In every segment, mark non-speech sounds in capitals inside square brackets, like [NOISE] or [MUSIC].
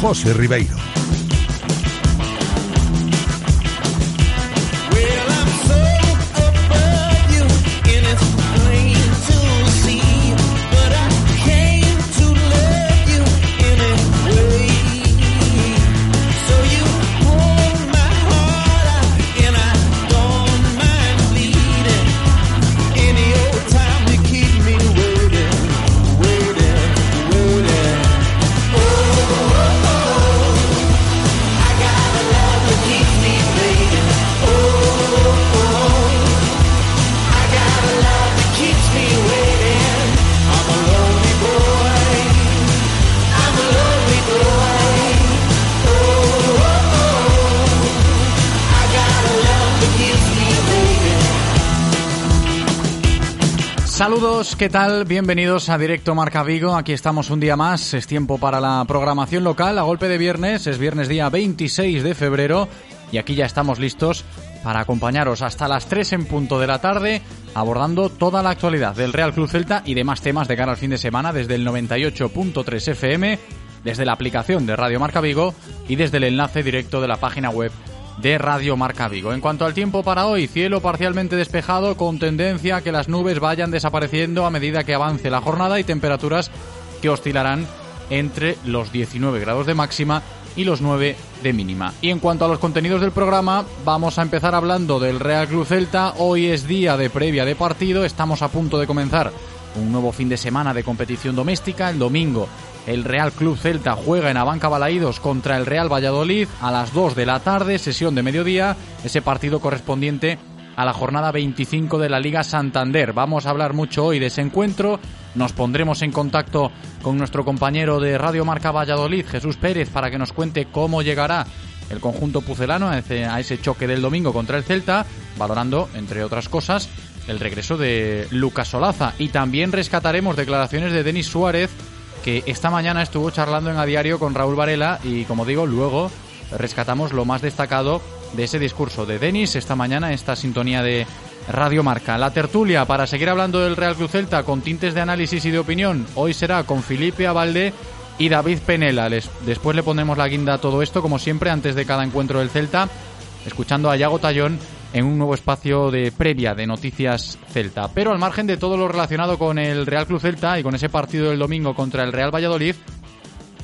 José Ribeiro. ¿Qué tal? Bienvenidos a Directo Marca Vigo. Aquí estamos un día más. Es tiempo para la programación local a golpe de viernes. Es viernes día 26 de febrero y aquí ya estamos listos para acompañaros hasta las 3 en punto de la tarde abordando toda la actualidad del Real Club Celta y demás temas de cara al fin de semana desde el 98.3 FM, desde la aplicación de Radio Marca Vigo y desde el enlace directo de la página web de Radio Marca Vigo. En cuanto al tiempo para hoy, cielo parcialmente despejado con tendencia a que las nubes vayan desapareciendo a medida que avance la jornada y temperaturas que oscilarán entre los 19 grados de máxima y los 9 de mínima. Y en cuanto a los contenidos del programa, vamos a empezar hablando del Real Club Celta. Hoy es día de previa de partido, estamos a punto de comenzar un nuevo fin de semana de competición doméstica. El domingo el Real Club Celta juega en Abanca Balaídos contra el Real Valladolid a las 2 de la tarde, sesión de mediodía, ese partido correspondiente a la jornada 25 de la Liga Santander. Vamos a hablar mucho hoy de ese encuentro. Nos pondremos en contacto con nuestro compañero de Radio Marca Valladolid, Jesús Pérez, para que nos cuente cómo llegará el conjunto pucelano a ese, choque del domingo contra el Celta, valorando, entre otras cosas, el regreso de Lucas Solaza. Y también rescataremos declaraciones de Denis Suárez que esta mañana estuvo charlando en A Diario con Raúl Varela y, como digo, luego rescatamos lo más destacado de ese discurso de Denis esta mañana, esta sintonía de Radio Marca. La tertulia para seguir hablando del Real Cruz Celta con tintes de análisis y de opinión. Hoy será con Felipe Abalde y David Penela. después le ponemos la guinda a todo esto, como siempre, antes de cada encuentro del Celta, escuchando a Yago Tallón en un nuevo espacio de previa de Noticias Celta. Pero al margen de todo lo relacionado con el Real Club Celta y con ese partido del domingo contra el Real Valladolid,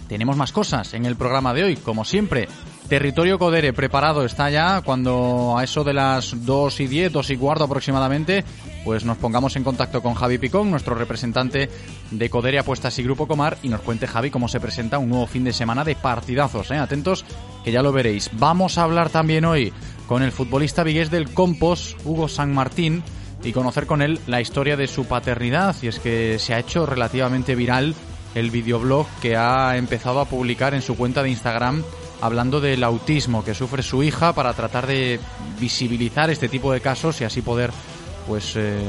tenemos más cosas en el programa de hoy, como siempre. Territorio Codere preparado está ya cuando a eso de las 2 y 10, 2 y cuarto aproximadamente, pues nos pongamos en contacto con Javi Picón, nuestro representante de Codere Apuestas y Grupo Comar, y nos cuente Javi cómo se presenta un nuevo fin de semana de partidazos. ¿eh? Atentos que ya lo veréis. Vamos a hablar también hoy con el futbolista vigués del Compos, Hugo San Martín, y conocer con él la historia de su paternidad. Y es que se ha hecho relativamente viral el videoblog que ha empezado a publicar en su cuenta de Instagram hablando del autismo que sufre su hija para tratar de visibilizar este tipo de casos y así poder pues eh,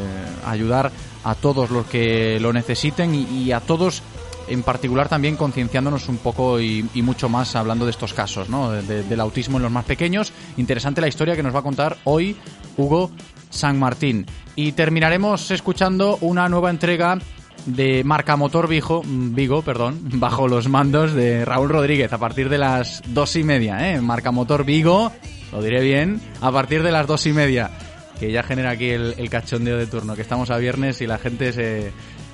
ayudar a todos los que lo necesiten y, a todos en particular también concienciándonos un poco y, mucho más hablando de estos casos, ¿no? del autismo en los más pequeños. Interesante la historia que nos va a contar hoy Hugo San Martín. Y terminaremos escuchando una nueva entrega de Marca Motor Vigo, Vigo perdón, [LAUGHS] bajo los mandos de Raúl Rodríguez a partir de las dos y media. ¿eh? Marca Motor Vigo, lo diré bien, a partir de las dos y media. Que ya genera aquí el, el cachondeo de turno, que estamos a viernes y la gente se,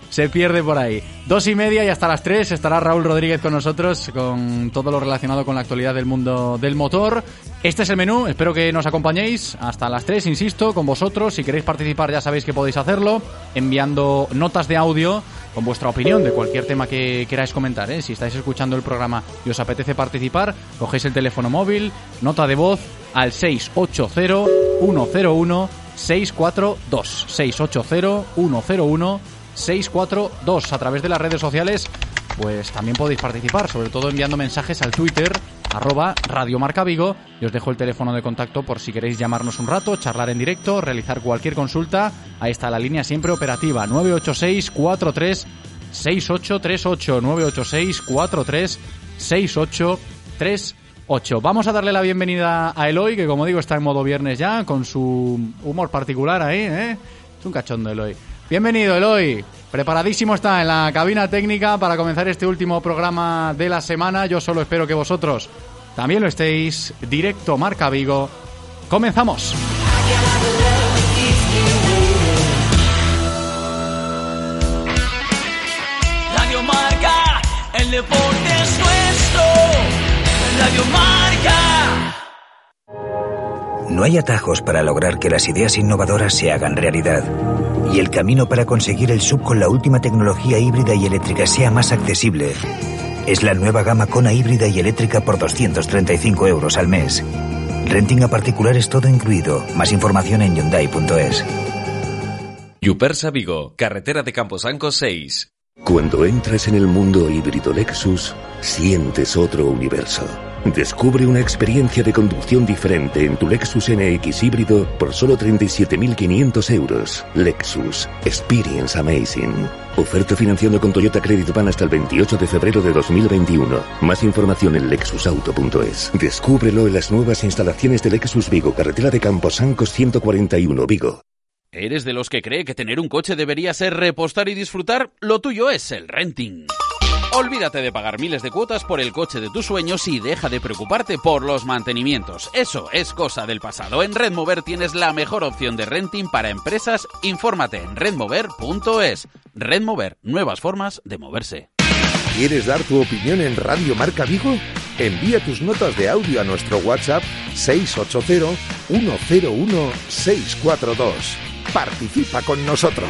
se pierde por ahí. Dos y media y hasta las tres estará Raúl Rodríguez con nosotros con todo lo relacionado con la actualidad del mundo del motor. Este es el menú, espero que nos acompañéis hasta las tres, insisto, con vosotros. Si queréis participar ya sabéis que podéis hacerlo enviando notas de audio con vuestra opinión de cualquier tema que queráis comentar. ¿eh? Si estáis escuchando el programa y os apetece participar, cogéis el teléfono móvil, nota de voz al 680 101 642 680 101 642. A través de las redes sociales, pues también podéis participar, sobre todo enviando mensajes al Twitter arroba Radio Marca Vigo y os dejo el teléfono de contacto por si queréis llamarnos un rato, charlar en directo, realizar cualquier consulta. Ahí está la línea siempre operativa 986 43 6838 986 43 6838. Vamos a darle la bienvenida a Eloy, que como digo está en modo viernes ya, con su humor particular ahí, ¿eh? Es un cachondo Eloy. Bienvenido Eloy. Preparadísimo está en la cabina técnica para comenzar este último programa de la semana. Yo solo espero que vosotros también lo estéis. Directo Marca Vigo. Comenzamos. Radio Marca, el deporte es nuestro. Radio Marca. No hay atajos para lograr que las ideas innovadoras se hagan realidad. Y el camino para conseguir el sub con la última tecnología híbrida y eléctrica sea más accesible es la nueva gama Kona híbrida y eléctrica por 235 euros al mes. Renting a particulares todo incluido. Más información en Hyundai.es. Yupersa Vigo, carretera de Camposanco 6. Cuando entras en el mundo híbrido Lexus, sientes otro universo. Descubre una experiencia de conducción diferente en tu Lexus NX híbrido por solo 37.500 euros. Lexus. Experience Amazing. Oferta financiando con Toyota Credit Van hasta el 28 de febrero de 2021. Más información en lexusauto.es. Descúbrelo en las nuevas instalaciones de Lexus Vigo, carretera de Camposancos 141 Vigo. ¿Eres de los que cree que tener un coche debería ser repostar y disfrutar? Lo tuyo es el renting. Olvídate de pagar miles de cuotas por el coche de tus sueños y deja de preocuparte por los mantenimientos. Eso es cosa del pasado. En Redmover tienes la mejor opción de renting para empresas. Infórmate en redmover.es. Redmover, nuevas formas de moverse. ¿Quieres dar tu opinión en Radio Marca Vigo? Envía tus notas de audio a nuestro WhatsApp 680-101-642. Participa con nosotros.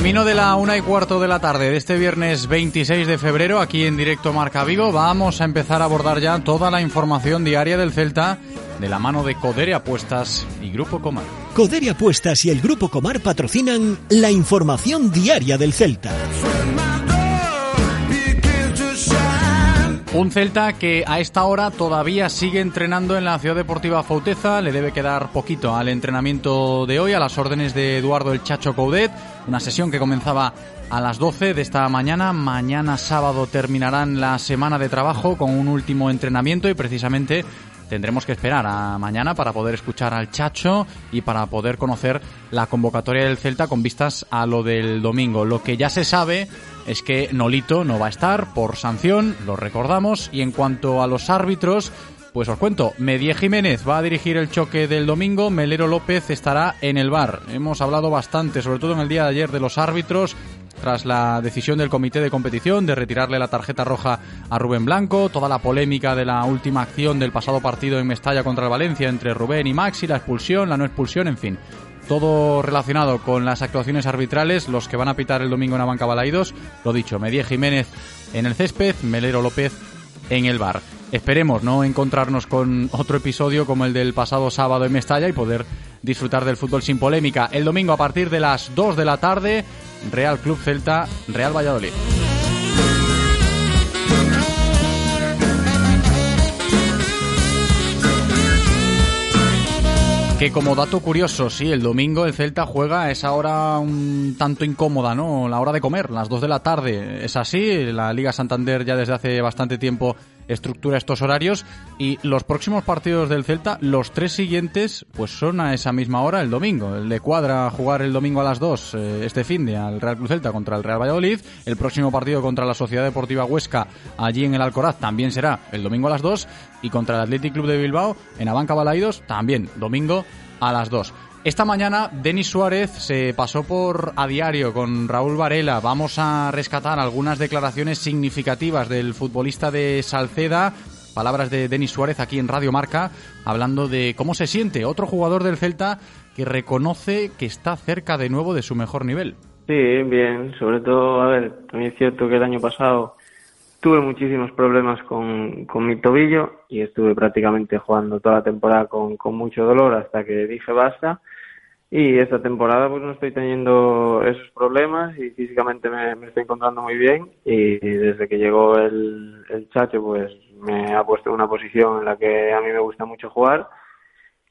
Camino de la una y cuarto de la tarde de este viernes 26 de febrero, aquí en directo Marca Vigo, vamos a empezar a abordar ya toda la información diaria del Celta de la mano de Codere Apuestas y Grupo Comar. Codere Apuestas y el Grupo Comar patrocinan la información diaria del Celta. Un Celta que a esta hora todavía sigue entrenando en la Ciudad Deportiva Fauteza, le debe quedar poquito al entrenamiento de hoy, a las órdenes de Eduardo el Chacho Coudet, una sesión que comenzaba a las 12 de esta mañana, mañana sábado terminarán la semana de trabajo con un último entrenamiento y precisamente tendremos que esperar a mañana para poder escuchar al Chacho y para poder conocer la convocatoria del Celta con vistas a lo del domingo. Lo que ya se sabe es que Nolito no va a estar por sanción, lo recordamos, y en cuanto a los árbitros, pues os cuento, Medie Jiménez va a dirigir el choque del domingo, Melero López estará en el bar. Hemos hablado bastante, sobre todo en el día de ayer, de los árbitros, tras la decisión del comité de competición de retirarle la tarjeta roja a Rubén Blanco, toda la polémica de la última acción del pasado partido en Mestalla contra el Valencia entre Rubén y Maxi, la expulsión, la no expulsión, en fin. Todo relacionado con las actuaciones arbitrales, los que van a pitar el domingo en Abanca Balaídos, lo dicho, Medie Jiménez en el césped, Melero López en el bar. Esperemos no encontrarnos con otro episodio como el del pasado sábado en Mestalla y poder disfrutar del fútbol sin polémica. El domingo a partir de las 2 de la tarde, Real Club Celta, Real Valladolid. Que como dato curioso, sí, el domingo el Celta juega a esa hora un tanto incómoda, ¿no? La hora de comer, las 2 de la tarde. Es así, la Liga Santander ya desde hace bastante tiempo estructura estos horarios y los próximos partidos del Celta, los tres siguientes, pues son a esa misma hora el domingo. El de Cuadra jugar el domingo a las 2 eh, este fin de al Real Cruz Celta contra el Real Valladolid. El próximo partido contra la Sociedad Deportiva Huesca allí en el Alcoraz también será el domingo a las 2 y contra el Athletic Club de Bilbao en Abanca Balaidos también domingo a las 2. Esta mañana Denis Suárez se pasó por a diario con Raúl Varela. Vamos a rescatar algunas declaraciones significativas del futbolista de Salceda. Palabras de Denis Suárez aquí en Radio Marca, hablando de cómo se siente otro jugador del Celta que reconoce que está cerca de nuevo de su mejor nivel. Sí, bien. Sobre todo, a ver, también es cierto que el año pasado tuve muchísimos problemas con, con mi tobillo y estuve prácticamente jugando toda la temporada con, con mucho dolor hasta que dije basta. Y esta temporada pues no estoy teniendo esos problemas y físicamente me, me estoy encontrando muy bien y desde que llegó el, el Chacho pues me ha puesto en una posición en la que a mí me gusta mucho jugar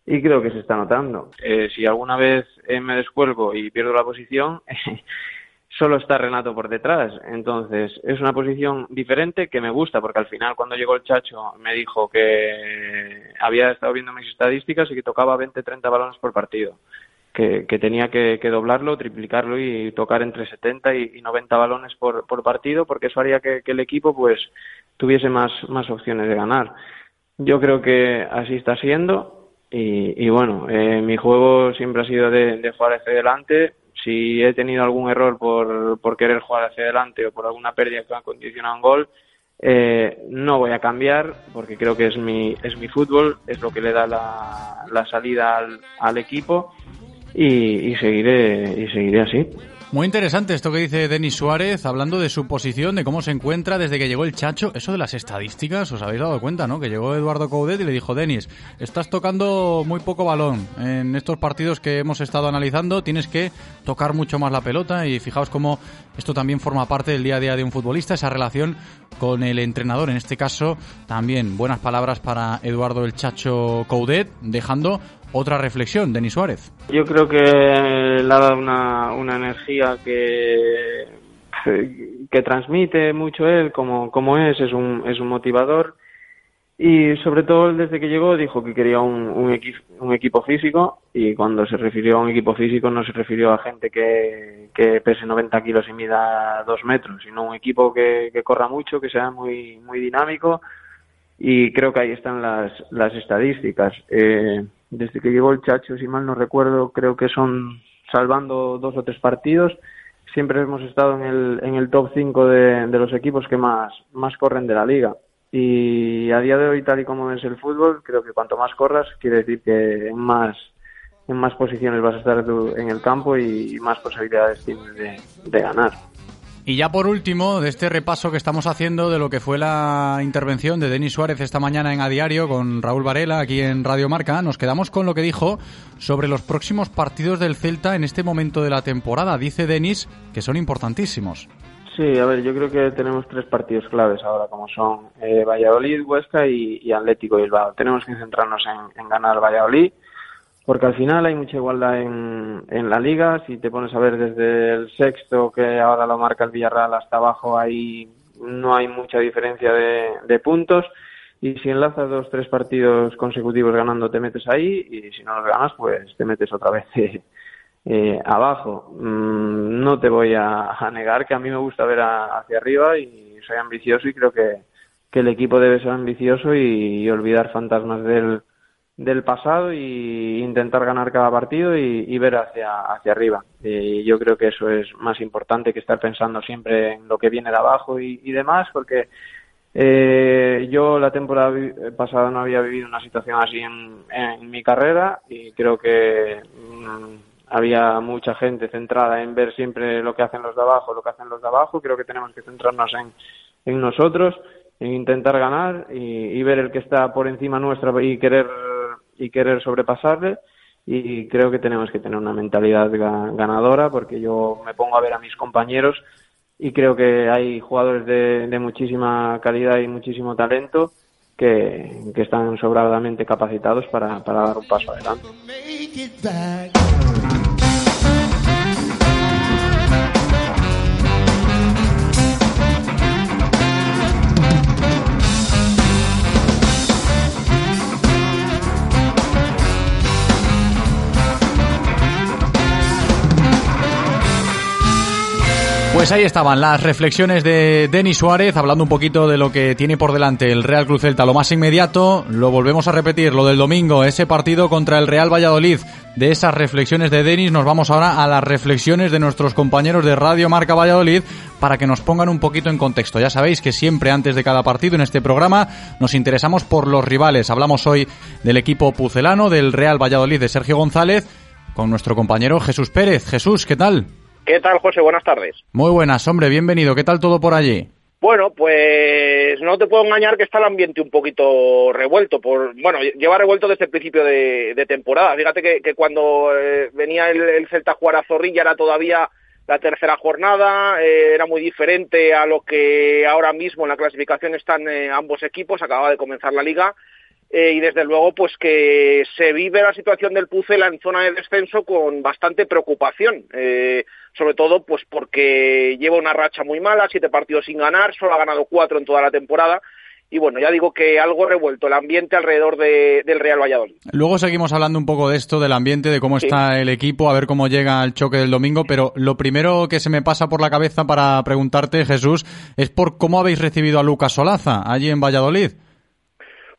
y creo que se está notando. Eh, si alguna vez eh, me descuelgo y pierdo la posición, [LAUGHS] solo está Renato por detrás. Entonces, es una posición diferente que me gusta, porque al final, cuando llegó el Chacho, me dijo que había estado viendo mis estadísticas y que tocaba 20-30 balones por partido. Que, que tenía que, que doblarlo, triplicarlo y tocar entre 70 y, y 90 balones por, por partido, porque eso haría que, el equipo pues tuviese más, más opciones de ganar. Yo creo que así está siendo y, bueno, eh, mi juego siempre ha sido de, de jugar hacia adelante. Si he tenido algún error por, por querer jugar hacia adelante o por alguna pérdida que ha condicionado un gol, eh, no voy a cambiar porque creo que es mi, es mi fútbol, es lo que le da la, la salida al, al equipo y, y seguiré y seguiré así. Muy interesante esto que dice Denis Suárez, hablando de su posición, de cómo se encuentra desde que llegó el Chacho. Eso de las estadísticas, os habéis dado cuenta, ¿no? Que llegó Eduardo Coudet y le dijo, Denis, estás tocando muy poco balón. En estos partidos que hemos estado analizando tienes que tocar mucho más la pelota y fijaos cómo esto también forma parte del día a día de un futbolista, esa relación con el entrenador. En este caso, también buenas palabras para Eduardo el Chacho Coudet, dejando otra reflexión, Denis Suárez. Yo creo que le ha dado una, una energía que, que transmite mucho él, como, como es, es un, es un motivador. Y sobre todo desde que llegó dijo que quería un, un, equi- un equipo físico y cuando se refirió a un equipo físico no se refirió a gente que, que pese 90 kilos y mida dos metros, sino un equipo que, que corra mucho, que sea muy, muy dinámico y creo que ahí están las, las estadísticas. Eh, desde que llegó el Chacho, si mal no recuerdo, creo que son salvando dos o tres partidos. Siempre hemos estado en el, en el top 5 de, de los equipos que más, más corren de la liga. Y a día de hoy, tal y como es el fútbol, creo que cuanto más corras, quiere decir que en más, en más posiciones vas a estar en el campo y, y más posibilidades tienes de, de ganar. Y ya por último, de este repaso que estamos haciendo de lo que fue la intervención de Denis Suárez esta mañana en A Diario con Raúl Varela aquí en Radio Marca, nos quedamos con lo que dijo sobre los próximos partidos del Celta en este momento de la temporada. Dice Denis que son importantísimos. Sí, a ver, yo creo que tenemos tres partidos claves ahora, como son eh, Valladolid, Huesca y, y Atlético Bilbao. Tenemos que centrarnos en, en ganar al Valladolid, porque al final hay mucha igualdad en, en la liga. Si te pones a ver desde el sexto, que ahora lo marca el Villarreal, hasta abajo, ahí no hay mucha diferencia de, puntos. Y si enlazas dos, tres partidos consecutivos ganando, te metes ahí, y si no los ganas, pues te metes otra vez [LAUGHS] eh, eh, abajo. Mm, no te voy a, negar que a mí me gusta ver a- hacia arriba y soy ambicioso y creo que, que el equipo debe ser ambicioso y olvidar fantasmas del, del pasado y intentar ganar cada partido y, ver hacia, hacia arriba. Y yo creo que eso es más importante que estar pensando siempre en lo que viene de abajo y, demás, porque eh, yo la temporada vi- pasada no había vivido una situación así en, en mi carrera y creo que mm, había mucha gente centrada en ver siempre lo que hacen los de abajo, lo que hacen los de abajo. Creo que tenemos que centrarnos en, en nosotros, en intentar ganar y, y ver el que está por encima nuestra y querer y querer sobrepasarle. Y creo que tenemos que tener una mentalidad ga- ganadora porque yo me pongo a ver a mis compañeros y creo que hay jugadores de, de muchísima calidad y muchísimo talento que, que están sobradamente capacitados para, para dar un paso adelante. Pues ahí estaban las reflexiones de Denis Suárez, hablando un poquito de lo que tiene por delante el Real Cruz Celta. Lo más inmediato, lo volvemos a repetir, lo del domingo, ese partido contra el Real Valladolid. De esas reflexiones de Denis nos vamos ahora a las reflexiones de nuestros compañeros de Radio Marca Valladolid para que nos pongan un poquito en contexto. Ya sabéis que siempre antes de cada partido en este programa nos interesamos por los rivales. Hablamos hoy del equipo pucelano, del Real Valladolid de Sergio González, con nuestro compañero Jesús Pérez. Jesús, ¿qué tal? ¿Qué tal, José? Buenas tardes. Muy buenas, hombre, bienvenido. ¿Qué tal todo por allí? Bueno, pues no te puedo engañar que está el ambiente un poquito revuelto. Por, bueno, lleva revuelto desde el principio de, de temporada. Fíjate que, que cuando eh, venía el, el, Celta a jugar a Zorrilla era todavía la tercera jornada, eh, era muy diferente a lo que ahora mismo en la clasificación están eh, ambos equipos. Acaba de comenzar la liga. Y desde luego pues que se vive la situación del Pucela en zona de descenso con bastante preocupación, eh, sobre todo pues porque lleva una racha muy mala, siete partidos sin ganar, solo ha ganado cuatro en toda la temporada y bueno, ya digo que algo revuelto el ambiente alrededor de, del Real Valladolid. Luego seguimos hablando un poco de esto, del ambiente, de cómo Sí. está el equipo, a ver cómo llega el choque del domingo, pero lo primero que se me pasa por la cabeza para preguntarte, Jesús, es por cómo habéis recibido a Lucas Solaza allí en Valladolid.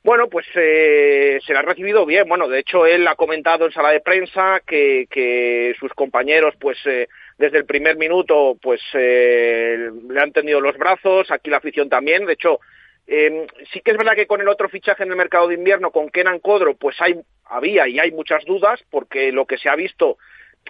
Bueno, pues eh, se la ha recibido bien. Bueno, de hecho él ha comentado en sala de prensa que, que sus compañeros, pues eh, desde el primer minuto, pues eh, le han tendido los brazos. Aquí la afición también. De hecho, eh, sí que es verdad que con el otro fichaje en el mercado de invierno, con Kenan Codro, pues hay, había y hay muchas dudas, porque lo que se ha visto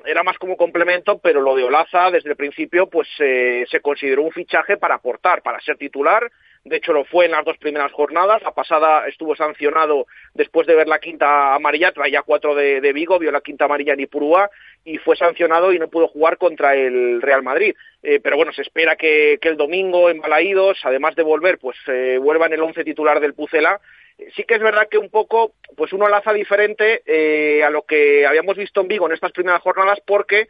era más como complemento, pero lo de Olaza desde el principio pues eh, se consideró un fichaje para aportar, para ser titular. De hecho lo fue en las dos primeras jornadas. La pasada estuvo sancionado después de ver la quinta amarilla, traía cuatro de, Vigo, vio la quinta amarilla en Ipurúa y fue sancionado y no pudo jugar contra el Real Madrid. Eh, pero bueno, se espera que, el domingo en Balaídos, además de volver, pues eh, vuelva en el once titular del Pucela sí que es verdad que un poco, pues uno laza diferente eh, a lo que habíamos visto en Vigo en estas primeras jornadas porque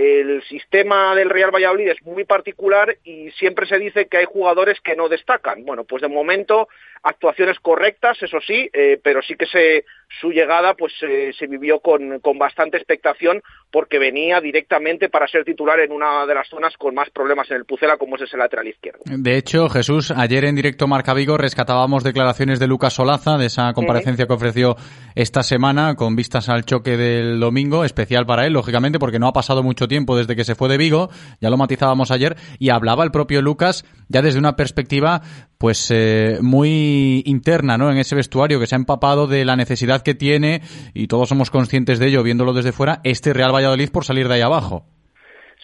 el sistema del Real Valladolid es muy particular y siempre se dice que hay jugadores que no destacan. Bueno, pues de momento actuaciones correctas, eso sí, eh, pero sí que se, su llegada pues eh, se vivió con, con bastante expectación porque venía directamente para ser titular en una de las zonas con más problemas en el Pucela como es ese lateral izquierdo. De hecho, Jesús, ayer en directo Marca Vigo rescatábamos declaraciones de Lucas Solaza, de esa comparecencia que ofreció esta semana con vistas al choque del domingo, especial para él, lógicamente, porque no ha pasado mucho tiempo desde que se fue de Vigo, ya lo matizábamos ayer, y hablaba el propio Lucas ya desde una perspectiva pues eh, muy interna, ¿no? En ese vestuario que se ha empapado de la necesidad que tiene y todos somos conscientes de ello viéndolo desde fuera este Real Valladolid por salir de ahí abajo.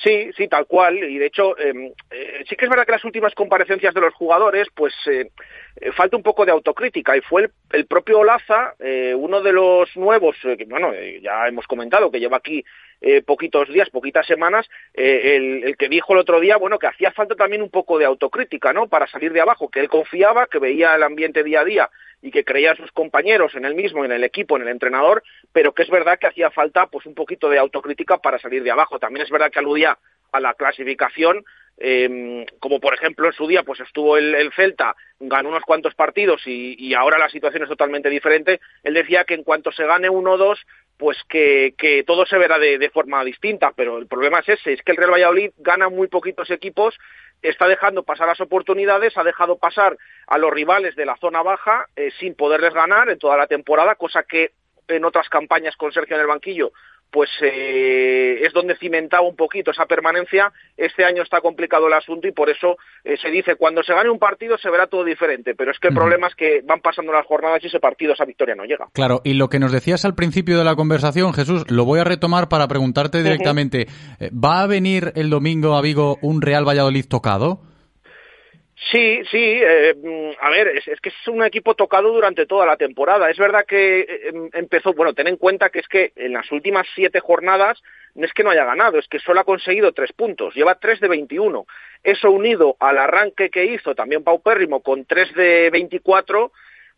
Sí, sí, tal cual. Y de hecho, eh, eh, sí que es verdad que las últimas comparecencias de los jugadores, pues eh, falta un poco de autocrítica. Y fue el, el propio Olaza, eh, uno de los nuevos, que, bueno, ya hemos comentado que lleva aquí eh, poquitos días, poquitas semanas, eh, el, que dijo el otro día, bueno, que hacía falta también un poco de autocrítica, ¿no? Para salir de abajo, que él confiaba, que veía el ambiente día a día y que creía en sus compañeros, en él mismo, en el equipo, en el entrenador, pero que es verdad que hacía falta pues un poquito de autocrítica para salir de abajo. También es verdad que aludía a la clasificación, eh, como por ejemplo en su día pues estuvo el, el Celta, ganó unos cuantos partidos y, y, ahora la situación es totalmente diferente. Él decía que en cuanto se gane uno o dos, pues que, que todo se verá de, forma distinta, pero el problema es ese, es que el Real Valladolid gana muy poquitos equipos, está dejando pasar las oportunidades, ha dejado pasar a los rivales de la zona baja eh, sin poderles ganar en toda la temporada, cosa que en otras campañas con Sergio en el banquillo pues eh, es donde cimentaba un poquito esa permanencia. Este año está complicado el asunto y por eso eh, se dice cuando se gane un partido se verá todo diferente, pero es que el uh -huh. problema es que van pasando las jornadas y ese partido, esa victoria no llega. Claro, y lo que nos decías al principio de la conversación, Jesús, lo voy a retomar para preguntarte directamente, uh -huh. ¿va a venir el domingo a Vigo un Real Valladolid tocado? Sí, sí, eh, a ver, es, que es un equipo tocado durante toda la temporada. Es verdad que eh, empezó, bueno, ten en cuenta que es que en las últimas siete jornadas no es que no haya ganado, es que solo ha conseguido tres puntos, lleva tres de 21. Eso unido al arranque que hizo también Paupérrimo con tres de 24,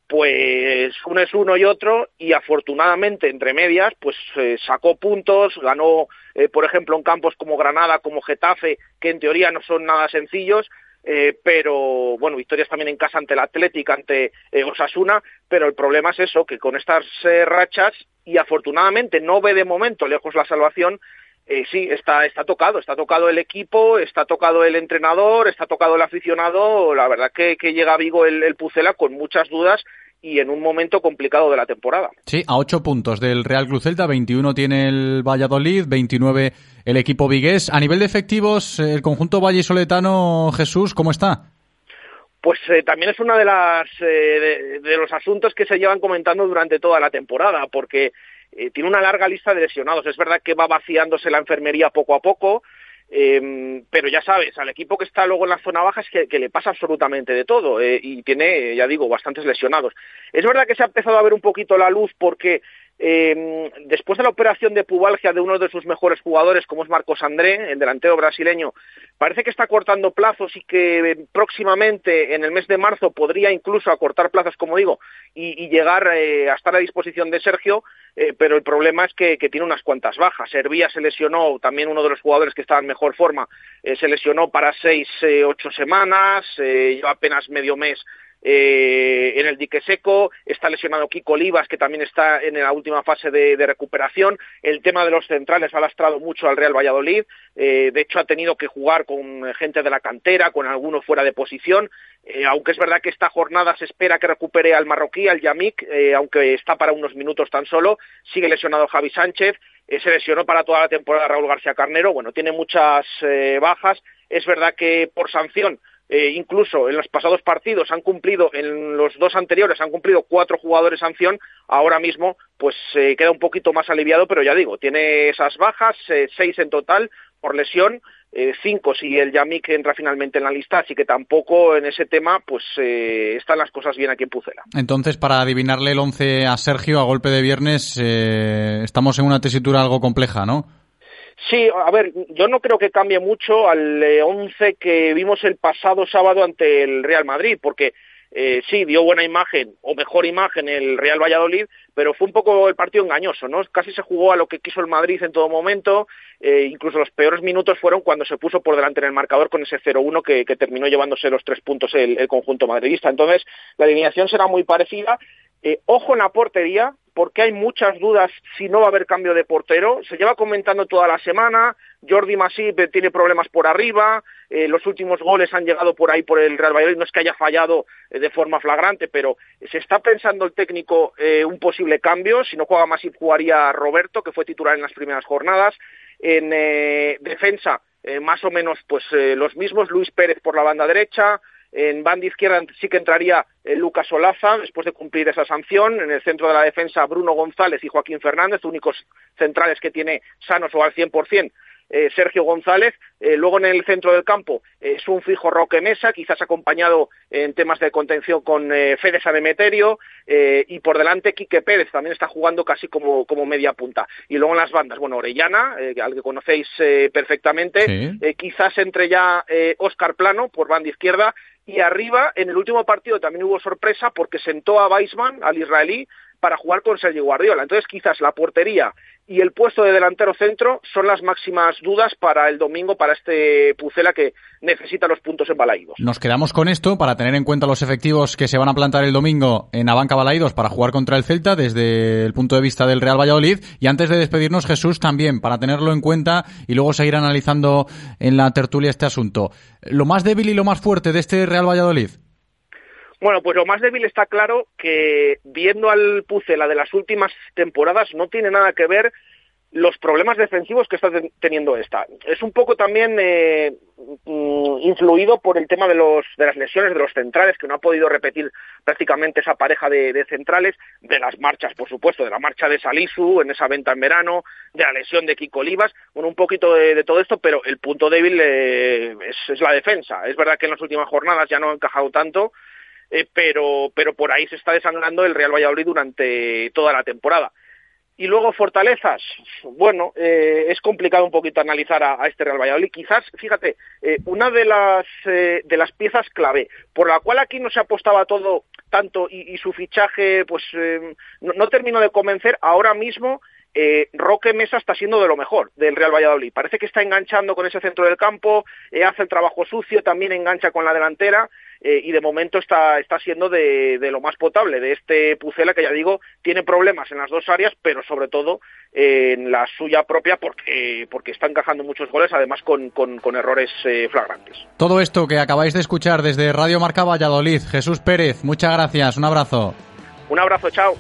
pues uno es uno y otro y afortunadamente entre medias pues eh, sacó puntos, ganó por ejemplo en campos como Granada, como Getafe, que en teoría no son nada sencillos, eh, pero bueno, victorias también en casa ante el Atlético, ante eh, Osasuna, pero el problema es eso, que con estas eh, rachas y afortunadamente no ve de momento lejos la salvación, eh, sí, está, está tocado, está tocado el equipo, está tocado el entrenador, está tocado el aficionado, la verdad que, llega a Vigo el, el Pucela con muchas dudas y en un momento complicado de la temporada. Sí, a 8 puntos del Real Cruz Celta, 21 tiene el Valladolid, 29 el equipo vigués. A nivel de efectivos, el conjunto vallisoletano, Jesús, ¿cómo está? Pues eh, también es uno de, las, eh, de, de, los asuntos que se llevan comentando durante toda la temporada, porque eh, tiene una larga lista de lesionados. Es verdad que va vaciándose la enfermería poco a poco, eh, pero ya sabes, al equipo que está luego en la zona baja es que, le pasa absolutamente de todo eh, y tiene, ya digo, bastantes lesionados. Es verdad que se ha empezado a ver un poquito la luz porque eh, después de la operación de pubalgia de uno de sus mejores jugadores, como es Marcos André, el delantero brasileño, parece que está cortando plazos y que próximamente, en el mes de marzo, podría incluso acortar plazos, como digo, y, llegar eh, a estar a disposición de Sergio, eh, pero el problema es que, tiene unas cuantas bajas. Hervía se lesionó, también uno de los jugadores que estaba en mejor forma, eh, se lesionó para seis, eh, ocho semanas, lleva apenas medio mes eh, en el dique seco, está lesionado Kiko Olivas, que también está en la última fase de, recuperación, el tema de los centrales ha lastrado mucho al Real Valladolid, eh, de hecho ha tenido que jugar con gente de la cantera, con algunos fuera de posición, eh, aunque es verdad que esta jornada se espera que recupere al marroquí, al Yamik, eh, aunque está para unos minutos tan solo, sigue lesionado Javi Sánchez, se lesionó para toda la temporada Raúl García Carnero, bueno, tiene muchas bajas, es verdad que por sanción eh, incluso en los pasados partidos han cumplido, en los dos anteriores han cumplido cuatro jugadores sanción, ahora mismo pues eh, queda un poquito más aliviado, pero ya digo, tiene esas bajas, eh, seis en total por lesión, eh, cinco si el Yamik entra finalmente en la lista, así que tampoco en ese tema pues eh, están las cosas bien aquí en Pucela. Entonces, para adivinarle el once a Sergio a golpe de viernes, estamos en una tesitura algo compleja, ¿no? Sí, a ver, yo no creo que cambie mucho al eh, once que vimos el pasado sábado ante el Real Madrid, porque eh, sí, dio buena imagen, o mejor imagen el Real Valladolid, pero fue un poco el partido engañoso, ¿no? Casi se jugó a lo que quiso el Madrid en todo momento, eh, incluso los peores minutos fueron cuando se puso por delante en el marcador con ese 0-1 que, que, terminó llevándose los tres puntos el, el conjunto madridista. Entonces, la alineación será muy parecida. Eh, ojo en la portería, porque hay muchas dudas si no va a haber cambio de portero. Se lleva comentando toda la semana, Jordi Masip tiene problemas por arriba, eh, los últimos goles han llegado por ahí por el Real Valladolid, no es que haya fallado eh, de forma flagrante, pero se está pensando el técnico eh, un posible cambio, si no juega Masip jugaría Roberto, que fue titular en las primeras jornadas. En defensa, más o menos pues los mismos, Luis Pérez por la banda derecha, en banda izquierda sí que entraría eh, Lucas Olaza después de cumplir esa sanción. En el centro de la defensa Bruno González y Joaquín Fernández, únicos centrales que tiene sanos o al 100%. Eh, Sergio González, eh, luego en el centro del campo eh, es un fijo Roque Mesa, quizás acompañado en temas de contención con Fede Sanemeterio, eh, y por delante Quique Pérez también está jugando casi como, como media punta. Y luego en las bandas, bueno, Orellana, al que conocéis eh, perfectamente, Sí. quizás entre ya Oscar Plano por banda izquierda, y arriba en el último partido también hubo sorpresa porque sentó a Weisman, al israelí, para jugar con Sergio Guardiola. Entonces quizás la portería y el puesto de delantero centro son las máximas dudas para el domingo, para este Pucela que necesita los puntos en Balaídos. Nos quedamos con esto para tener en cuenta los efectivos que se van a plantar el domingo en Abanca Balaídos para jugar contra el Celta desde el punto de vista del Real Valladolid. Y antes de despedirnos, Jesús, también para tenerlo en cuenta y luego seguir analizando en la tertulia este asunto. Lo más débil y lo más fuerte de este Real Valladolid. Bueno, pues lo más débil está claro que viendo al Pucela de las últimas temporadas no tiene nada que ver los problemas defensivos que está teniendo esta. Es un poco también eh, influido por el tema de, los, de las lesiones de los centrales, que no ha podido repetir prácticamente esa pareja de, centrales, de las marchas, por supuesto, de la marcha de Salisu en esa venta en verano, de la lesión de Kiko Olivas, bueno, un poquito de, todo esto, pero el punto débil eh, es la defensa. Es verdad que en las últimas jornadas ya no ha encajado tanto, eh, pero, pero por ahí se está desangrando el Real Valladolid durante toda la temporada. Y luego fortalezas, bueno, eh, es complicado un poquito analizar a, este Real Valladolid. Quizás, fíjate, eh, una de las, eh, de las piezas clave por la cual aquí no se apostaba todo tanto y, su fichaje, pues eh, no, no termino de convencer. Ahora mismo eh, Roque Mesa está siendo de lo mejor del Real Valladolid. Parece que está enganchando con ese centro del campo, eh, hace el trabajo sucio, también engancha con la delantera eh, y de momento está, está siendo de, de lo más potable de este Pucela que ya digo tiene problemas en las dos áreas, pero sobre todo eh, en la suya propia porque, porque está encajando muchos goles, además con, con, con errores eh, flagrantes. Todo esto que acabáis de escuchar desde Radio Marca Valladolid, Jesús Pérez, muchas gracias, un abrazo. Un abrazo, chao.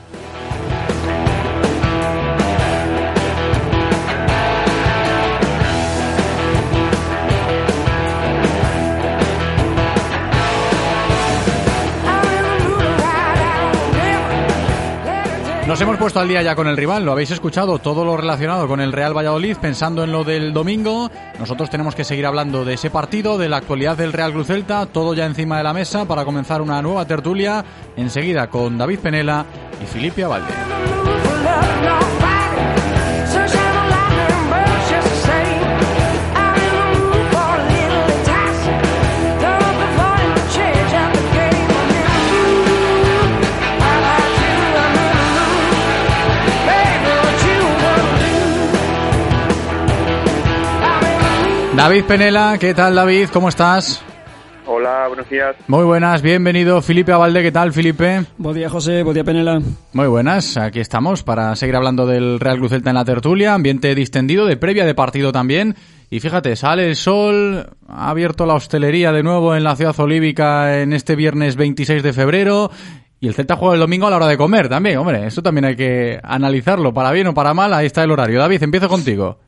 Nos hemos puesto al día ya con el rival, lo habéis escuchado, todo lo relacionado con el Real Valladolid, pensando en lo del domingo. Nosotros tenemos que seguir hablando de ese partido, de la actualidad del Real Cruz Celta, todo ya encima de la mesa para comenzar una nueva tertulia, enseguida con David Penela y Filipe Avalde. David Penela, ¿qué tal David? ¿Cómo estás? Hola, buenos días. Muy buenas, bienvenido Felipe Avalde, ¿qué tal Felipe? Buen día José, buen día Penela. Muy buenas, aquí estamos para seguir hablando del Real Cruz Celta en la tertulia, ambiente distendido, de previa de partido también. Y fíjate, sale el sol, ha abierto la hostelería de nuevo en la ciudad olívica en este viernes 26 de febrero. Y el Celta juega el domingo a la hora de comer también, hombre, eso también hay que analizarlo, para bien o para mal, ahí está el horario. David, empiezo contigo.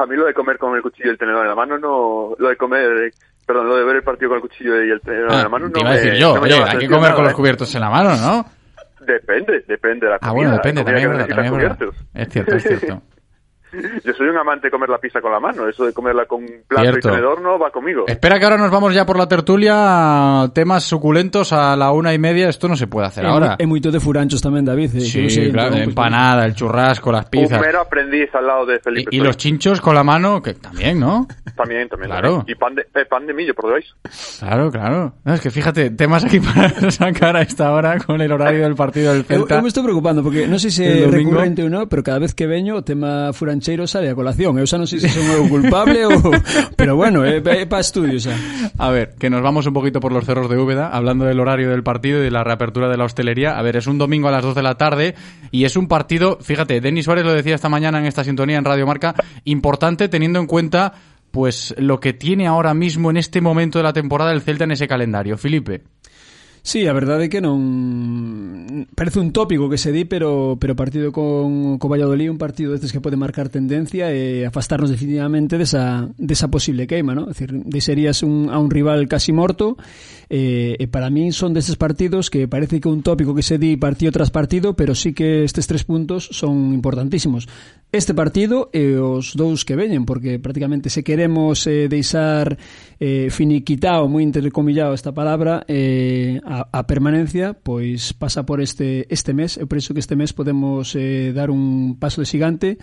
A mí lo de comer con el cuchillo y el tenedor en la mano no... Lo de comer... Perdón, lo de ver el partido con el cuchillo y el tenedor en la mano no Ah, te iba a me- decir yo, no me oye, llama la hay que comer con los ¿eh? cubiertos en la mano, ¿no? Depende, depende de la Ah, comida. bueno, depende, también verdad, también es verdad. Es cierto, es cierto. [LAUGHS] Yo soy un amante de comer la pizza con la mano. Eso de comerla con plato Cierto. y tenedor no va conmigo. Espera que ahora nos vamos ya por la tertulia, temas suculentos a la una y media, esto no se puede hacer ahora. Es muy de furanchos también, David. eh, Sí, no sé, claro, pues, empanada, el churrasco, las Un pizzas. mero aprendiz al lado de Felipe. Y, y los chinchos con la mano, que también, ¿no? También, también. Claro. también. Y pan de, eh, pan de millo, por. Claro, claro. No, es que fíjate, temas aquí [LAUGHS] para sacar a esta hora con el horario del partido del Celta. eu me estou preocupando porque non sei se El é domingo. recurrente ou non, pero cada vez que veño o tema sale a colación. Eu xa non sei se son eu culpable ou... [LAUGHS] Pero bueno, é, é estudio xa. A ver, que nos vamos un poquito por los cerros de Úbeda, hablando del horario del partido y de la reapertura de la hostelería. A ver, es un domingo a las 2 de la tarde y es un partido, fíjate, Denis Suárez lo decía esta mañana en esta sintonía en Radio Marca, importante teniendo en cuenta pues lo que tiene ahora mismo en este momento de la temporada el Celta en ese calendario. Felipe. Sí, a verdade é que non parece un tópico que se di, pero pero partido con co Valladolid un partido destes que pode marcar tendencia e afastarnos definitivamente desa desa posible queima, ¿no? Es decir, deixarías un a un rival casi morto eh, e para min son destes partidos que parece que un tópico que se di partido tras partido, pero sí que estes tres puntos son importantísimos. Este partido e os dous que veñen, porque prácticamente se queremos eh, deixar eh, finiquitao, moi intercomillado esta palabra, eh, a a permanencia, pois pasa por este este mes. Eu penso que este mes podemos eh, dar un paso de xigante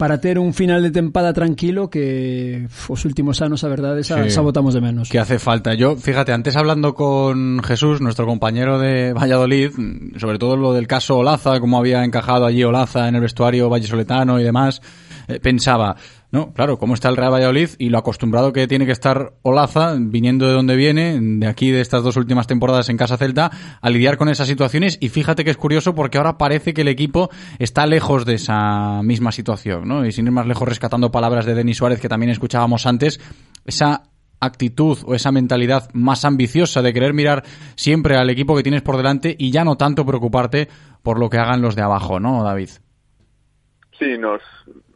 para ter un final de tempada tranquilo que os últimos anos, a verdade, xa, Sí. xa botamos de menos. que hace falta. Yo, fíjate, antes hablando con Jesús, nuestro compañero de Valladolid, sobre todo lo del caso Olaza, cómo había encajado allí Olaza en el vestuario vallesoletano y demás, eh, pensaba, no, claro, cómo está el Real Valladolid y lo acostumbrado que tiene que estar Olaza, viniendo de donde viene, de aquí de estas dos últimas temporadas en Casa Celta, a lidiar con esas situaciones. Y fíjate que es curioso porque ahora parece que el equipo está lejos de esa misma situación, ¿no? Y sin ir más lejos, rescatando palabras de Denis Suárez que también escuchábamos antes, esa actitud o esa mentalidad más ambiciosa de querer mirar siempre al equipo que tienes por delante y ya no tanto preocuparte por lo que hagan los de abajo, ¿no, David? Sí, nos,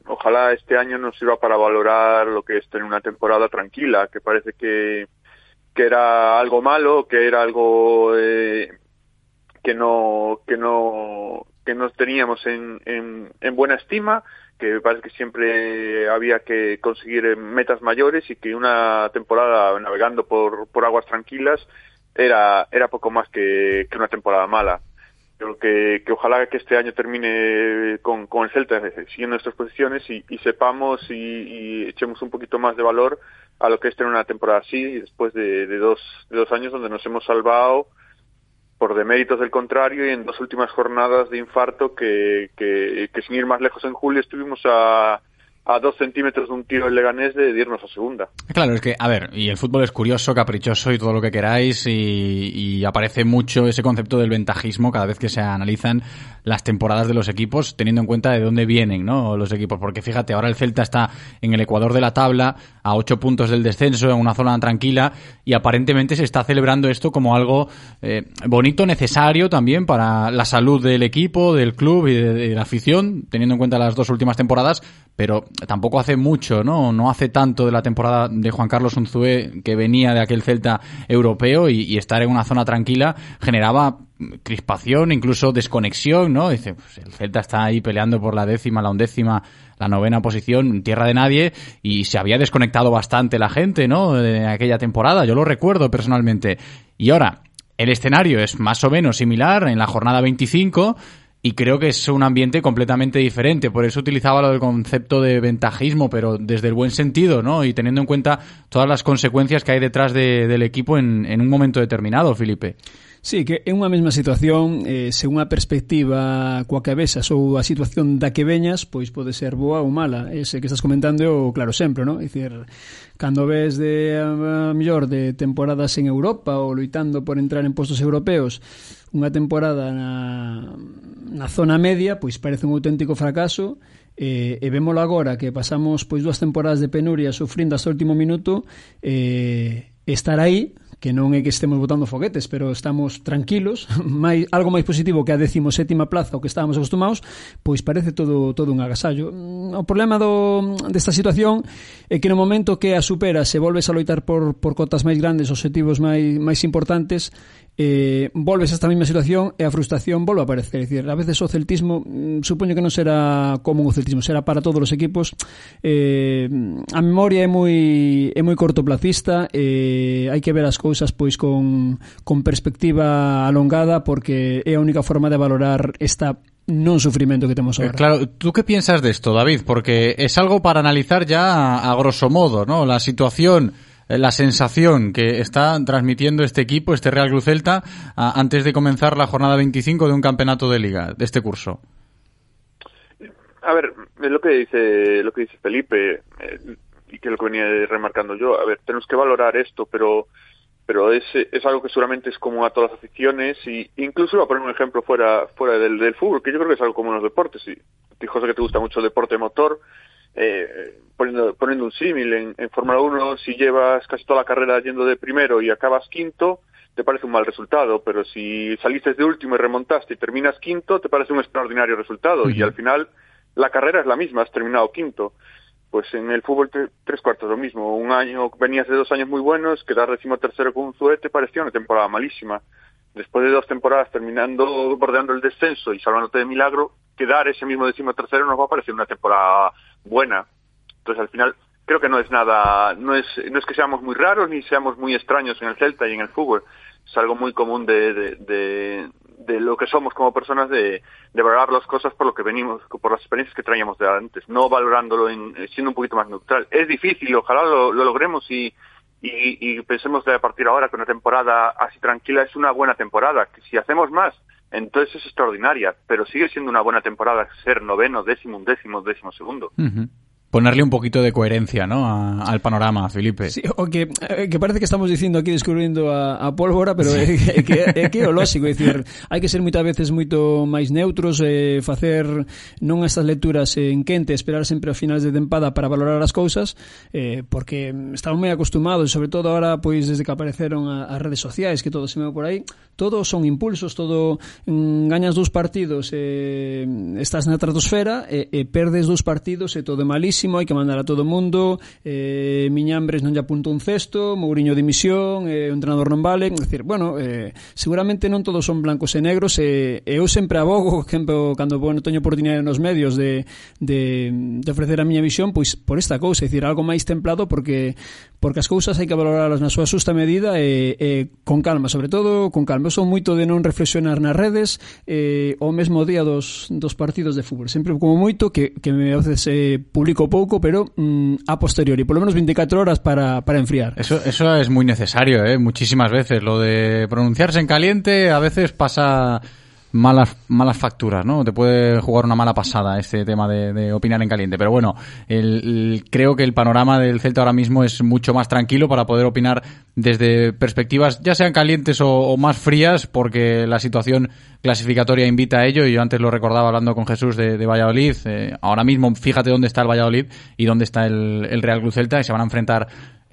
ojalá este año nos sirva para valorar lo que es tener una temporada tranquila, que parece que, que era algo malo, que era algo eh, que no que no que nos teníamos en, en, en buena estima, que parece que siempre había que conseguir metas mayores y que una temporada navegando por, por aguas tranquilas era era poco más que, que una temporada mala. Creo que, que ojalá que este año termine con, con el Celta eh, siguiendo nuestras posiciones y, sepamos y, echemos un poquito más de valor a lo que es tener una temporada así después de, dos, dos años donde nos hemos salvado por deméritos del contrario y en dos últimas jornadas de infarto que, que sin ir más lejos en julio estuvimos a, a dos centímetros de un tiro en Leganés de irnos a segunda. Claro, es que, a ver, y el fútbol es curioso, caprichoso y todo lo que queráis, y, y aparece mucho ese concepto del ventajismo cada vez que se analizan las temporadas de los equipos, teniendo en cuenta de dónde vienen, ¿no? Los equipos, porque fíjate, ahora el Celta está en el ecuador de la tabla, a ocho puntos del descenso, en una zona tranquila, y aparentemente se está celebrando esto como algo eh, bonito, necesario también para la salud del equipo, del club y de, la afición, teniendo en cuenta las dos últimas temporadas, pero tampoco hace mucho, ¿no? No hace tanto de la temporada de Juan Carlos Unzué que venía de aquel Celta europeo y estar en una zona tranquila generaba crispación, incluso desconexión, ¿no? Dice, pues el Celta está ahí peleando por la décima, la undécima, la novena posición, tierra de nadie, y se había desconectado bastante la gente, ¿no? De aquella temporada, yo lo recuerdo personalmente. Y ahora, el escenario es más o menos similar en la jornada 25, y creo que es un ambiente completamente diferente. Por eso utilizaba lo del concepto de ventajismo, pero desde el buen sentido, ¿no? Y teniendo en cuenta todas las consecuencias que hay detrás de, del equipo en, en un momento determinado, Felipe. Sí, que é unha mesma situación, eh, según a perspectiva coa que vexas ou a situación da que veñas, pois pode ser boa ou mala. Ese que estás comentando é o claro sempre, non? É dicir, cando ves de, a, mellor, de temporadas en Europa ou loitando por entrar en postos europeos, unha temporada na, na zona media, pois parece un auténtico fracaso, eh, e vémolo agora que pasamos pois dúas temporadas de penuria sufrindo hasta o último minuto, eh, estar aí que non é que estemos botando foguetes, pero estamos tranquilos, [LAUGHS] máis, algo máis positivo que a 17ª plaza o que estábamos acostumados, pois parece todo todo un agasallo. Mm, o problema do, desta situación é que no momento que a supera se volves a loitar por, por cotas máis grandes, objetivos máis, máis importantes, eh, volves a esta mesma situación e a frustración volve a aparecer. É dicir, a veces o celtismo, mm, supoño que non será como o celtismo, será para todos os equipos. Eh, a memoria é moi é moi cortoplacista, eh, hai que ver as cousas pois con, con perspectiva alongada porque é a única forma de valorar esta non sufrimento que temos eh, agora. Eh, claro, ¿tú qué piensas de esto, David? Porque es algo para analizar ya a, a grosso modo, ¿no? La situación la sensación que está transmitiendo este equipo, este Real Cruz Celta, antes de comenzar la jornada 25 de un campeonato de liga, de este curso. A ver, lo que dice lo que dice Felipe eh, y que lo que venía remarcando yo. A ver, tenemos que valorar esto, pero pero es, es algo que seguramente es común a todas las aficiones y incluso voy a poner un ejemplo fuera fuera del, fútbol, que yo creo que es algo común en los deportes. Y José, que te gusta mucho el deporte motor, eh, poniendo, poniendo un símil, en, en Fórmula 1, si llevas casi toda la carrera yendo de primero y acabas quinto, te parece un mal resultado, pero si saliste de último y remontaste y terminas quinto, te parece un extraordinario resultado. Y al final la carrera es la misma, has terminado quinto. Pues en el fútbol tre- tres cuartos lo mismo. Un año, venías de dos años muy buenos, quedar décimo tercero con un Zue te parecía una temporada malísima. Después de dos temporadas terminando, bordeando el descenso y salvándote de milagro, quedar ese mismo décimo tercero nos va a parecer una temporada buena. Entonces al final creo que no es nada, no es, no es que seamos muy raros ni seamos muy extraños en el Celta y en el fútbol. Es algo muy común de, de, de, de lo que somos como personas de, de valorar las cosas por lo que venimos, por las experiencias que traíamos de antes, no valorándolo en, siendo un poquito más neutral. Es difícil, ojalá lo, lo logremos y, y, y pensemos de a partir de ahora que una temporada así tranquila es una buena temporada, que si hacemos más, entonces es extraordinaria, pero sigue siendo una buena temporada ser noveno, décimo, undécimo, décimo segundo. ponerle un poquito de coherencia ¿no? A, al panorama, Felipe. Sí, o que, eh, que, parece que estamos diciendo aquí descubrindo a, a pólvora, pero sí. é, que, é que é o lógico, dicir, hai que ser moitas veces moito máis neutros, eh, facer non estas lecturas en quente, esperar sempre a finales de tempada para valorar as cousas, eh, porque estamos moi acostumados, sobre todo ahora, pois, desde que apareceron as redes sociais, que todo se me por aí, todo son impulsos, todo mm, gañas dos partidos, eh, estás na estratosfera, e eh, eh, perdes dos partidos, e eh, todo é malísimo, máximo, hai que mandar a todo o mundo, eh, Miñambres non lle apuntou un cesto, Mourinho dimisión, eh, o entrenador non vale, é dicir, bueno, eh, seguramente non todos son blancos e negros, e eh, eu sempre abogo, exemplo, cando bueno, teño oportunidade nos medios de, de, de ofrecer a miña visión, pois por esta cousa, é dicir, algo máis templado porque porque as cousas hai que valoralas na súa xusta medida e, e con calma, sobre todo con calma. Eu son moito de non reflexionar nas redes eh, o mesmo día dos, dos partidos de fútbol. Sempre como moito que, que me veces eh, publico pouco, pero mm, a posteriori, por lo menos 24 horas para, para enfriar. Eso, eso es muy necesario, ¿eh? muchísimas veces. Lo de pronunciarse en caliente a veces pasa malas malas facturas, ¿no? Te puede jugar una mala pasada este tema de, opinar en caliente. Pero bueno, el, creo que el panorama del Celta ahora mismo es mucho más tranquilo para poder opinar desde perspectivas, ya sean calientes o, más frías, porque la situación clasificatoria invita a ello. Y yo antes lo recordaba hablando con Jesús de, de Valladolid. Eh, ahora mismo, fíjate dónde está el Valladolid y dónde está el, el Real Club Celta y se van a enfrentar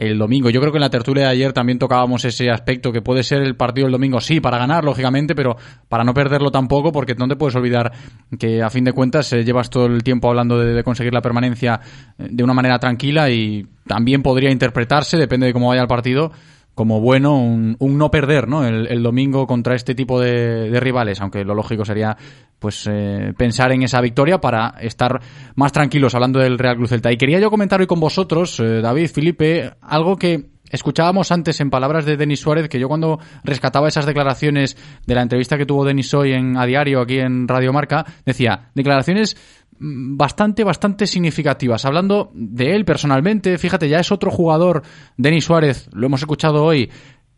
el domingo. Yo creo que en la tertulia de ayer también tocábamos ese aspecto que puede ser el partido del domingo, sí, para ganar, lógicamente, pero para no perderlo tampoco, porque no te puedes olvidar que a fin de cuentas eh, llevas todo el tiempo hablando de, de conseguir la permanencia eh, de una manera tranquila y también podría interpretarse, depende de cómo vaya el partido, como bueno un, un no perder ¿no? El, domingo contra este tipo de, rivales, aunque lo lógico sería pues eh, pensar en esa victoria para estar más tranquilos hablando del Real Cruz Celta. Y quería yo comentar hoy con vosotros, eh, David, Felipe, algo que escuchábamos antes en palabras de Denis Suárez, que yo cuando rescataba esas declaraciones de la entrevista que tuvo Denis hoy en A Diario, aquí en Radio Marca, decía, declaraciones bastante, bastante significativas. Hablando de él personalmente, fíjate, ya es otro jugador, Denis Suárez, lo hemos escuchado hoy,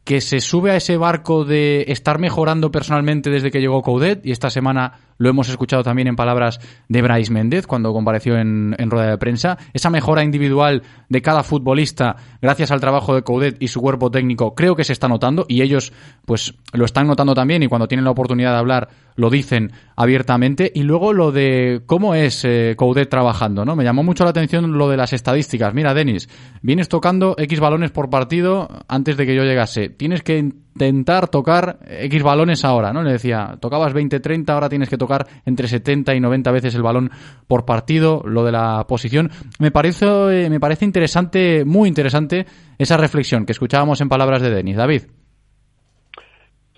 que se sube a ese barco de estar mejorando personalmente desde que llegó Coudet y esta semana lo hemos escuchado también en palabras de Brais Méndez cuando compareció en, en rueda de prensa. Esa mejora individual de cada futbolista gracias al trabajo de Coudet y su cuerpo técnico creo que se está notando y ellos pues lo están notando también y cuando tienen la oportunidad de hablar lo dicen abiertamente. Y luego lo de cómo es eh, Coudet trabajando, ¿no? Me llamó mucho la atención lo de las estadísticas. Mira, Denis, vienes tocando X balones por partido antes de que yo llegase. Tienes que intentar tocar X balones ahora, ¿no? Le decía, tocabas 20-30, ahora tienes que tocar entre 70 y 90 veces el balón por partido, lo de la posición. Me parece, eh, me parece interesante, muy interesante, esa reflexión que escuchábamos en palabras de Denis. David.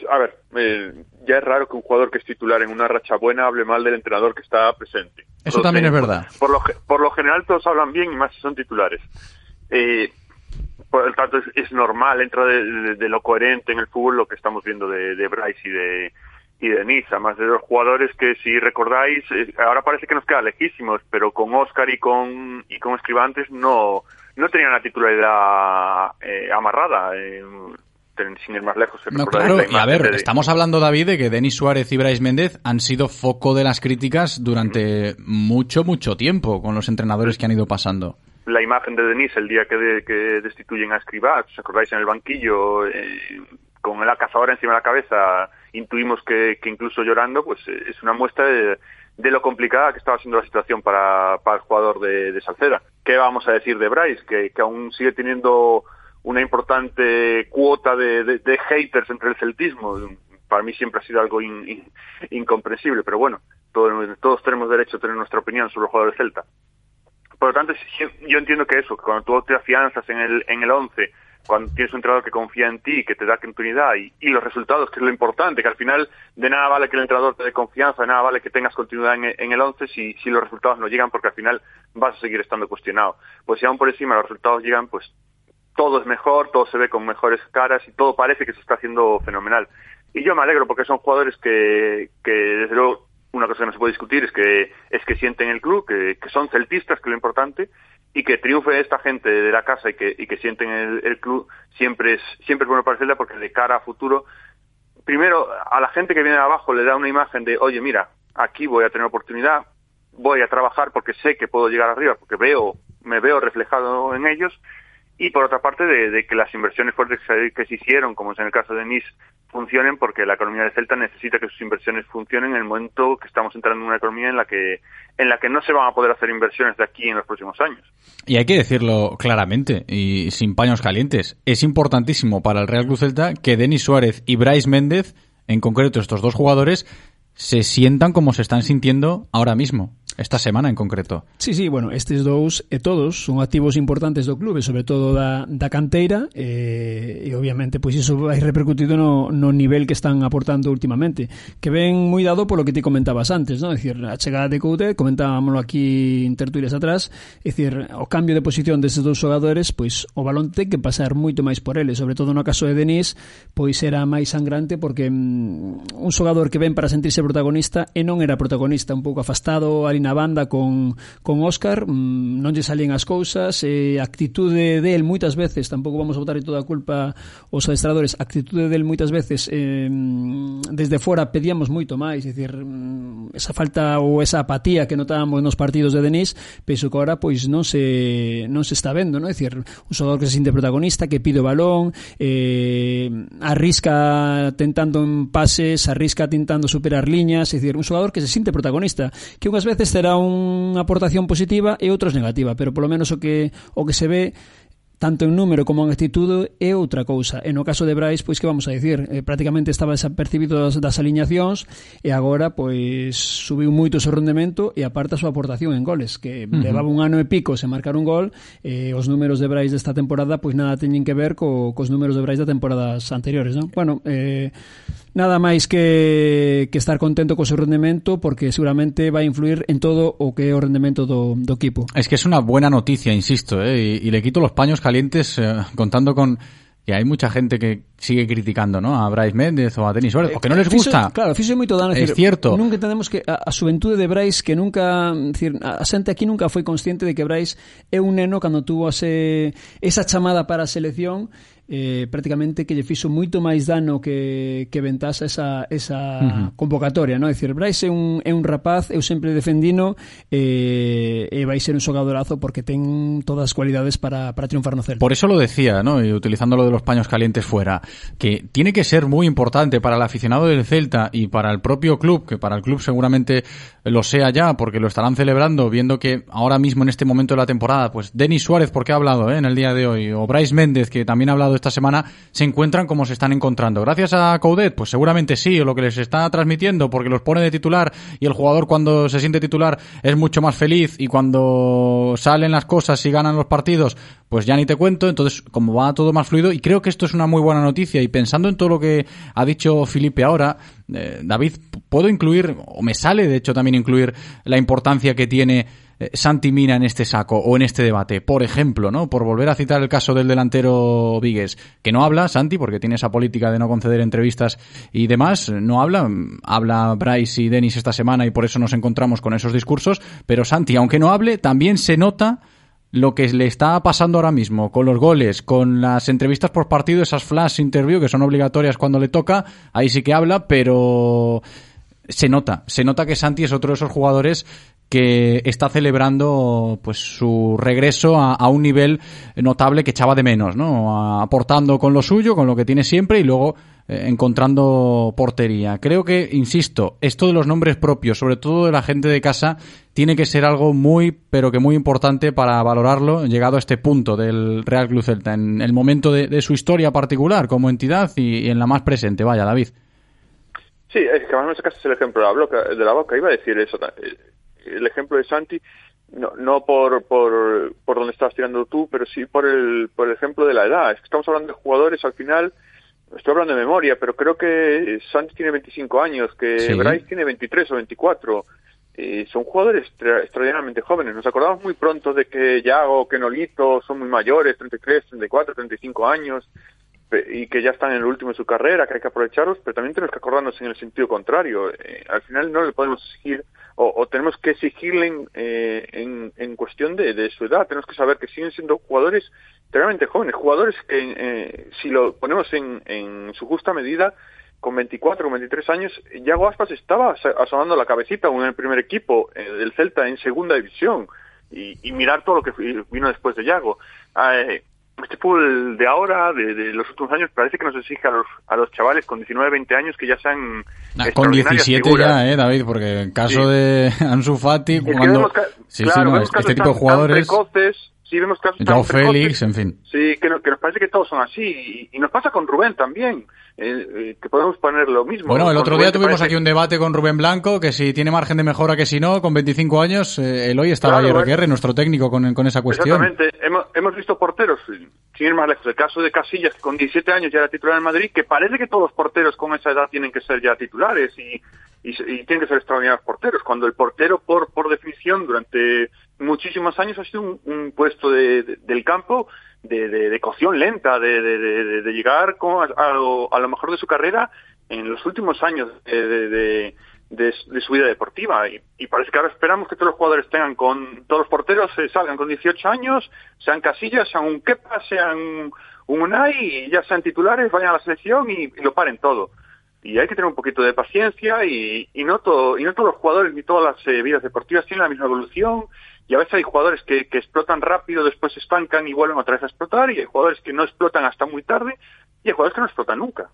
A ver, eh, ya es raro que un jugador que es titular en una racha buena hable mal del entrenador que está presente. Eso también es verdad. Por lo, por lo general todos hablan bien y más si son titulares. Eh, por lo tanto, es, es normal, entra de, de- de lo coherente en el fútbol lo que estamos viendo de, de Bryce y de y de Niza, más de dos jugadores que si recordáis, eh, ahora parece que nos queda lejísimos, pero con Oscar y con y con Escribantes no no tenían la titularidad eh, amarrada. eh, sin ir más lejos, No, claro, la y a ver, de- estamos hablando, David, de que Denis Suárez y Brais Méndez han sido foco de las críticas durante mucho, mucho tiempo con los entrenadores que han ido pasando. La imagen de Denis el día que, de- que destituyen a Escribá, ¿os acordáis en el banquillo, eh, con la cazadora encima de la cabeza, intuimos que, que incluso llorando, pues eh, es una muestra de, lo complicada que estaba siendo la situación para, para el jugador de, de. ¿Qué vamos a decir de Bryce? Que, que aún sigue teniendo una importante cuota de, haters entre el celtismo. Para mí siempre ha sido algo in- in- incomprensible, pero bueno, todo- todos tenemos derecho a tener nuestra opinión sobre el jugador del Celta. Por lo tanto, yo entiendo que eso, cuando tú te afianzas en el, en el 11, cuando tienes un entrenador que confía en ti, que te da continuidad y, y los resultados, que es lo importante, que al final de nada vale que el entrenador te dé confianza, de nada vale que tengas continuidad en, en el 11 si, si los resultados no llegan, porque al final vas a seguir estando cuestionado. Pues si aún por encima los resultados llegan, pues todo es mejor, todo se ve con mejores caras y todo parece que se está haciendo fenomenal. Y yo me alegro porque son jugadores que, que desde luego, una cosa que no se puede discutir es que es que sienten el club, que, son celtistas, que es lo importante, y que triunfe esta gente de la casa y que, y que sienten el, club siempre es siempre es bueno para el Celta porque de cara a futuro, primero a la gente que viene de abajo le da una imagen de, oye, mira, aquí voy a tener oportunidad, voy a trabajar porque sé que puedo llegar arriba, porque veo, me veo reflejado en ellos, y por otra parte de, que las inversiones fuertes que se, hicieron, como es en el caso de Nice, funcionen porque la economía de Celta necesita que sus inversiones funcionen en el momento que estamos entrando en una economía en la que en la que no se van a poder hacer inversiones de aquí en los próximos años. Y hay que decirlo claramente y sin paños calientes. Es importantísimo para el Real Cruz Celta que Denis Suárez y Bryce Méndez, en concreto estos dos jugadores, se sientan como se están sintiendo ahora mismo. Esta semana en concreto. Sí, sí, bueno, estes dous e todos son activos importantes do clube, sobre todo da, da canteira, e, e obviamente pois iso vai repercutido no, no nivel que están aportando últimamente, que ven moi dado polo que ti comentabas antes, non? É dicir, a chegada de Coudet, comentábamoslo aquí en tertulias atrás, é dicir, o cambio de posición destes dous xogadores, pois o balón ten que pasar moito máis por eles, sobre todo no caso de Denis, pois era máis sangrante porque mm, un xogador que ven para sentirse protagonista e non era protagonista, un pouco afastado ali na banda con, con Óscar, mm, non lle salían as cousas, e a actitude del moitas veces, tampouco vamos a botar toda a culpa aos adestradores, a actitude del moitas veces eh, desde fora pedíamos moito máis, é dicir, mm, esa falta ou esa apatía que notábamos nos partidos de Denis, penso que agora pois non se non se está vendo, non? É dicir, un xogador que se sinte protagonista, que pide o balón, eh, arrisca tentando en pases, arrisca tentando superar liñas, é dicir, un xogador que se sinte protagonista, que unhas veces será unha aportación positiva e outras negativa, pero polo menos o que o que se ve tanto en número como en actitude é outra cousa. E no caso de Brais, pois que vamos a dicir, eh, prácticamente estaba desapercibido das, das aliñacións e agora pois subiu moito o seu rendemento e aparta a súa aportación en goles, que uh -huh. levaba un ano e pico sen marcar un gol, e eh, os números de Brais desta temporada pois nada teñen que ver co, cos números de Brais da temporadas anteriores, non? Bueno, eh nada máis que, que estar contento co seu rendemento porque seguramente vai influir en todo o que é o rendemento do, do equipo. Es que es una buena noticia, insisto, ¿eh? y, y le quito los paños calientes eh, contando con que hai mucha gente que sigue criticando ¿no? a Bryce Méndez o a Denis Suárez, o que non les gusta. Fixo, claro, fixo moito dano. É cierto. Nunca entendemos que a, a xuventude de Bryce, que nunca, decir, a xente aquí nunca foi consciente de que Bryce é un neno cando tuvo ese, esa chamada para a selección eh, prácticamente que lle fixo moito máis dano que, que ventasa esa, esa convocatoria, non? É dicir, Brais é un, é un rapaz, eu sempre defendino eh, e vai ser un xogadorazo porque ten todas as cualidades para, para triunfar no Celta. Por eso lo decía, ¿no? Y utilizando lo de los paños calientes fuera, que tiene que ser muy importante para el aficionado del Celta y para el propio club, que para el club seguramente lo sea ya, porque lo estarán celebrando, viendo que ahora mismo en este momento de la temporada, pues Denis Suárez, porque ha hablado ¿eh? en el día de hoy, o Bryce Méndez, que también ha hablado esta semana, se encuentran como se están encontrando. Gracias a Coudet, pues seguramente sí, lo que les está transmitiendo, porque los pone de titular y el jugador cuando se siente titular es mucho más feliz y cuando salen las cosas y ganan los partidos, pues ya ni te cuento. Entonces, como va todo más fluido, y creo que esto es una muy buena noticia, y pensando en todo lo que ha dicho Felipe ahora, eh, David, puedo incluir, o me sale de hecho también incluir la importancia que tiene eh, Santi Mina en este saco o en este debate. Por ejemplo, ¿no? Por volver a citar el caso del delantero Vigues, que no habla, Santi, porque tiene esa política de no conceder entrevistas y demás, no habla, mm, habla Bryce y Denis esta semana y por eso nos encontramos con esos discursos, pero Santi, aunque no hable, también se nota lo que le está pasando ahora mismo con los goles, con las entrevistas por partido, esas flash interview que son obligatorias cuando le toca, ahí sí que habla, pero se nota, se nota que Santi es otro de esos jugadores que está celebrando pues su regreso a, un nivel notable que echaba de menos, ¿no? Aportando con lo suyo, con lo que tiene siempre y luego eh, encontrando portería. Creo que, insisto, esto de los nombres propios, sobre todo de la gente de casa, tiene que ser algo muy, pero que muy importante para valorarlo, llegado a este punto del Real Club Celta, en el momento de, su historia particular como entidad y, en la más presente. Vaya, David. Sí, es que además me sacaste el ejemplo de la, boca, de la boca. Iba a decir eso. Eh, El ejemplo de Santi, no, no por, por, por donde estabas tirando tú, pero sí por el, por el ejemplo de la edad. Es que estamos hablando de jugadores, al final, estoy hablando de memoria, pero creo que Santi tiene 25 años, que Sí. Bryce tiene 23 o 24. Y son jugadores extra- extraordinariamente jóvenes. Nos acordamos muy pronto de que Yago, que Nolito son muy mayores, 33, 34, 35 años y que ya están en el último de su carrera, que hay que aprovecharlos, pero también tenemos que acordarnos en el sentido contrario. Eh, al final no le podemos exigir, o, o tenemos que exigirle en, eh, en, en cuestión de, de su edad. Tenemos que saber que siguen siendo jugadores realmente jóvenes, jugadores que eh, si lo ponemos en, en su justa medida, con 24 o 23 años, Yago Aspas estaba asomando la cabecita en el primer equipo eh, del Celta en segunda división y, y mirar todo lo que vino después de Yago. Este fútbol de ahora, de, de los últimos años, parece que nos exige a los, a los chavales con 19, 20 años que ya sean Ah, Con extraordinarias 17 figuras. ya, eh, David, porque en caso Sí. de [LAUGHS] Ansu Fati, Es que cuando... vemos Sí, claro, sí, no, es- este tipo de tan- tan jugadores... precoces sí vemos casos Félix, en fin. Sí, que, no- que nos parece que todos son así. Y, y nos pasa con Rubén también, eh, eh, que podemos poner lo mismo. Bueno, el otro Rubén día tuvimos parece- aquí un debate con Rubén Blanco, que si tiene margen de mejora que si no, con 25 años, eh, Eloy estaba Claro, ahí RQR, nuestro técnico, con, con esa cuestión. Exactamente. Hemos, hemos visto porteros, sin ir más lejos, el caso de Casillas, que con 17 años ya era titular en Madrid, que parece que todos los porteros con esa edad tienen que ser ya titulares y, y, y tienen que ser extraordinarios porteros, cuando el portero, por, por definición, durante muchísimos años ha sido un, un puesto de- de- del campo de, de, cocción lenta, de, llegar con- a, lo, a lo mejor de su carrera en los últimos años de, su vida deportiva. Y, y parece que ahora esperamos que todos los jugadores tengan con, todos los porteros eh, salgan con 18 años, sean Casillas, sean un Kepa, sean un Unai, y ya sean titulares, vayan a la selección y, y lo paren todo. Y hay que tener un poquito de paciencia y, y no todo, y no todos los jugadores ni todas las eh, vidas deportivas tienen la misma evolución. Y a veces hay jugadores que, explotan rápido, después se estancan y vuelven otra vez a explotar, y hay jugadores que no explotan hasta muy tarde, y hay jugadores que no explotan nunca.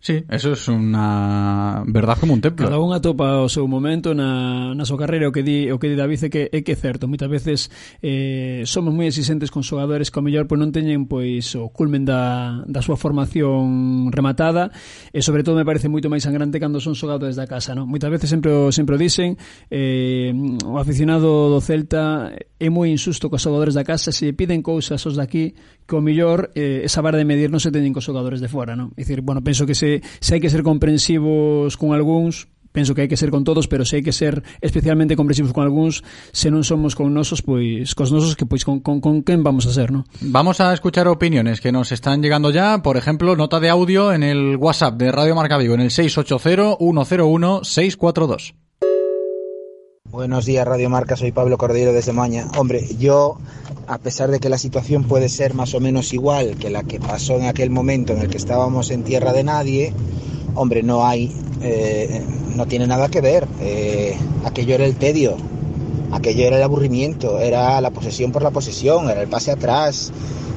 Sí, eso es unha verdade como un templo. Cada un atopa o seu momento na, na súa carreira. O que di o que di David é que é que é certo, moitas veces eh, somos moi exigentes con xogadores que ao mellor pois non teñen pois o culmen da, da súa formación rematada. E sobre todo me parece moito máis sangrante cando son xogadores da casa, non? Moitas veces sempre o, sempre o dicen eh, o aficionado do Celta é moi insusto cos xogadores da casa. Se piden cousas os daqui que o mellor eh, esa vara de medir non se teñen cos xogadores de fora, non? É dicir, bueno, penso que se, se hai que ser comprensivos con algúns, penso que hai que ser con todos, pero se hai que ser especialmente comprensivos con algúns, se non somos con nosos, pois cos nosos que pois con, con, con quen vamos a ser, non? Vamos a escuchar opiniones que nos están llegando ya. Por ejemplo, nota de audio en el WhatsApp de Radio Marca Vigo, en el 680-101-642. Buenos días, Radio Marca. Soy Pablo Cordero desde Maña. Hombre, yo, a pesar de que la situación puede ser más o menos igual que la que pasó en aquel momento en el que estábamos en tierra de nadie, hombre, no hay, eh, no tiene nada que ver. Eh, aquello era el tedio, aquello era el aburrimiento, era la posesión por la posesión, era el pase atrás,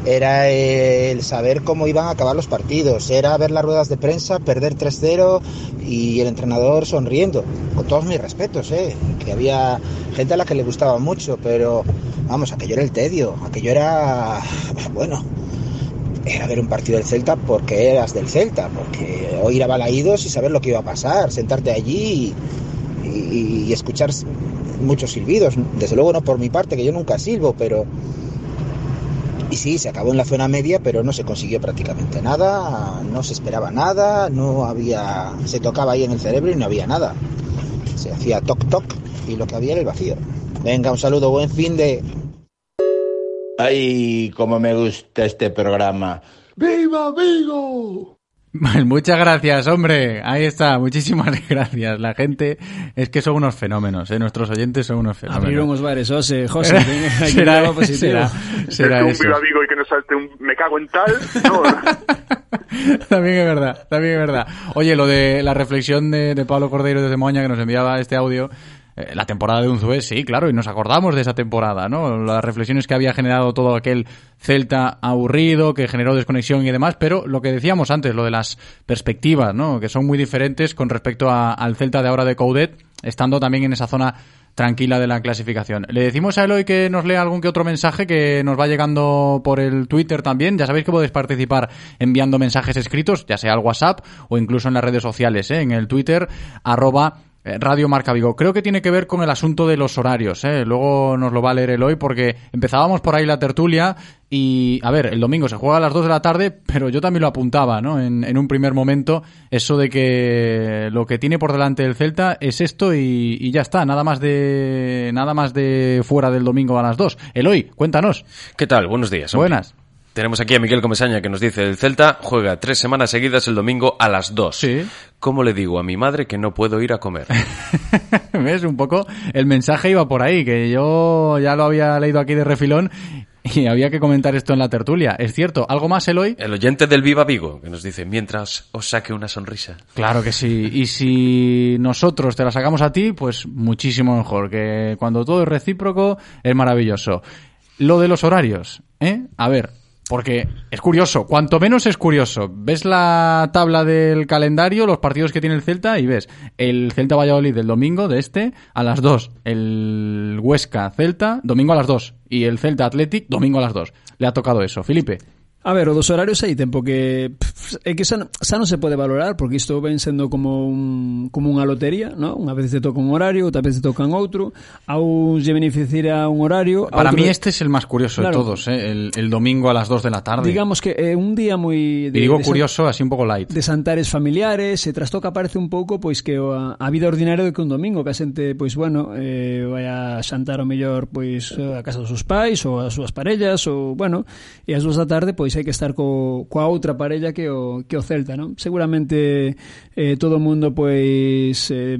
era el saber cómo iban a acabar los partidos, era ver las ruedas de prensa, perder 3-0 y el entrenador sonriendo, con todos mis respetos, ¿eh? que había gente a la que le gustaba mucho, pero vamos, aquello era el tedio, aquello era, bueno, era ver un partido del Celta porque eras del Celta, porque oír a balaídos y saber lo que iba a pasar, sentarte allí y- y escuchar muchos silbidos, desde luego no por mi parte, que yo nunca silbo, pero y sí, se acabó en la zona media, pero no se consiguió prácticamente nada, no se esperaba nada, no había, se tocaba ahí en el cerebro y no había nada. Se hacía toc toc y lo que había era el vacío. Venga, un saludo, buen fin de... Ay, cómo me gusta este programa. ¡Viva Vigo! Muchas gracias, hombre. Ahí está. Muchísimas [LAUGHS] gracias. La gente es que son unos fenómenos, ¿eh? Nuestros oyentes son unos fenómenos. Abriron os bares, José, [LAUGHS] José, hai que será, será, será es que eso. un viva Vigo y que no salte un me cago en tal, no, [LAUGHS] También es verdad, también es verdad. Oye, lo de la reflexión de, de Pablo Cordeiro desde Moña que nos enviaba este audio, eh, la temporada de Unzué, sí, claro, y nos acordamos de esa temporada, ¿no? Las reflexiones que había generado todo aquel Celta aburrido, que generó desconexión y demás, pero lo que decíamos antes, lo de las perspectivas, ¿no? Que son muy diferentes con respecto al Celta de ahora de Coudet, estando también en esa zona tranquila de la clasificación. Le decimos a Eloy que nos lea algún que otro mensaje que nos va llegando por el Twitter también. Ya sabéis que podéis participar enviando mensajes escritos, ya sea al WhatsApp o incluso en las redes sociales, ¿eh? en el Twitter, arroba Radio Marca Vigo. Creo que tiene que ver con el asunto de los horarios. ¿eh? Luego nos lo va a leer Eloy porque empezábamos por ahí la tertulia y, a ver, el domingo se juega a las 2 de la tarde, pero yo también lo apuntaba, ¿no? En, en un primer momento, eso de que lo que tiene por delante el Celta es esto y, y ya está, nada más de nada más de fuera del domingo a las 2. Eloy, cuéntanos. ¿Qué tal? Buenos días. hombre. Buenas. Tenemos aquí a Miguel Comesaña que nos dice, el Celta juega tres semanas seguidas el domingo a las dos. Sí. ¿Cómo le digo a mi madre que no puedo ir a comer? [LAUGHS] ¿Ves? Un poco el mensaje iba por ahí, que yo ya lo había leído aquí de refilón y había que comentar esto en la tertulia. Es cierto, ¿algo más, Eloy? El oyente del Viva Vigo, que nos dice, mientras os saque una sonrisa. Claro que sí. Y si nosotros te la sacamos a ti, pues muchísimo mejor. Que cuando todo es recíproco, es maravilloso. Lo de los horarios, ¿eh? A ver, Porque es curioso, cuanto menos es curioso. Ves la tabla del calendario, los partidos que tiene el Celta y ves el Celta Valladolid del domingo de este a las 2, el Huesca Celta domingo a las 2 y el Celta Athletic domingo a las 2. Le ha tocado eso. Felipe. A ver, o dos horarios aí tempo que pff, é que xa, xa non se pode valorar porque isto ven sendo como un, como unha lotería, ¿no? Unha vez te toca un horario, outra vez te tocan outro, a uns lle beneficiará un horario. Para outro... mí este es el más curioso claro. de todos, ¿eh? el, el domingo a las 2 de la tarde. Digamos que é eh, un día moi y digo de curioso, así un pouco light. De santares familiares, se trastoca parece un pouco pois que a, a vida ordinaria de que un domingo que a xente pois bueno, eh, vai a xantar o mellor pois eh, a casa dos seus pais ou as súas parellas ou bueno, e as 2 da tarde pois hai que estar co, coa outra parella que o que o Celta, non? Seguramente eh, todo o mundo pois eh,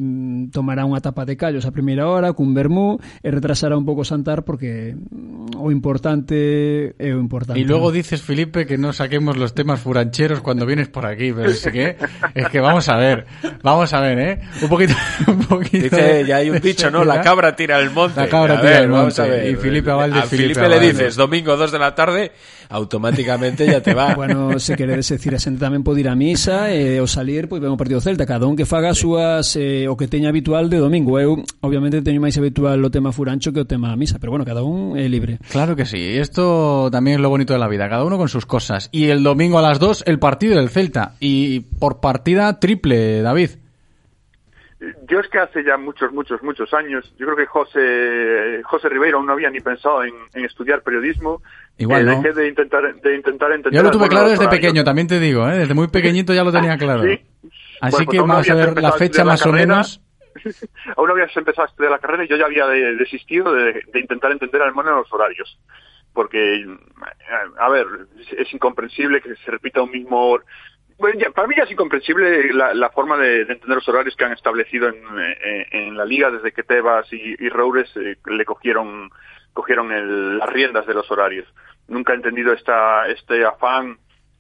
tomará unha tapa de callos a primeira hora cun vermú e retrasará un pouco santar porque mm, o importante é o importante. Y luego non? dices, Felipe, que no saquemos los temas furancheros cuando vienes por aquí, pero es que, es que vamos a ver, vamos a ver, ¿eh? Un poquito, [LAUGHS] un poquito Dice, ya hay un dicho, ¿no? La cabra tira al monte. La cabra A tira ver, vamos monte. a ver. Y Felipe Avalde, A Felipe Felipe le Avalde. dices, domingo 2 de la tarde, automáticamente ya te va. [LAUGHS] Bueno, se queredes decir, a xente tamén pode ir a misa e ao salir, pois ven o partido do Celta, cada un que faga as súas eh, o que teña habitual de domingo. Eu, obviamente, teño máis habitual o tema furancho que o tema misa, pero bueno, cada un é libre. Claro que sí, esto también es lo bonito de la vida, cada uno con sus cosas. Y el domingo a las 2, el partido del Celta. Y por partida triple, David. Yo es que hace ya muchos, muchos, muchos años, yo creo que José, José Ribeiro aún no había ni pensado en, en estudiar periodismo. Igual, Eh, ¿no? De intentar, de intentar entender. Yo lo tuve claro desde pequeño, también te digo, ¿eh? desde muy pequeñito ya lo tenía claro. Sí. Así Bueno, pues que vamos a ver la fecha la más o carrera. menos. [LAUGHS] Aún no habías empezado a estudiar la carrera y yo ya había de- desistido de, de intentar entender al mono de los horarios. Porque, a ver, es, es incomprensible que se repita un mismo... Bueno, ya- para mí ya es incomprensible la, la forma de, de entender los horarios que han establecido en, eh, en la liga desde que Tebas y, y Roures eh, le cogieron cogieron el- las riendas de los horarios. Nunca he entendido esta, este afán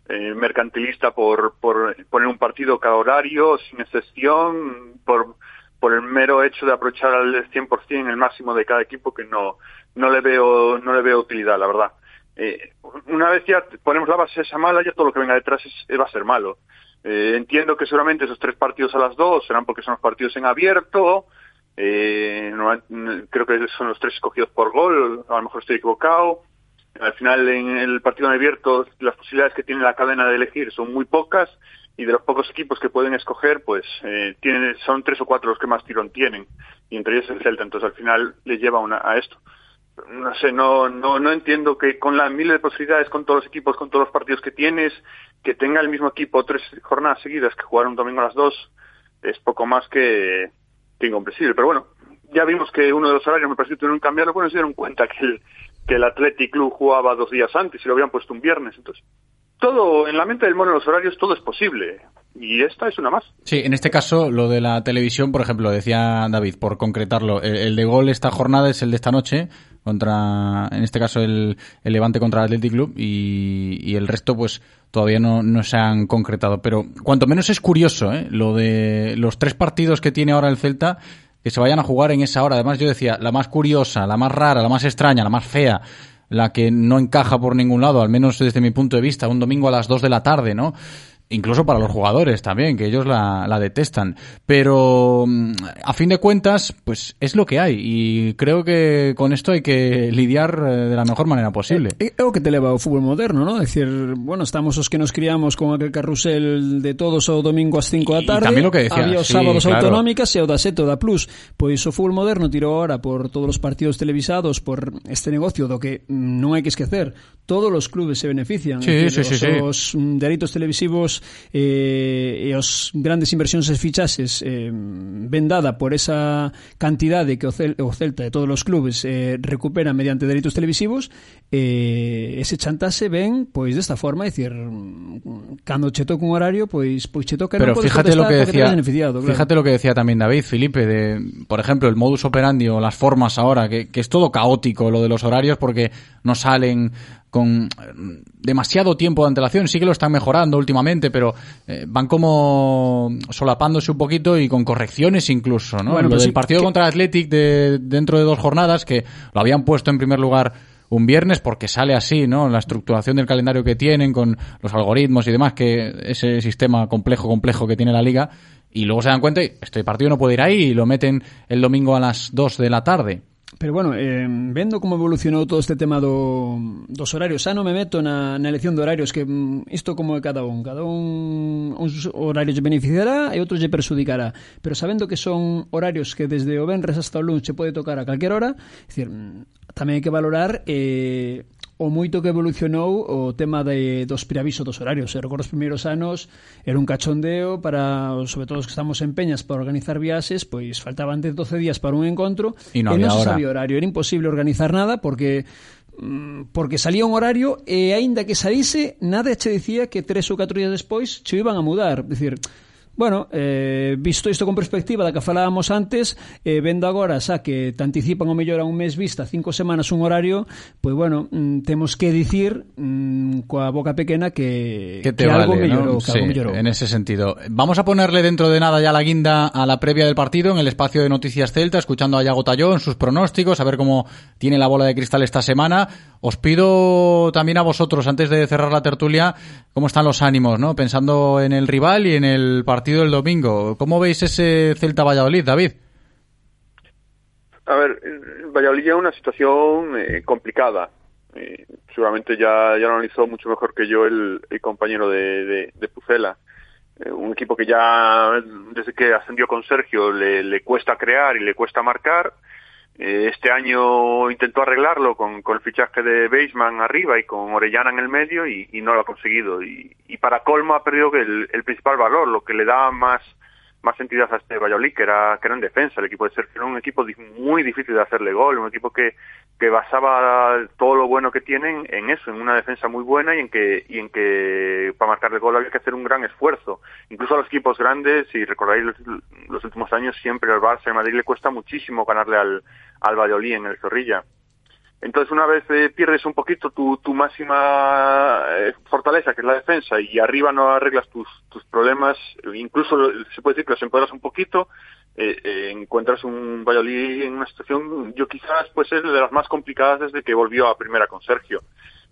eh, mercantilista por, por poner un partido cada horario, sin excepción, por, por el mero hecho de aprovechar al 100% el máximo de cada equipo que no, no le veo, no le veo utilidad, la verdad. Eh, una vez ya ponemos la base esa mala, ya todo lo que venga detrás es- va a ser malo. Eh, entiendo que seguramente esos tres partidos a las dos serán porque son los partidos en abierto. Eh, no- creo que son los tres escogidos por gol, a lo mejor estoy equivocado. Al final, en el partido abierto, las posibilidades que tiene la cadena de elegir son muy pocas y de los pocos equipos que pueden escoger, pues eh, tiene, son tres o cuatro los que más tirón tienen y entre ellos el Celta. Entonces, al final, le lleva una, a esto. No sé, no, no, no entiendo que con las miles de posibilidades, con todos los equipos, con todos los partidos que tienes, que tenga el mismo equipo tres jornadas seguidas que jugar un domingo a las dos, es poco más que, que incomprensible. Pero bueno, ya vimos que uno de los horarios me pareció que tuvieron que cambiarlo, bueno, se dieron cuenta que el, que el Athletic Club jugaba dos días antes y lo habían puesto un viernes. Entonces, todo, en la mente del mono de los horarios, todo es posible. Y esta es una más. Sí, en este caso, lo de la televisión, por ejemplo, decía David, por concretarlo, el, de gol esta jornada es el de esta noche, contra, en este caso, el, el Levante contra el Athletic Club, y, y el resto, pues, todavía no, no se han concretado. Pero, cuanto menos es curioso, ¿eh? Lo de los tres partidos que tiene ahora el Celta, que se vayan a jugar en esa hora. Además, yo decía, la más curiosa, la más rara, la más extraña, la más fea, la que no encaja por ningún lado, al menos desde mi punto de vista, un domingo a las 2 de la tarde, ¿no? Incluso para los jugadores también, que ellos la, la detestan. Pero mm, a fin de cuentas, pues es lo que hay. Y creo que con esto hay que lidiar eh, de la mejor manera posible. É, é o que te leva ao fútbol moderno, ¿no? É dicir, bueno, estamos os que nos criamos con aquel carrusel de todos o domingo ás 5 da tarde. tamén lo que decía, había os sí, sábados claro. autonómicas e o da Seto da Plus. Pois o fútbol moderno tirou ahora por todos os partidos televisados por este negocio do que non hai que esquecer. Todos os clubes se benefician. Sí, É dicir, sí, sí, os, sí. os mm, dereitos televisivos eh, e os grandes inversións e fichaxes eh, vendada por esa cantidade que o, Cel o Celta e todos os clubes eh, recuperan mediante dereitos televisivos eh, ese chantase ven pois desta forma, é dicir cando che toca un horario, pois pois che toca Pero non fíjate lo que decía, claro. fíjate lo que decía tamén David, Felipe, de por ejemplo, el modus operandi o las formas ahora que, que es todo caótico lo de los horarios porque no salen con eh, demasiado tiempo de antelación. Sí que lo están mejorando últimamente, pero eh, van como solapándose un poquito y con correcciones incluso, ¿no? Bueno, lo pero del sí partido que- contra el Athletic de, dentro de dos jornadas, que lo habían puesto en primer lugar un viernes porque sale así, ¿no? La estructuración del calendario que tienen con los algoritmos y demás, que ese sistema complejo, complejo que tiene la liga, y luego se dan cuenta y este partido no puede ir ahí y lo meten el domingo a las 2 de la tarde. Pero bueno, eh, vendo como evolucionou todo este tema do, dos horarios, xa non me meto na, na elección de horarios, que mm, isto como é cada un, cada un uns horarios lle beneficiará e outros lle perjudicará, pero sabendo que son horarios que desde o venres hasta o lunes se pode tocar a calquer hora, é dicir, mm, tamén hai que valorar eh, o moito que evolucionou o tema de, dos preavisos dos horarios. Eu recordo os primeiros anos era un cachondeo para, sobre todo os que estamos en peñas para organizar viaxes, pois faltaban de 12 días para un encontro e non, e non se sabía horario. Era imposible organizar nada porque mm, porque salía un horario e aínda que salise, nada che dicía que tres ou catro días despois che iban a mudar. Decir, Bueno, eh, visto isto con perspectiva da que falábamos antes, eh, vendo agora xa que te anticipan o mellor a un mes vista, cinco semanas un horario, pois bueno, mm, temos que dicir mm, coa boca pequena que, que te que algo vale, mellorou, ¿no? que algo Sí, mellorou. en ese sentido. Vamos a ponerle dentro de nada ya la guinda a la previa del partido en el espacio de Noticias Celta, escuchando a Yago Tallón, sus pronósticos, a ver cómo tiene la bola de cristal esta semana. Os pido también a vosotros, antes de cerrar la tertulia, cómo están los ánimos, ¿no? Pensando en el rival y en el partido del domingo. ¿Cómo veis ese Celta Valladolid, David? A ver, Valladolid es una situación eh, complicada. Eh, seguramente ya, ya lo analizó mucho mejor que yo el, compañero de, Pucela. Eh, un equipo que ya desde que ascendió con Sergio le cuesta crear y le cuesta marcar. Eh, este año intentó arreglarlo con, el fichaje de Beisman arriba y con Orellana en el medio y, no lo ha conseguido. Y, y para colmo ha perdido el, el principal valor, lo que le da más más entidad a este Valladolid, que era, que era en defensa. El equipo de Sergio era un equipo muy difícil de hacerle gol, un equipo que, que basaba todo lo bueno que tienen en eso, en una defensa muy buena y en que, y en que para marcarle gol había que hacer un gran esfuerzo. Incluso a los equipos grandes, si recordáis los, últimos años, siempre al Barça y Madrid le cuesta muchísimo ganarle al, al Valladolid en el Zorrilla. Entonces, una vez eh, pierdes un poquito tu, tu máxima eh, fortaleza, que es la defensa, y arriba no arreglas tus, tus problemas, incluso se puede decir que los empeoras un poquito, eh, eh, encuentras un Valladolid en una situación, yo quizás, pues es de las más complicadas desde que volvió a primera con Sergio.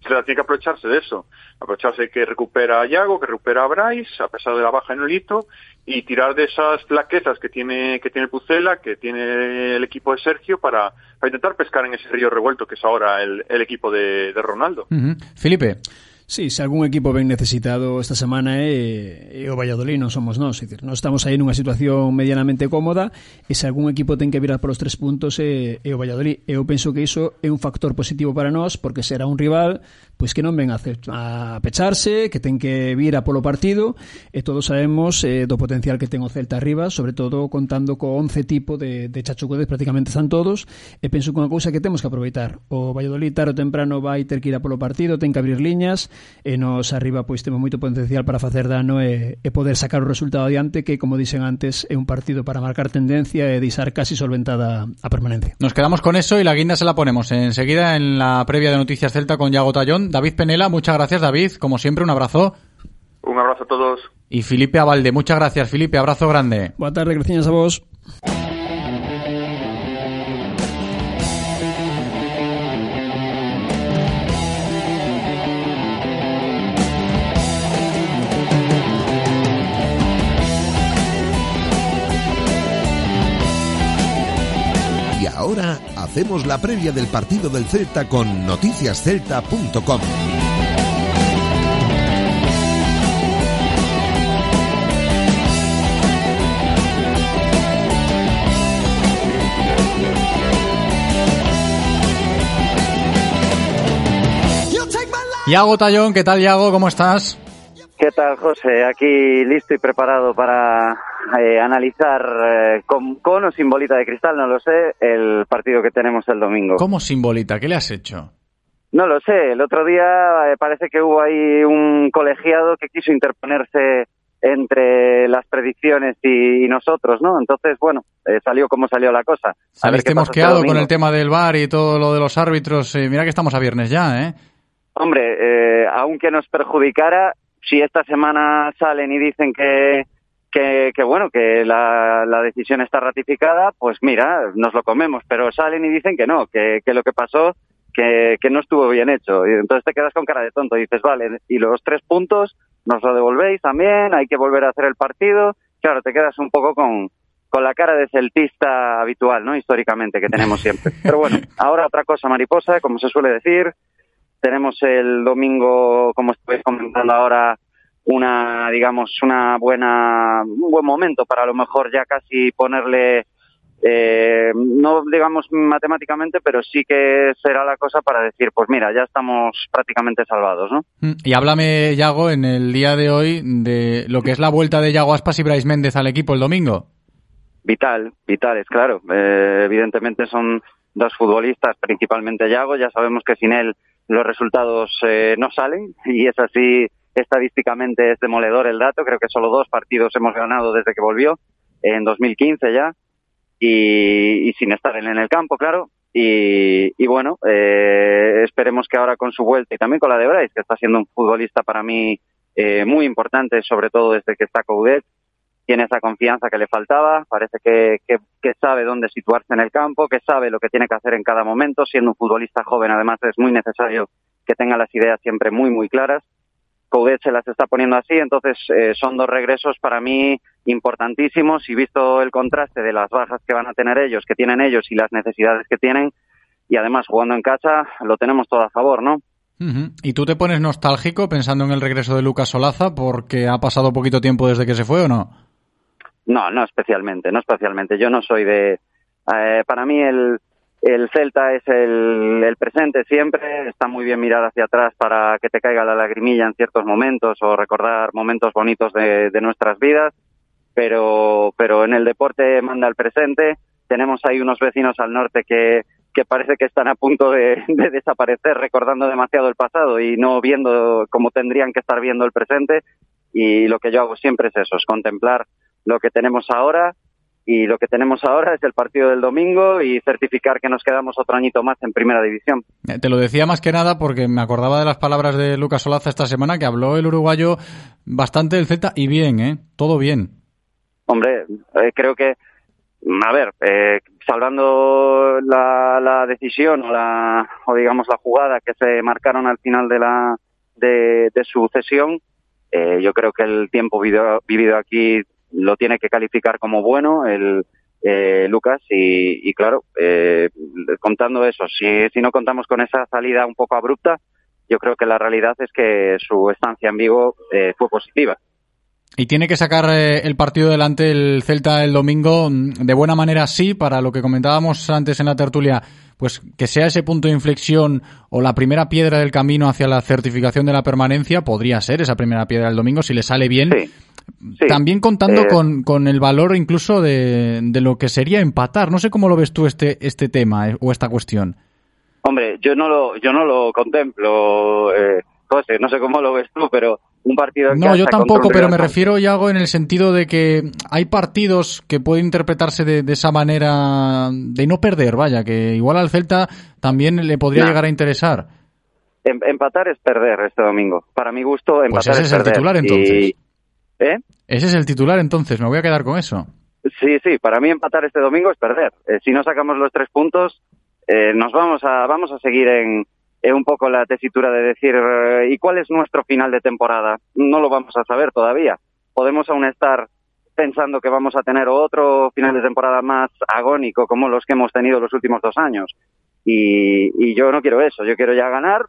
Se la tiene que aprovecharse de eso, aprovecharse que recupera a Yago, que recupera a Bryce, a pesar de la baja en el hito, y tirar de esas flaquezas que tiene que tiene el Pucela, que tiene el equipo de Sergio, para, para intentar pescar en ese río revuelto que es ahora el, equipo de, Ronaldo. Felipe. Sí, se algún equipo ben necesitado esta semana é, eh, é o Valladolid, non somos nós. Dicir, nós estamos aí nunha situación medianamente cómoda e se algún equipo ten que virar polos tres puntos é, é o Valladolid. Eu penso que iso é un factor positivo para nós porque será un rival pois que non ven a, a pecharse, que ten que vir a polo partido e todos sabemos eh, do potencial que ten o Celta arriba, sobre todo contando co 11 tipo de, de chachucodes prácticamente están todos e penso que unha cousa que temos que aproveitar. O Valladolid tarde ou temprano vai ter que ir a polo partido, ten que abrir liñas e nos arriba pois temos moito potencial para facer dano e, e poder sacar o resultado adiante que, como dixen antes, é un partido para marcar tendencia e deixar casi solventada a permanencia. Nos quedamos con eso y la guinda se la ponemos enseguida en la previa de Noticias Celta con Yago Tallón. David Penela, muchas gracias David, como siempre un abrazo. Un abrazo a todos. Y Felipe Abalde, muchas gracias Felipe, abrazo grande. Boa tarde, gracias a vos. Hacemos la previa del partido del Celta con noticiascelta.com. Yago Tallón, ¿qué tal Yago? ¿Cómo estás? ¿Qué tal, José? Aquí listo y preparado para eh, analizar eh, con, con o sin bolita de cristal, no lo sé, el partido que tenemos el domingo. ¿Cómo simbolita? ¿Qué le has hecho? No lo sé, el otro día eh, parece que hubo ahí un colegiado que quiso interponerse entre las predicciones y, y nosotros, ¿no? Entonces, bueno, eh, salió como salió la cosa. A ver Saliste este mosqueado con domingo. el tema del bar y todo lo de los árbitros. Eh, mira que estamos a viernes ya, ¿eh? Hombre, eh, aunque nos perjudicara, si esta semana salen y dicen que, que, que bueno, que la, la decisión está ratificada, pues mira, nos lo comemos. Pero salen y dicen que no, que, que lo que pasó, que que, que no estuvo bien hecho. Y entonces te quedas con cara de tonto y dices, vale, y los tres puntos nos lo devolvéis también, hay que volver a hacer el partido. Claro, te quedas un poco con, con la cara de celtista habitual, ¿no? Históricamente, que tenemos siempre. [LAUGHS] Pero bueno, ahora otra cosa mariposa, como se suele decir. Tenemos el domingo, como estoy comentando ahora, una, digamos, una buena, un buen momento para a lo mejor ya casi ponerle, eh, no digamos matemáticamente, pero sí que será la cosa para decir, pues mira, ya estamos prácticamente salvados, ¿no? Mm, Y háblame, Yago, en el día de hoy de lo que es la vuelta de Yago Aspas y Brais Méndez al equipo el domingo. Vital, vitales, claro. Eh, evidentemente son dos futbolistas, principalmente Yago. Ya sabemos que sin él los resultados eh, no salen y es así estadísticamente es demoledor el dato. Creo que solo dos partidos hemos ganado desde que volvió, en 2015 ya, y, y sin estar en el campo, claro. Y, y bueno, eh, esperemos que ahora con su vuelta y también con la de Bryce, que está siendo un futbolista para mí eh, muy importante, sobre todo desde que está Coudet, tiene esa confianza que le faltaba, parece que, que, que sabe dónde situarse en el campo, que sabe lo que tiene que hacer en cada momento, siendo un futbolista joven además es muy necesario que tenga las ideas siempre muy, muy claras. Coudet se las está poniendo así, entonces eh, son dos regresos para mí importantísimos y visto el contraste de las bajas que van a tener ellos, que tienen ellos y las necesidades que tienen, y además jugando en casa, lo tenemos todo a favor, ¿no? ¿Y tú te pones nostálgico pensando en el regreso de Lucas Solaza porque ha pasado poquito tiempo desde que se fue o no? No, no especialmente, no especialmente. Yo no soy de... eh, para mí el, el Celta es el, el presente siempre. Está muy bien mirar hacia atrás para que te caiga la lagrimilla en ciertos momentos o recordar momentos bonitos de, de nuestras vidas. Pero, pero en el deporte manda el presente. Tenemos ahí unos vecinos al norte que, que parece que están a punto de, de desaparecer recordando demasiado el pasado y no viendo como tendrían que estar viendo el presente. Y lo que yo hago siempre es eso, es contemplar lo que tenemos ahora y lo que tenemos ahora es el partido del domingo y certificar que nos quedamos otro añito más en primera división. Eh, Te lo decía más que nada porque me acordaba de las palabras de Lucas Solaza esta semana que habló el uruguayo bastante del Z y bien, ¿eh? Todo bien. Hombre, eh, creo que, a ver, eh, salvando la, la decisión o, la, o digamos la jugada que se marcaron al final de la de, de su cesión, eh, yo creo que el tiempo vivido, vivido aquí lo tiene que calificar como bueno el eh, Lucas y, y claro, eh, contando eso, si, si no contamos con esa salida un poco abrupta, yo creo que la realidad es que su estancia en Vigo eh, fue positiva. Y tiene que sacar eh, el partido delante el Celta el domingo mm, de buena manera, sí, para lo que comentábamos antes en la tertulia, pues que sea ese punto de inflexión o la primera piedra del camino hacia la certificación de la permanencia, podría ser esa primera piedra el domingo si le sale bien. También contando Eh, con, con el valor incluso de, de lo que sería empatar. No sé cómo lo ves tú este, este tema eh, o esta cuestión. Hombre, yo no lo, yo no lo contemplo, eh, José, no sé cómo lo ves tú, pero un partido en No, yo tampoco, pero me refiero, Yago, en el sentido de que hay partidos que pueden interpretarse de, de esa manera de no perder, vaya, que igual al Celta también le podría llegar a interesar. Em- empatar es perder este domingo. Para mi gusto, Pues empatar ese es es el titular entonces. Y- ¿Eh? Ese es el titular entonces, me voy a quedar con eso. Sí, sí, para mí empatar este domingo es perder. Eh, si no sacamos los tres puntos, eh, nos vamos a, vamos a seguir en, en un poco la tesitura de decir, eh, ¿y cuál es nuestro final de temporada? No lo vamos a saber todavía. Podemos aún estar pensando que vamos a tener otro final de temporada más agónico como los que hemos tenido los últimos dos años. Y, y yo no quiero eso, yo quiero ya ganar,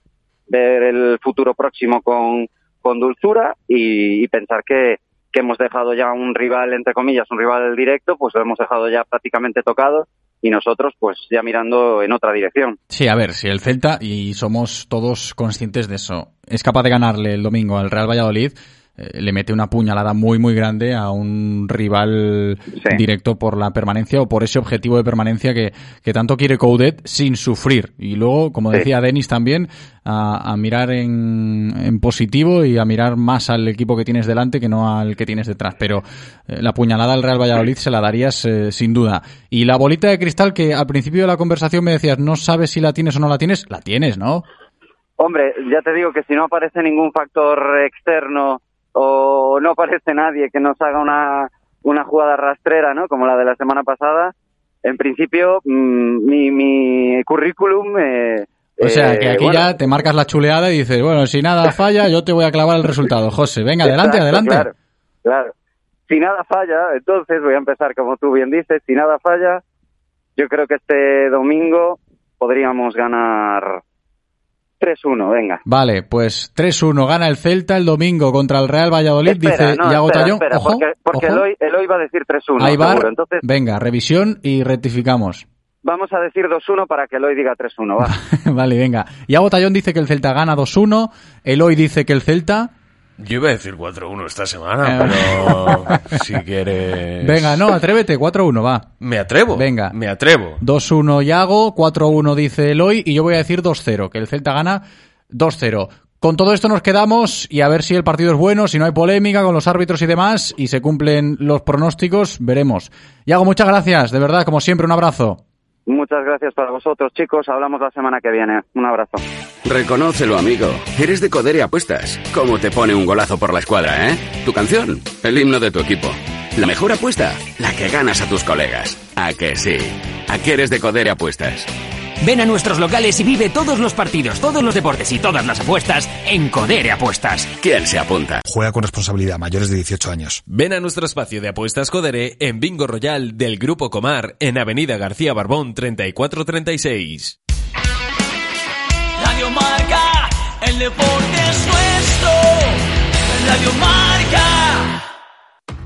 ver el futuro próximo con, con dulzura y, pensar que, que hemos dejado ya un rival, entre comillas, un rival directo, pues lo hemos dejado ya prácticamente tocado y nosotros pues ya mirando en otra dirección. Sí, a ver, si el Celta, y somos todos conscientes de eso, es capaz de ganarle el domingo al Real Valladolid, eh, le mete una puñalada muy, muy grande a un rival directo por la permanencia o por ese objetivo de permanencia que, que tanto quiere Coudet sin sufrir. Y luego, como Sí. decía Denis también, a, a mirar en, en positivo y a mirar más al equipo que tienes delante que no al que tienes detrás. Pero eh, la puñalada al Real Valladolid se la darías eh, sin duda. Y la bolita de cristal que al principio de la conversación me decías, no sabes si la tienes o no la tienes, la tienes, ¿no? Hombre, ya te digo que si no aparece ningún factor externo o no aparece nadie que nos haga una, una jugada rastrera, ¿no? Como la de la semana pasada, en principio mm, mi, mi currículum eh, O sea, que Eh, aquí bueno, ya te marcas la chuleada y dices, bueno, si nada falla, yo te voy a clavar el resultado. José, venga, adelante, Exacto, adelante. Claro, claro. Si nada falla, entonces voy a empezar como tú bien dices. Si nada falla, yo creo que este domingo podríamos ganar 3-1, venga. Vale, pues 3-1 gana el Celta el domingo contra el Real Valladolid, Espera, dice no, espera, Tallón. espera, Ojo, porque, porque ojo. Eloy, Eloy va a decir 3-1, Ahí va. Entonces Venga, revisión y rectificamos. vamos a decir 2-1 para que Eloy diga 3-1, va. [LAUGHS] vale, venga. Iago Tallón dice que el Celta gana 2-1, Eloy dice que el Celta... Yo iba a decir 4-1 esta Eh. semana, pero si quieres... Venga, no, atrévete, 4-1, va. Me atrevo. Venga. Me atrevo. 2-1 Yago, 4-1 dice Eloy y yo voy a decir 2-0, que el Celta gana 2-0. Con todo esto nos quedamos y a ver si el partido es bueno, si no hay polémica con los árbitros y demás y se cumplen los pronósticos, veremos. Yago, muchas gracias, de verdad, como siempre, un abrazo. Muchas gracias para vosotros, chicos. Hablamos la semana que viene. Un abrazo. Reconócelo, amigo. Eres de Codere Apuestas. ¿Cómo te pone un golazo por la escuadra, eh? Tu canción, el himno de tu equipo. La mejor apuesta, la que ganas a tus colegas. ¿A que sí? ¿A que eres de Codere Apuestas? Ven a nuestros locales y vive todos los partidos, todos los deportes y todas las apuestas en Codere Apuestas. ¿Quién se apunta? Juega con responsabilidad, mayores de 18 años. Ven a nuestro espacio de apuestas Codere en Bingo Royal del Grupo Comar en Avenida García Barbón 3436. Radio Marca, el deporte es nuestro. Radio Marca.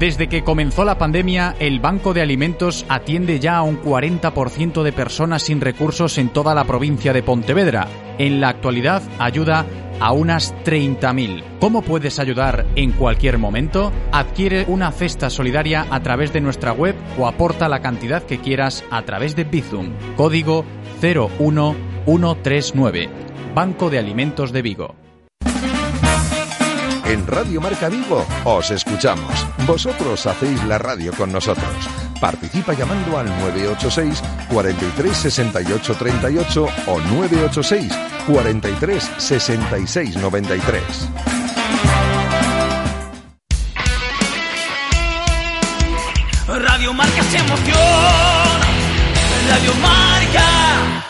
Desde que comenzó la pandemia, el Banco de Alimentos atiende ya a un 40% de personas sin recursos en toda la provincia de Pontevedra. En la actualidad ayuda a unas 30.000. ¿Cómo puedes ayudar en cualquier momento? Adquiere una cesta solidaria a través de nuestra web o aporta la cantidad que quieras a través de Bizum. Código 01139. Banco de Alimentos de Vigo. En Radio Marca Vigo os escuchamos. Vosotros hacéis la radio con nosotros. Participa llamando al 986 43 68 38 o 986 43 66 93. Radio Marca se emoción. Radio Marca.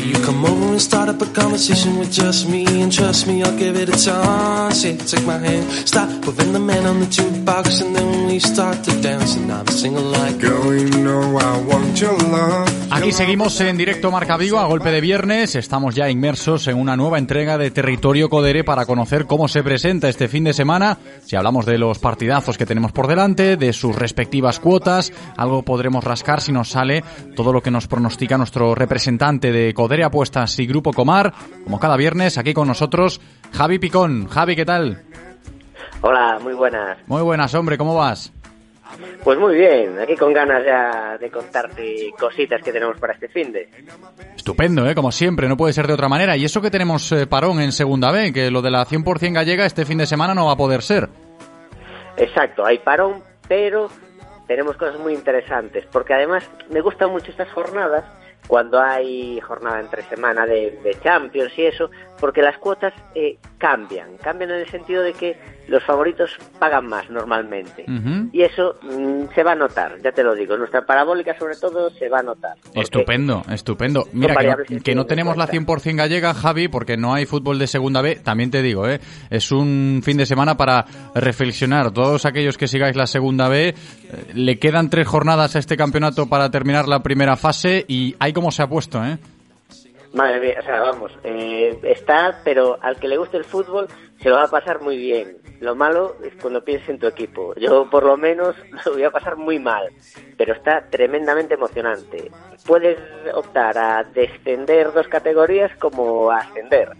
You come over and start up a conversation with just me, and trust me, I'll give it a chance. Yeah, take my hand, stop moving the man on the jukebox, and then we start to dance, and I'm singing like, Girl, you know I want your love. Aquí seguimos en directo Marca Vigo a golpe de viernes. Estamos ya inmersos en una nueva entrega de Territorio Codere para conocer cómo se presenta este fin de semana. Si hablamos de los partidazos que tenemos por delante, de sus respectivas cuotas, algo podremos rascar si nos sale todo lo que nos pronostica nuestro representante de Codere Apuestas y Grupo Comar. Como cada viernes, aquí con nosotros, Javi Picón. Javi, ¿qué tal? Hola, muy buenas. Muy buenas, hombre, ¿cómo vas? Pues muy bien, aquí con ganas ya de contarte cositas que tenemos para este fin de. Estupendo, ¿eh? Como siempre, no puede ser de otra manera. Y eso que tenemos eh, parón en Segunda B, que lo de la 100% gallega este fin de semana no va a poder ser. Exacto, hay parón, pero tenemos cosas muy interesantes, porque además me gustan mucho estas jornadas cuando hay jornada entre semana de, Champions y eso, porque las cuotas eh, cambian, cambian en el sentido de que los favoritos pagan más normalmente. Y eso mm, se va a notar, ya te lo digo. Nuestra parabólica, sobre todo, se va a notar. Estupendo, estupendo. Mira, que no, que no tenemos la 100% gallega, Javi, porque no hay fútbol de Segunda B. También te digo, ¿eh? Es un fin de semana para reflexionar. Todos aquellos que sigáis la Segunda B, eh, le quedan tres jornadas a este campeonato para terminar la primera fase y hay como se ha puesto, ¿eh? Madre mía, o sea, vamos, eh, está, pero al que le guste el fútbol se lo va a pasar muy bien. Lo malo es cuando pienses en tu equipo. Yo, por lo menos, [LAUGHS] lo voy a pasar muy mal, pero está tremendamente emocionante. Puedes optar a descender dos categorías como a ascender.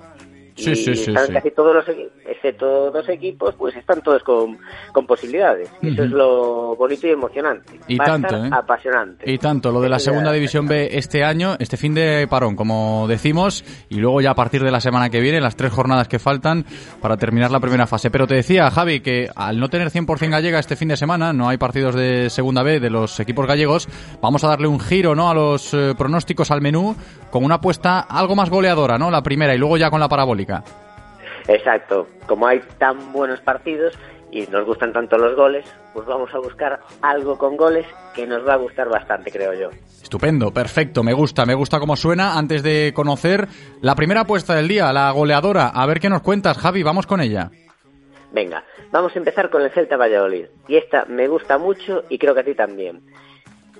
Sí, sí, sí, están casi todos los excepto dos equipos, pues están todos con, con posibilidades. Eso es lo bonito y emocionante. Y Va tanto, a estar ¿eh? apasionante. Y tanto, lo de la segunda división B este año, este fin de parón, como decimos, y luego ya a partir de la semana que viene, las tres jornadas que faltan para terminar la primera fase. Pero te decía, Javi, que al no tener 100% gallega este fin de semana, no hay partidos de segunda B de los equipos gallegos, vamos a darle un giro ¿no? a los eh, pronósticos al menú con una apuesta algo más goleadora, ¿no? La primera y luego ya con la parabólica. Exacto. Como hay tan buenos partidos y nos gustan tanto los goles, pues vamos a buscar algo con goles que nos va a gustar bastante, creo yo. Estupendo, perfecto, me gusta, me gusta cómo suena. Antes de conocer la primera apuesta del día, la goleadora, a ver qué nos cuentas, Javi, vamos con ella. Venga, vamos a empezar con el Celta Valladolid. Y esta me gusta mucho y creo que a ti también.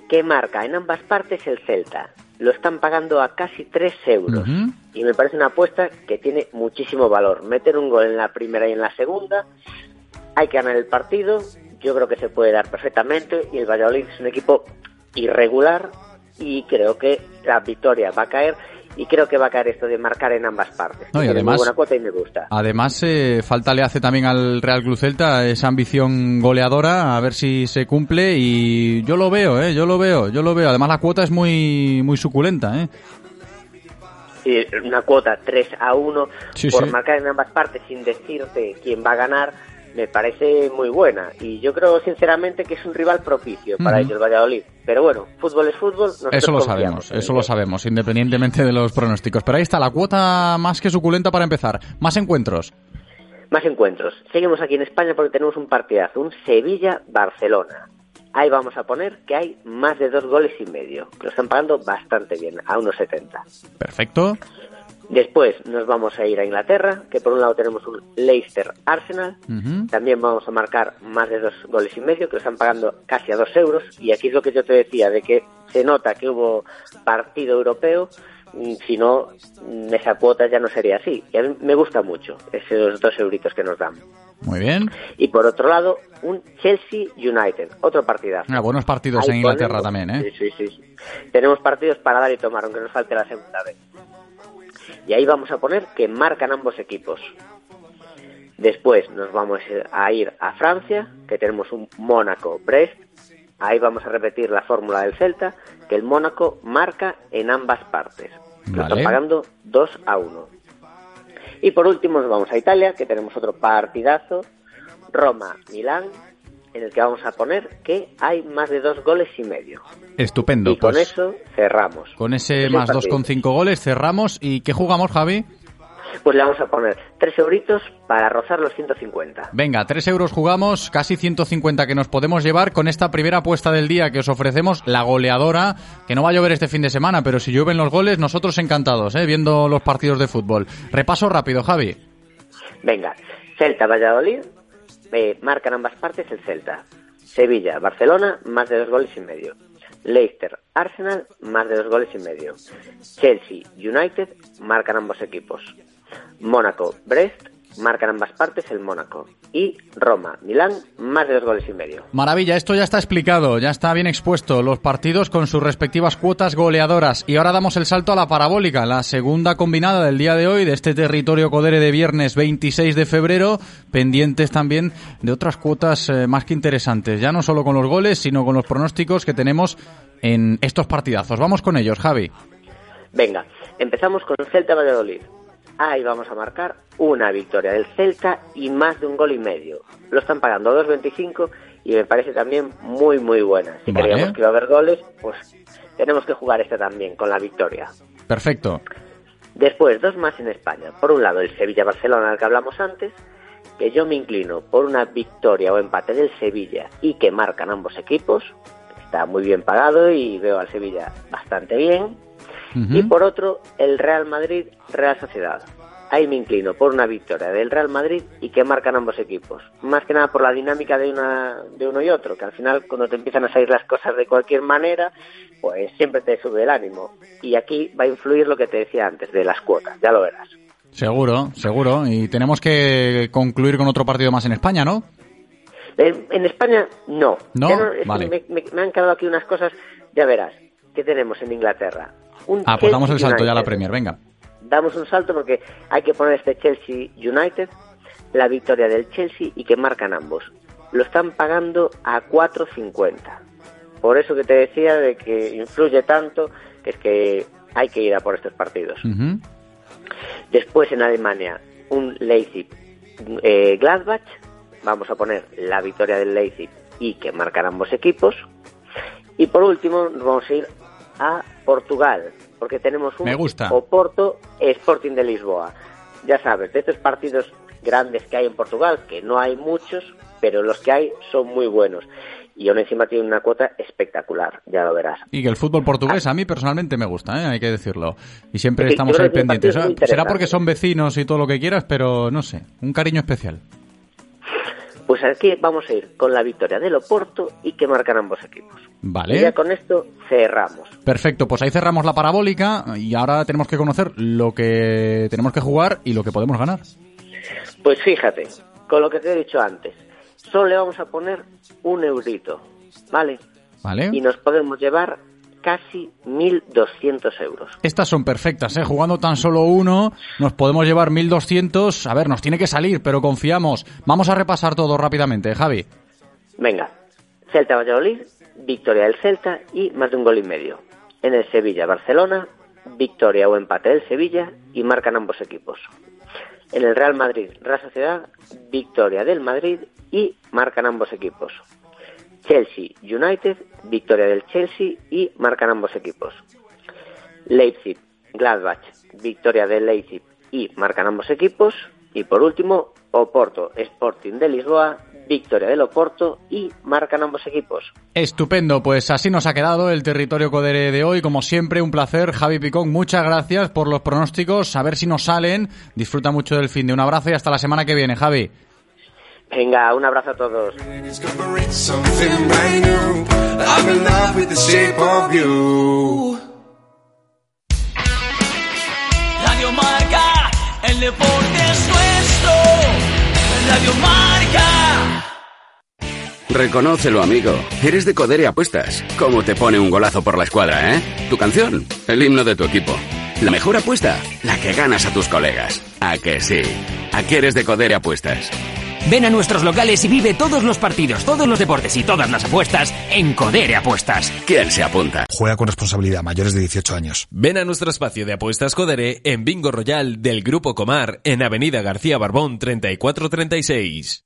¿Qué marca en ambas partes el Celta? Lo están pagando a casi 3 euros. Y me parece una apuesta que tiene muchísimo valor. Meter un gol en la primera y en la segunda. Hay que ganar el partido. Yo creo que se puede dar perfectamente. Y el Valladolid es un equipo irregular. Y creo que la victoria va a caer. Y creo que va a caer esto de marcar en ambas partes. No, y además- buena cuota y me gusta. Además, eh, falta le hace también al Real Club Celta esa ambición goleadora, a ver si se cumple. Y yo lo veo, ¿eh? Yo lo veo, yo lo veo. Además, la cuota es muy, muy suculenta, ¿eh? una cuota 3 a 1 Sí, por sí. marcar en ambas partes sin decirte quién va a ganar me parece muy buena y yo creo sinceramente que es un rival propicio para Ujú. ellos Valladolid pero bueno fútbol es fútbol Eso lo sabemos, eso ello. lo sabemos, independientemente de los pronósticos. Pero ahí está, la cuota más que suculenta para empezar. Más encuentros. más encuentros seguimos aquí en España porque tenemos un partidazo un Sevilla-Barcelona ahí vamos a poner que hay más de dos goles y medio que lo están pagando bastante bien a 1.70 Perfecto. Después nos vamos a ir a Inglaterra, que por un lado tenemos un Leicester Arsenal, también vamos a marcar más de dos goles y medio, que lo están pagando casi a dos euros, y aquí es lo que yo te decía, de que se nota que hubo partido europeo, mm, si no, mm, esa cuota ya no sería así, y a mí me gusta mucho esos dos euritos que nos dan. Muy bien. Y por otro lado, un Chelsea United, otro partidazo. Ah, buenos partidos Ahí en Inglaterra ponemos- también, ¿eh? Sí, sí, sí. Tenemos partidos para dar y tomar, aunque nos falte la segunda vez. Y ahí vamos a poner que marcan ambos equipos. Después nos vamos a ir a Francia, que tenemos un Mónaco-Brest. Ahí vamos a repetir la fórmula del Celta, que el Mónaco marca en ambas partes. Vale. están pagando 2 a 1. Y por último nos vamos a Italia, que tenemos otro partidazo, Roma-Milán, en el que vamos a poner que hay más de dos goles y medio. Estupendo. y con pues eso cerramos. con ese Ese más partido. 2,5 goles cerramos. ¿Y qué jugamos, Javi? Pues le vamos a poner tres euritos para rozar los 150. Venga, 3 euros jugamos, casi 150 que nos podemos llevar con esta primera apuesta del día que os ofrecemos, la goleadora, que no va a llover este fin de semana, pero si llueven los goles, nosotros encantados, ¿eh? viendo los partidos de fútbol. Repaso rápido, Javi. Venga, Celta-Valladolid, marcan ambas partes el Celta. Sevilla-Barcelona, más de dos goles y medio. Leicester-Arsenal, más de dos goles y medio. Chelsea-United, marcan ambos equipos. Mónaco-Brest, marcan ambas partes el Mónaco. Y Roma-Milán, más de dos goles y medio. Maravilla, esto ya está explicado, ya está bien expuesto, los partidos con sus respectivas cuotas goleadoras. Y ahora damos el salto a la parabólica, la segunda combinada del día de hoy, de este territorio Codere de viernes 26 de febrero, pendientes también de otras cuotas eh, más que interesantes, ya no solo con los goles, sino con los pronósticos que tenemos en estos partidazos. Vamos con ellos, Javi. Venga, empezamos con el Celta-Valladolid. Ahí vamos a marcar una victoria del Celta y más de un gol y medio. Lo están pagando a 2.25 y me parece también muy, muy buena. Si Vale. creíamos que iba a haber goles, pues tenemos que jugar esta también con la victoria. Perfecto. Después, dos más en España. Por un lado, el Sevilla-Barcelona, del que hablamos antes, que yo me inclino por una victoria o empate del Sevilla y que marcan ambos equipos. Está muy bien pagado y veo al Sevilla bastante bien. Y por otro, el Real Madrid-Real Sociedad. Ahí me inclino por una victoria del Real Madrid y que marcan ambos equipos. Más que nada por la dinámica de, una, de uno y otro, que al final cuando te empiezan a salir las cosas de cualquier manera, pues siempre te sube el ánimo. Y aquí va a influir lo que te decía antes, de las cuotas, ya lo verás. Seguro, seguro. Y tenemos que concluir con otro partido más en España, ¿no? En, en España, no. ¿No? Que Vale. Me, me- me han quedado aquí unas cosas, ya verás. ¿Qué tenemos en Inglaterra? Un Ah, pues damos el Chelsea salto ya a la. Premier, venga. damos un salto porque hay que poner este Chelsea United, la victoria del Chelsea y que marcan ambos. Lo están pagando a 4.50. Por eso que te decía de que influye tanto, que es que hay que ir a por estos partidos. Después en Alemania, un Leipzig eh, Gladbach. Vamos a poner la victoria del Leipzig y que marcan ambos equipos. Y por último, nos vamos a ir a Portugal, porque tenemos un Me gusta. Oporto Sporting de Lisboa. Ya sabes, de estos partidos grandes que hay en Portugal, que no hay muchos, pero los que hay son muy buenos. Y aún encima tiene una cuota espectacular, ya lo verás. Y que el fútbol portugués a mí personalmente me gusta, ¿eh? hay que decirlo. Y siempre estamos ahí pendientes. Será porque son vecinos y todo lo que quieras, pero no sé, un cariño especial. Pues aquí vamos a ir con la victoria del Oporto y que marcan ambos equipos. Y ya Vale. con esto cerramos. Perfecto, pues ahí cerramos la parabólica y ahora tenemos que conocer lo que tenemos que jugar y lo que podemos ganar. Pues fíjate, con lo que te he dicho antes, solo le vamos a poner un eurito, ¿vale? ¿Vale? Y nos podemos llevar casi 1.200 euros. Estas son perfectas, ¿eh? Jugando tan solo uno, nos podemos llevar 1200. A ver, nos tiene que salir, pero confiamos. Vamos a repasar todo rápidamente, ¿eh, Javi. Venga, Celta Valladolid, victoria del Celta y más de un gol y medio. En el Sevilla Barcelona, victoria o empate del Sevilla y marcan ambos equipos. En el Real Madrid Real Sociedad, victoria del Madrid y marcan ambos equipos. Chelsea United, victoria del Chelsea y marcan ambos equipos. Leipzig Gladbach, victoria del Leipzig y marcan ambos equipos. Y por último, Oporto Sporting de Lisboa, victoria del Oporto y marcan ambos equipos. Estupendo, pues así nos ha quedado el territorio Codere de hoy. Como siempre, un placer. Javi Picón, muchas gracias por los pronósticos. A ver si nos salen. Disfruta mucho del fin de un abrazo y hasta la semana que viene, Javi. Venga, un abrazo a todos. Something brand new. I'm in love with the shape of you. Radio Marca, el deporte es nuestro. Radio Marca. Reconócelo, amigo. Eres de Codere Apuestas. ¿Cómo te pone un golazo por la escuadra, eh? Tu canción, el himno de tu equipo. La mejor apuesta, la que ganas a tus colegas. ¿A que sí? ¿A qué eres de Codere Apuestas? Ven a nuestros locales y vive todos los partidos, todos los deportes y todas las apuestas en Codere Apuestas. ¿Quién se apunta? Juega con responsabilidad, mayores de 18 años. Ven a nuestro espacio de apuestas Codere en Bingo Royal del Grupo Comar en Avenida García Barbón 3436.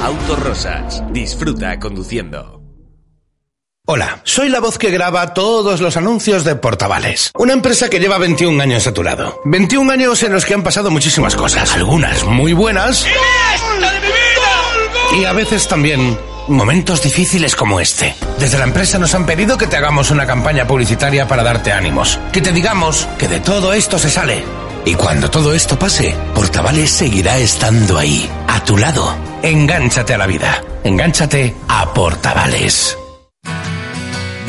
Autorosas. Disfruta conduciendo. Hola, soy la voz que graba todos los anuncios de Portavales, una empresa que lleva 21 años a tu lado. 21 años en los que han pasado muchísimas cosas, algunas muy buenas y a veces también momentos difíciles como este. Desde la empresa nos han pedido que te hagamos una campaña publicitaria para darte ánimos, que te digamos que de todo esto se sale. Y cuando todo esto pase, Portavales seguirá estando ahí, a tu lado. Engánchate a la vida, engánchate a Portavales.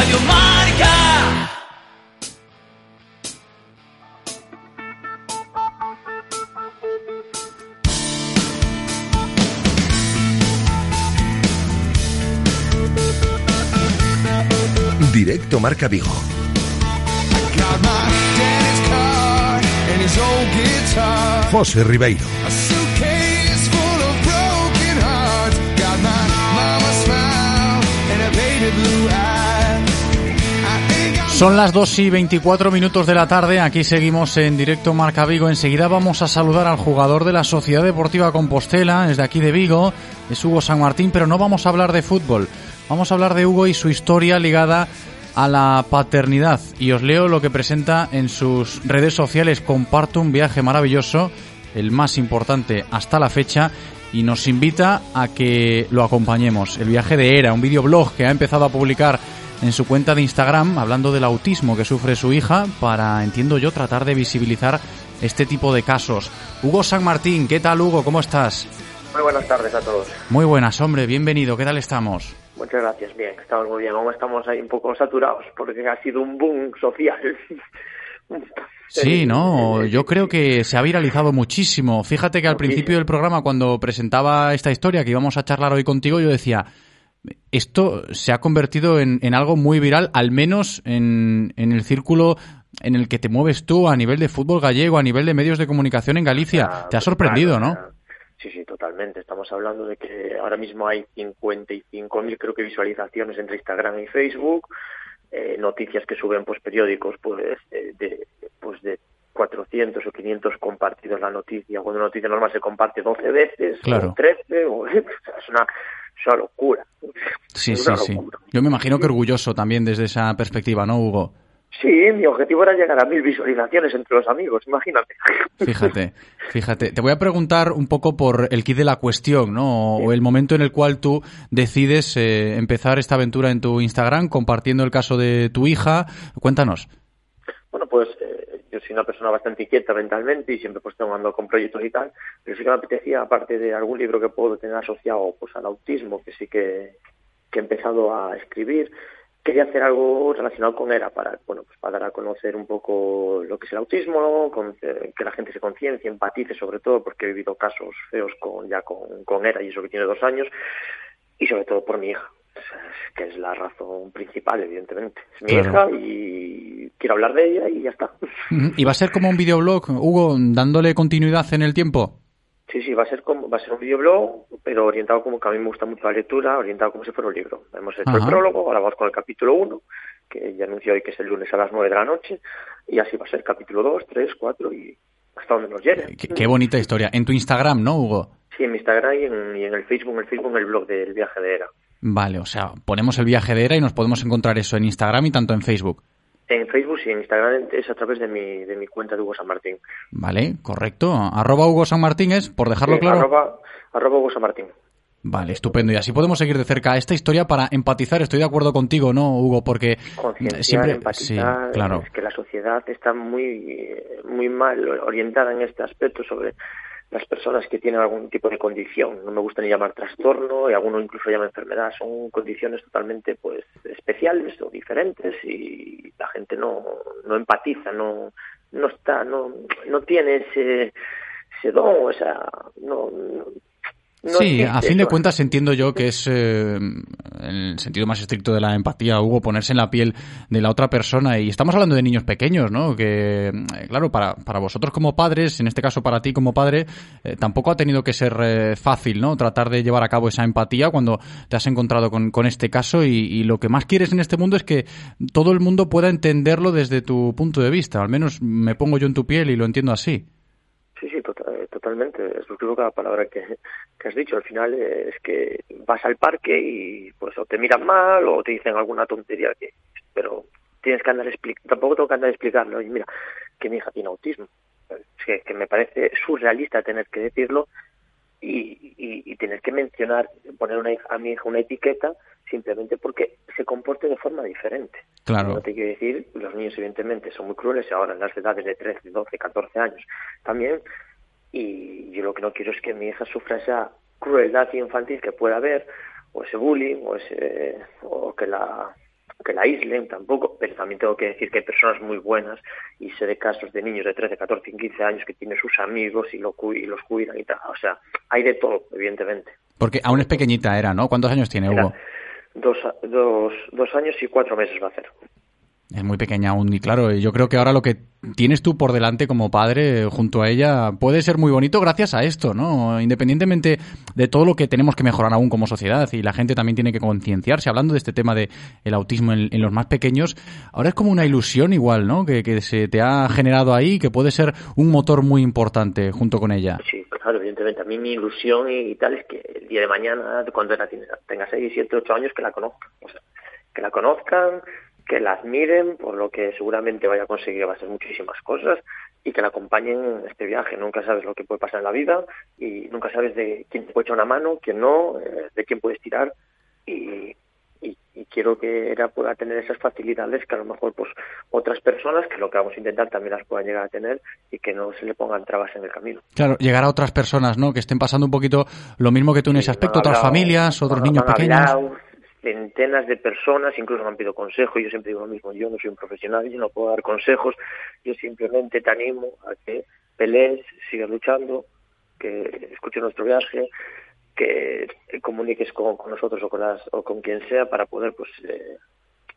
Radio Marca. Directo Marca Vigo. Got my Son las 2 y 24 minutos de la tarde, aquí seguimos en directo Marca Vigo. Enseguida vamos a saludar al jugador de la Sociedad Deportiva Compostela, desde aquí de Vigo, es Hugo San Martín, pero no vamos a hablar de fútbol, vamos a hablar de Hugo y su historia ligada a la paternidad. Y os leo lo que presenta en sus redes sociales, comparto un viaje maravilloso, el más importante hasta la fecha, y nos invita a que lo acompañemos. El viaje de Era, un videoblog que ha empezado a publicar en su cuenta de Instagram hablando del autismo que sufre su hija para, entiendo yo, tratar de visibilizar este tipo de casos. Hugo San Martín, ¿qué tal Hugo? ¿Cómo estás? Muy buenas tardes a todos. Muy buenas, hombre, bienvenido, ¿qué tal estamos? Muchas gracias, bien, estamos muy bien. Aún estamos ahí un poco saturados porque ha sido un boom social. [LAUGHS] Sí, no, yo creo que se ha viralizado muchísimo. Fíjate que al principio del programa, cuando presentaba esta historia que íbamos a charlar hoy contigo, yo decía, esto se ha convertido en, en algo muy viral, al menos en, en, el círculo en el que te mueves tú a nivel de fútbol gallego, a nivel de medios de comunicación en Galicia. te ha sorprendido, ¿no? Sí, sí, totalmente. Estamos hablando de que ahora mismo hay 55.000, creo que, visualizaciones entre Instagram y Facebook. Eh, noticias que suben pues periódicos pues de, pues de 400 o 500 compartidos la noticia cuando una noticia normal se comparte 12 veces claro. o 13 [LAUGHS] o, es una, es una locura sí sí sí yo me imagino que orgulloso también desde esa perspectiva no Hugo Sí, mi objetivo era llegar a mil visualizaciones entre los amigos, imagínate. Fíjate, fíjate. Te voy a preguntar un poco por el kit de la cuestión, ¿no? O el momento en el cual tú decides eh, empezar esta aventura en tu Instagram compartiendo el caso de tu hija. Cuéntanos. Bueno, pues soy una persona bastante inquieta mentalmente y siempre pues tengo ando con proyectos y tal, pero sí que me apetecía, aparte de algún libro que puedo tener asociado pues al autismo, que sí que, que he empezado a escribir, quería hacer algo relacionado con ERA para bueno pues para dar a conocer un poco lo que es el autismo con, eh, que la gente se conciencie empatice sobre todo porque he vivido casos feos con ya con, con ERA y eso que tiene dos años y sobre todo por mi hija que es la razón principal evidentemente es mi Claro. hija y quiero hablar de ella y ya está ¿Y va a ser como un videoblog, Hugo, dándole continuidad en el tiempo? Sí, sí, va a ser como, va a ser un videoblog, pero orientado como que a mí me gusta mucho la lectura, orientado como si fuera un libro. Hemos hecho el prólogo, ahora vamos con el capítulo 1, que ya anuncio hoy que es el lunes a las 9 de la noche, y así va a ser capítulo 2, 3, 4 y hasta donde nos llegue. Qué, qué bonita historia. En tu Instagram, ¿no, Hugo? Sí, en mi Instagram y en, y en el Facebook, en el Facebook, en el blog del viaje de Era. Vale, o sea, ponemos el viaje de Era y nos podemos encontrar eso en Instagram y tanto en Facebook. En Facebook y en Instagram es a través de mi, de mi cuenta de Hugo San Martín. Vale, correcto. Arroba Hugo San Martín es, por dejarlo Sí, claro. Arroba, arroba Hugo San Martín. Vale, estupendo. Y así podemos seguir de cerca esta historia para empatizar. Estoy de acuerdo contigo, ¿no, Hugo? Porque concienciar, siempre... empatizar, Sí, claro. es que la sociedad está muy muy mal orientada en este aspecto sobre las personas que tienen algún tipo de condición. No me gusta ni llamar trastorno y alguno incluso llama enfermedad. Son condiciones totalmente pues especiales o diferentes y la gente no, no empatiza, no no está, no no tiene ese ese don, o sea, no, no no sí, a fin de eso. cuentas entiendo yo que es, eh, en el sentido más estricto de la empatía, Hugo, ponerse en la piel de la otra persona. Y estamos hablando de niños pequeños, ¿no? Que, eh, claro, para, para vosotros como padres, en este caso para ti como padre, eh, tampoco ha tenido que ser eh, fácil, ¿no? Tratar de llevar a cabo esa empatía cuando te has encontrado con, con este caso y, y lo que más quieres en este mundo es que todo el mundo pueda entenderlo desde tu punto de vista. Al menos me pongo yo en tu piel y lo entiendo así. Sí, sí, tota- eh, totalmente. Suscribo cada palabra que, que has dicho. Al final eh, es que vas al parque y pues o te miran mal o te dicen alguna tontería que... Pero tienes que andar. Tampoco tengo que andar explicando. Oye, mira, que mi hija tiene autismo. Es que, que me parece surrealista tener que decirlo y, y, y tener que mencionar, poner una, a mi hija una etiqueta simplemente porque se comporte de forma diferente. Claro. No te quiero decir, los niños evidentemente son muy crueles ahora en las edades de 13, 12, 14 años también. Y yo lo que no quiero es que mi hija sufra esa crueldad infantil que pueda haber, o ese bullying, o, ese, o que la que la aíslen tampoco, pero también tengo que decir que hay personas muy buenas y sé de casos de niños de 13, 14, 15 años que tienen sus amigos y, lo, cu- y los cuidan y tal. O sea, hay de todo, evidentemente. Porque aún es pequeñita, era, ¿no? ¿Cuántos años tiene Era Hugo? Dos, dos, dos años y cuatro meses va a hacer. Es muy pequeña aún y claro, yo creo que ahora lo que tienes tú por delante como padre junto a ella puede ser muy bonito gracias a esto, ¿no? Independientemente de todo lo que tenemos que mejorar aún como sociedad y la gente también tiene que concienciarse. Hablando de este tema de el autismo en, los más pequeños, ahora es como una ilusión igual, ¿no? Que, que se te ha generado ahí, que puede ser un motor muy importante junto con ella. Sí, claro, evidentemente. A mí mi ilusión y, tal es que el día de mañana, cuando tenga, tenga 6, 7, 8 años, que la sea, que la conozcan, que la admiren por lo que seguramente vaya a conseguir, va a ser muchísimas cosas y que la acompañen en este viaje. Nunca sabes lo que puede pasar en la vida y nunca sabes de quién te puede echar una mano, quién no, eh, de quién puedes tirar y, y, y quiero que era pueda tener esas facilidades que a lo mejor pues otras personas que lo que vamos a intentar también las puedan llegar a tener y que no se le pongan trabas en el camino. Claro, llegar a otras personas, ¿no? Que estén pasando un poquito lo mismo que tú en ese aspecto, otras familias, otros niños pequeños. hablado centenas de personas, incluso me han pedido consejos, yo siempre digo lo mismo, yo no soy un profesional, yo no puedo dar consejos, yo simplemente te animo a que pelees, sigas luchando, que escuches nuestro viaje, que comuniques con, con nosotros o con las o con quien sea para poder pues eh,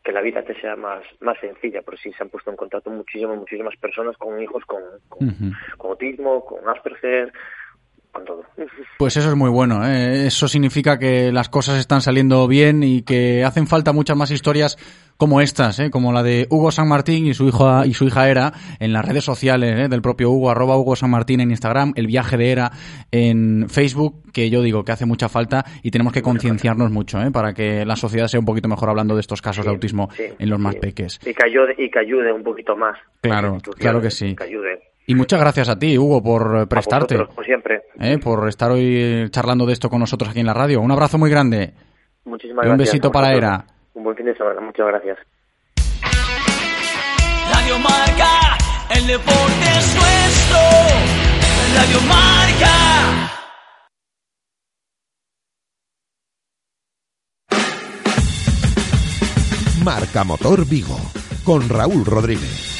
que la vida te sea más más sencilla, por si se han puesto en contacto muchísimas muchísimas personas con hijos con, con autismo, con Asperger, con todo. Pues eso es muy bueno. ¿eh? Eso significa que las cosas están saliendo bien y que hacen falta muchas más historias como estas, ¿eh? como la de Hugo San Martín y su hijo y su hija Era en las redes sociales ¿eh? del propio Hugo, arroba Hugo San Martín en Instagram, el viaje de Era en Facebook, que yo digo que hace mucha falta y tenemos que concienciarnos mucho ¿eh? para que la sociedad sea un poquito mejor hablando de estos casos de autismo sí, en los más peques. y que ayude y que ayude un poquito más. Claro, claro que sí. Que ayude. Y muchas gracias a ti, Hugo, por eh, prestarte. vosotros, como siempre. ¿eh? por estar hoy eh, charlando de esto con nosotros aquí en la radio. Un abrazo muy grande. Muchísimas Y un gracias. besito para. Era. Un buen fin de semana. Muchas gracias. Radio Marca, el deporte es nuestro. Radio Marca. Marca Motor Vigo, con Raúl Rodríguez.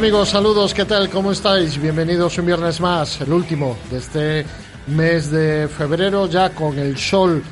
Amigos, saludos, ¿qué tal? ¿Cómo estáis? Bienvenidos un viernes más, el último de este mes de febrero, ya con el sol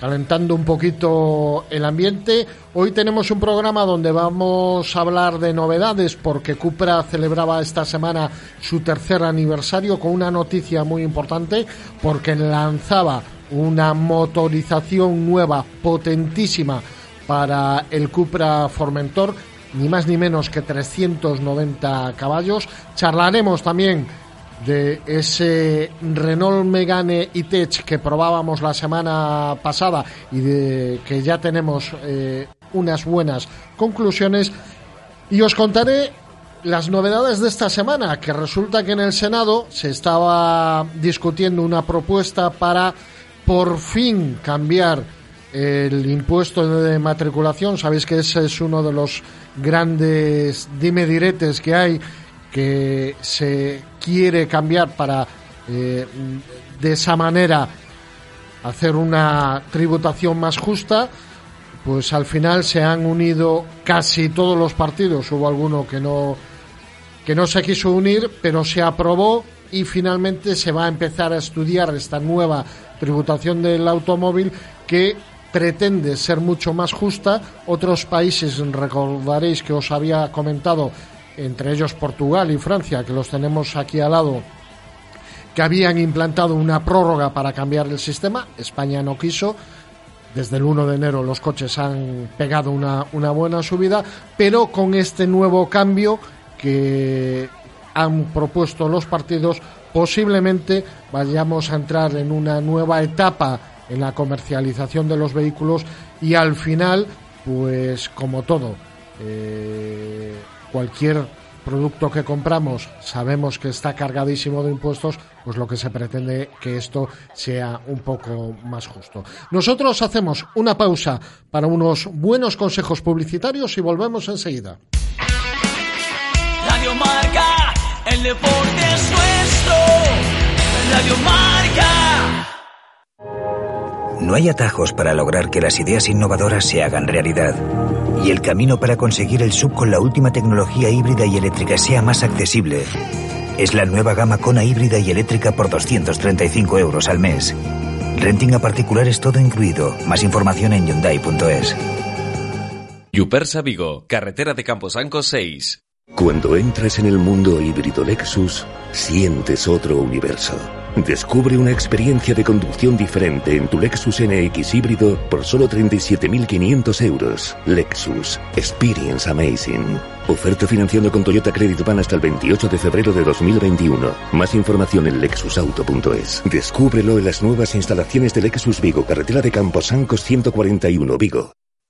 calentando un poquito el ambiente. Hoy tenemos un programa donde vamos a hablar de novedades porque Cupra celebraba esta semana su tercer aniversario con una noticia muy importante porque lanzaba una motorización nueva potentísima para el Cupra Formentor ni más ni menos que 390 caballos. Charlaremos también de ese Renault Megane E-Tech que probábamos la semana pasada y de que ya tenemos eh, unas buenas conclusiones. Y os contaré las novedades de esta semana, que resulta que en el Senado se estaba discutiendo una propuesta para por fin cambiar el impuesto de matriculación. Sabéis que ese es uno de los grandes dime diretes que hay que se quiere cambiar para eh, de esa manera hacer una tributación más justa pues al final se han unido casi todos los partidos hubo alguno que no que no se quiso unir pero se aprobó y finalmente se va a empezar a estudiar esta nueva tributación del automóvil que pretende ser mucho más justa. Otros países, recordaréis que os había comentado, entre ellos Portugal y Francia, que los tenemos aquí al lado, que habían implantado una prórroga para cambiar el sistema. España no quiso. Desde el 1 de enero los coches han pegado una, una buena subida, pero con este nuevo cambio que han propuesto los partidos, posiblemente vayamos a entrar en una nueva etapa en la comercialización de los vehículos y al final, pues como todo, eh, cualquier producto que compramos sabemos que está cargadísimo de impuestos, pues lo que se pretende que esto sea un poco más justo. Nosotros hacemos una pausa para unos buenos consejos publicitarios y volvemos enseguida. El deporte es nuestro. Marca. No hay atajos para lograr que las ideas innovadoras se hagan realidad. Y el camino para conseguir el sub con la última tecnología híbrida y eléctrica sea más accesible es la nueva gama Kona híbrida y eléctrica por 235 euros al mes. Renting a particulares todo incluido. Más información en Hyundai.es. Yupersa Vigo, carretera de Camposanco 6. Cuando entras en el mundo híbrido Lexus, sientes otro universo. Descubre una experiencia de conducción diferente en tu Lexus NX híbrido por solo 37.500 euros. Lexus. Experience Amazing. Oferta financiando con Toyota Credit Ban hasta el 28 de febrero de 2021. Más información en lexusauto.es. Descúbrelo en las nuevas instalaciones de Lexus Vigo, carretera de Camposancos 141 Vigo.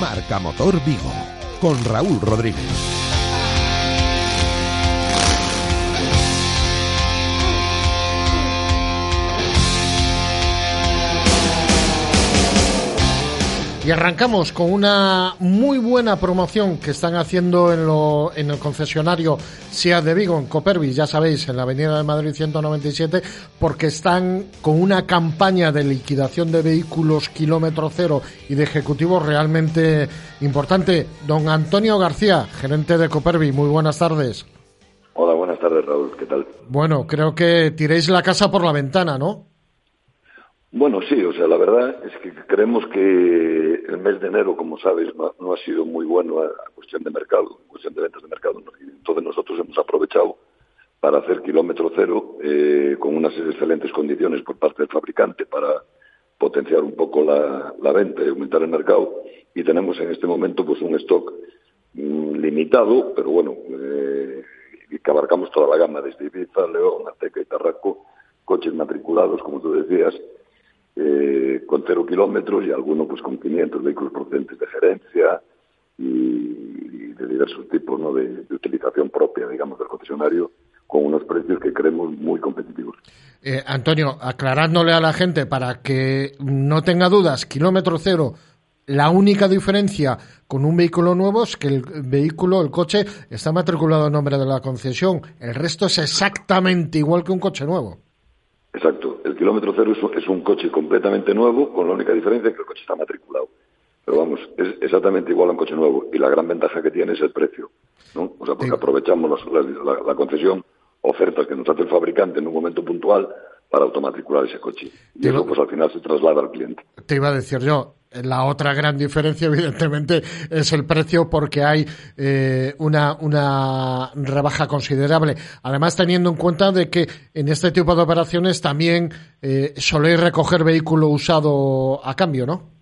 Marca Motor Vigo con Raúl Rodríguez. Y arrancamos con una muy buena promoción que están haciendo en, lo, en el concesionario SEAT de Vigo, en Copervis, ya sabéis, en la Avenida de Madrid 197, porque están con una campaña de liquidación de vehículos kilómetro cero y de ejecutivos realmente importante. Don Antonio García, gerente de Copervis, muy buenas tardes. Hola, buenas tardes, Raúl. ¿Qué tal? Bueno, creo que tiréis la casa por la ventana, ¿no? Bueno, sí, o sea, la verdad es que creemos que el mes de enero, como sabes, no, ha sido muy bueno a, a, cuestión de mercado, a cuestión de ventas de mercado. entonces nosotros hemos aprovechado para hacer kilómetro cero eh, con unas excelentes condiciones por parte del fabricante para potenciar un poco la, la venta y aumentar el mercado. Y tenemos en este momento pues un stock mmm, limitado, pero bueno, eh, que abarcamos toda la gama desde Ibiza, León, Azteca y Tarraco, coches matriculados, como tú decías, eh, con cero kilómetros y algunos pues con 500 vehículos procedentes de gerencia y, de diversos tipos ¿no? de, utilización propia, digamos, del concesionario con unos precios que creemos muy competitivos. Eh, Antonio, aclarándole a la gente para que no tenga dudas, kilómetro cero, la única diferencia con un vehículo nuevo es que el vehículo, el coche, está matriculado en nombre de la concesión. El resto es exactamente igual que un coche nuevo. Exacto. El kilómetro cero es, es, un coche completamente nuevo, con la única diferencia que el coche está matriculado. Pero vamos, es exactamente igual a un coche nuevo. Y la gran ventaja que tiene es el precio. ¿no? O sea, porque aprovechamos los, la, la, la, concesión, ofertas que nos hace el fabricante en un momento puntual para automatricular ese coche. Y eso, pues al final se traslada al cliente. Te iba a decir yo, la otra gran diferencia, [LAUGHS] evidentemente, es el precio porque hay eh, una, una rebaja considerable. Además, teniendo en cuenta de que en este tipo de operaciones también eh, soléis recoger vehículo usado a cambio, ¿no?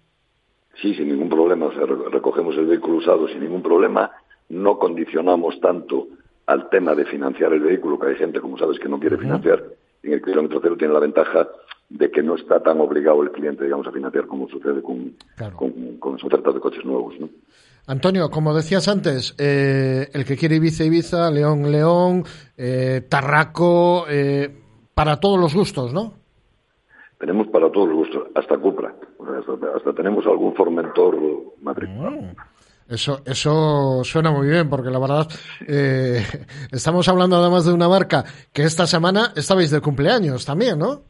Sí, sin ningún problema. O sea, recogemos el vehículo usado sin ningún problema. No condicionamos tanto al tema de financiar el vehículo, que hay gente, como sabes, que no quiere financiar. En el kilómetro cero tiene la ventaja de que no está tan obligado el cliente, digamos, a financiar como sucede con, claro. con, con las ofertas de coches nuevos, ¿no? Antonio, como decías antes, eh, el que quiere Ibiza, Ibiza, León, León, eh, Tarraco, eh, para todos los gustos, ¿no? Tenemos para todos los gustos, hasta Cupra, hasta, hasta tenemos algún Formentor matriculado. Mm. Eso, eso suena muy bien, porque la verdad, eh, [LAUGHS] estamos hablando además de una marca que esta semana estabais de cumpleaños también, ¿no?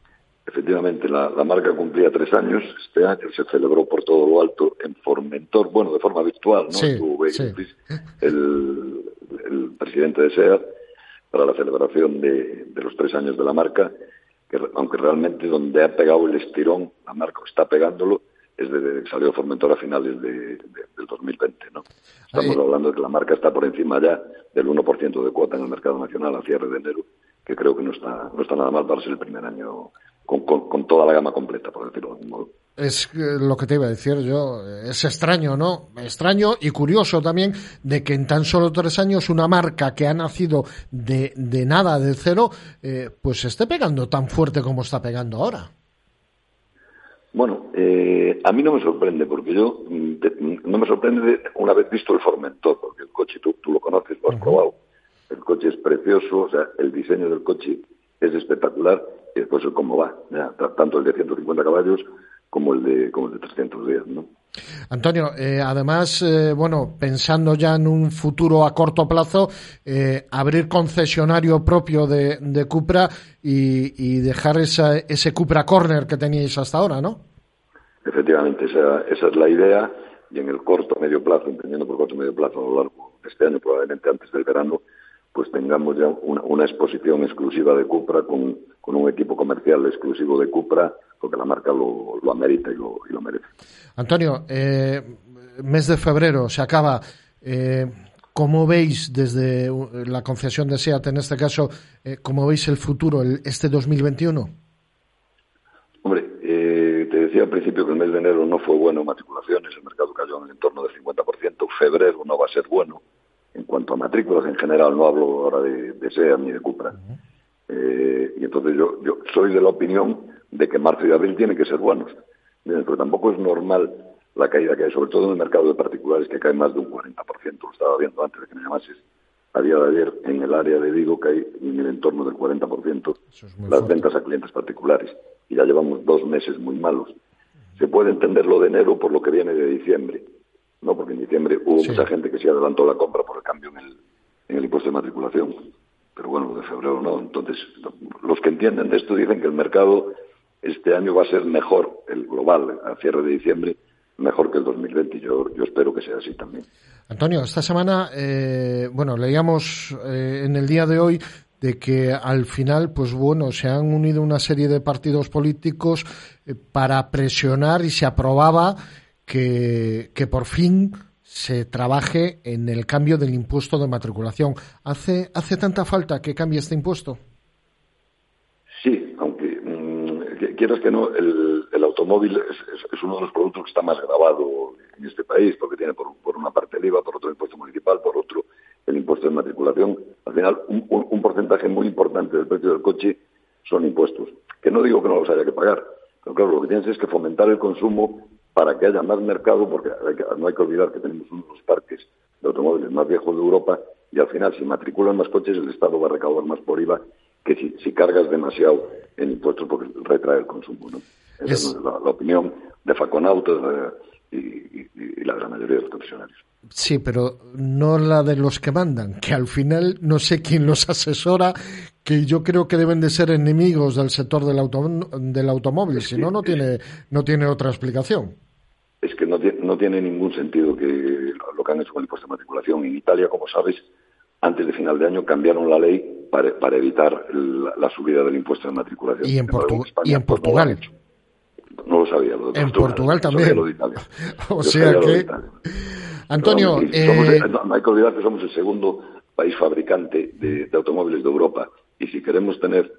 Efectivamente, la, la, marca cumplía tres años. Este año se celebró por todo lo alto en Formentor, bueno, de forma virtual, ¿no? Sí, Estuvo sí. el, el, presidente de SEAT para la celebración de, de, los tres años de la marca, que aunque realmente donde ha pegado el estirón, la marca está pegándolo, es desde que salió Formentor a finales de, de- del 2020, ¿no? Estamos hablando de que la marca está por encima ya del 1% de cuota en el mercado nacional a cierre de enero, que creo que no está, no está nada mal para ser el primer año con, con, con toda la gama completa, por decirlo de algún modo. Es lo que te iba a decir yo. Es extraño, ¿no? Extraño y curioso también de que en tan solo tres años una marca que ha nacido de, de nada, de cero, eh, pues esté pegando tan fuerte como está pegando ahora. Bueno, eh, a mí no me sorprende, porque yo mm, te- mm, no me sorprende una vez visto el Formentor, porque el coche tú, tú lo conoces, lo has probado. El coche es precioso, o sea, el diseño del coche es espectacular, después el cómo va, tanto el de 150 caballos como el de, como el de 310, ¿no? Antonio, eh, además, eh, bueno, pensando ya en un futuro a corto plazo, eh, abrir concesionario propio de, de Cupra y, y dejar esa, ese Cupra Corner que teníais hasta ahora, ¿no? Efectivamente, esa, esa es la idea, y en el corto medio plazo, entendiendo por corto medio plazo a lo largo de este año, probablemente antes del verano, pues tengamos ya una, una exposición exclusiva de Cupra con, con un equipo comercial exclusivo de Cupra, porque la marca lo, lo amerita y lo, y lo merece. Antonio, eh, mes de febrero se acaba. Eh, ¿Cómo veis desde la concesión de SEAT, en este caso, eh, cómo veis el futuro, el, este 2021? Hombre, eh, te decía al principio que el mes de enero no fue bueno en matriculaciones, el mercado cayó en el entorno del 50%, febrero no va a ser bueno. En cuanto a matrículas en general, no hablo ahora de, de SEA ni de Cupra. Eh, y entonces yo, yo soy de la opinión de que marzo y abril tienen que ser buenos. Pero tampoco es normal la caída que hay, sobre todo en el mercado de particulares, que cae más de un 40%. Lo estaba viendo antes de que me llamases. A día de ayer, en el área de Vigo, cae en el entorno del 40% las ventas a clientes particulares. Y ya llevamos dos meses muy malos. Se puede entender lo de enero por lo que viene de diciembre, ¿no? Porque en diciembre hubo mucha gente que se adelantó la compra por el cambio en el, en el impuesto de matriculación. Pero bueno, de febrero no. Entonces, los que entienden de esto dicen que el mercado este año va a ser mejor, el global, a cierre de diciembre, mejor que el 2020. Yo, yo espero que sea así también. Antonio, esta semana, eh, bueno, leíamos eh, en el día de hoy de que al final, pues bueno, se han unido una serie de partidos políticos eh, para presionar y se aprobaba que, que por fin se trabaje en el cambio del impuesto de matriculación. ¿Hace, hace tanta falta que cambie este impuesto? Sí, aunque mm, quieras que no, el, automóvil es, uno de los productos que está más grabado en este país, porque tiene por, por una parte el IVA, por otro el impuesto municipal, por otro el impuesto de matriculación. Al final, un porcentaje muy importante del precio del coche son impuestos, que no digo que no los haya que pagar, pero claro, lo que tienes es que fomentar el consumo para que haya más mercado, porque hay que- no hay que olvidar que tenemos uno de los parques de automóviles más viejos de Europa y al final, si matriculan más coches, el Estado va a recaudar más por IVA que si, si cargas demasiado en impuestos porque retrae el consumo. ¿no? Esa es, la, la opinión de Faconautos eh, y, y- y la gran mayoría de los concesionarios. Sí, pero no la de los que mandan, que al final no sé quién los asesora, que yo creo que deben de ser enemigos del sector del, auto, del automóvil, si no, no tiene, no tiene otra explicación. Es que no, tiene- no tiene ningún sentido que lo que han hecho con el impuesto de matriculación. En Italia, como sabes, antes de final de año cambiaron la ley para, para evitar la, la subida del impuesto de matriculación. Y en, Portu- España, y en pues, no lo han Portugal. hecho. No lo sabía. Lo de En Portugal también. lo de Italia. [LAUGHS] O Yo sea sabía lo de que, Italia. Antonio, Pero, y somos eh, no, hay que olvidar que somos el segundo país fabricante de, de automóviles de Europa y si queremos tener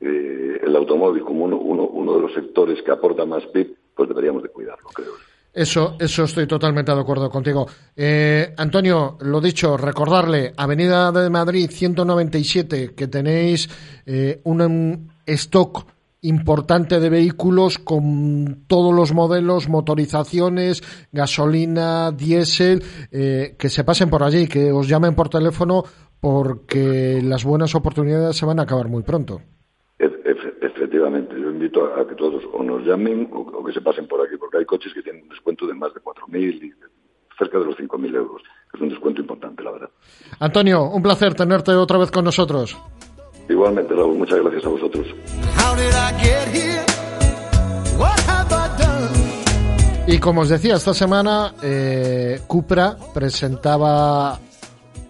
eh, el automóvil como uno, uno, uno de los sectores que aporta más PIB, pues deberíamos de cuidarlo, creo. Eso, eso estoy totalmente de acuerdo contigo. Eh, Antonio, lo dicho, recordarle, Avenida de Madrid 197, que tenéis eh, un stock importante de vehículos con todos los modelos, motorizaciones, gasolina, diésel, eh, que se pasen por allí, que os llamen por teléfono porque las buenas oportunidades se van a acabar muy pronto. Efe- efe- efectivamente, yo invito a, que todos o nos llamen o, que se pasen por aquí, porque hay coches que tienen un descuento de más de 4.000 y cerca de los 5.000 euros. Es un descuento importante, la verdad. Antonio, un placer tenerte otra vez con nosotros. Igualmente, Raúl, muchas gracias a vosotros. Y como os decía, esta semana eh, Cupra presentaba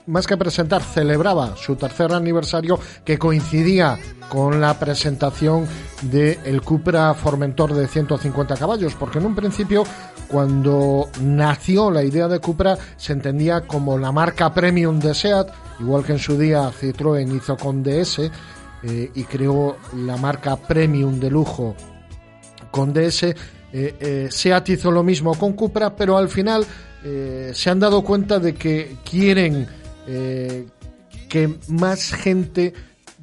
más que presentar, celebraba su tercer aniversario que coincidía con la presentación del el Cupra Formentor de 150 caballos, porque en un principio cuando nació la idea de Cupra se entendía como la marca premium de SEAT, igual que en su día Citroën hizo con DS eh, y creó la marca premium de lujo con DS. Eh, eh, SEAT hizo lo mismo con Cupra, pero al final se han dado cuenta de que quieren eh, que más gente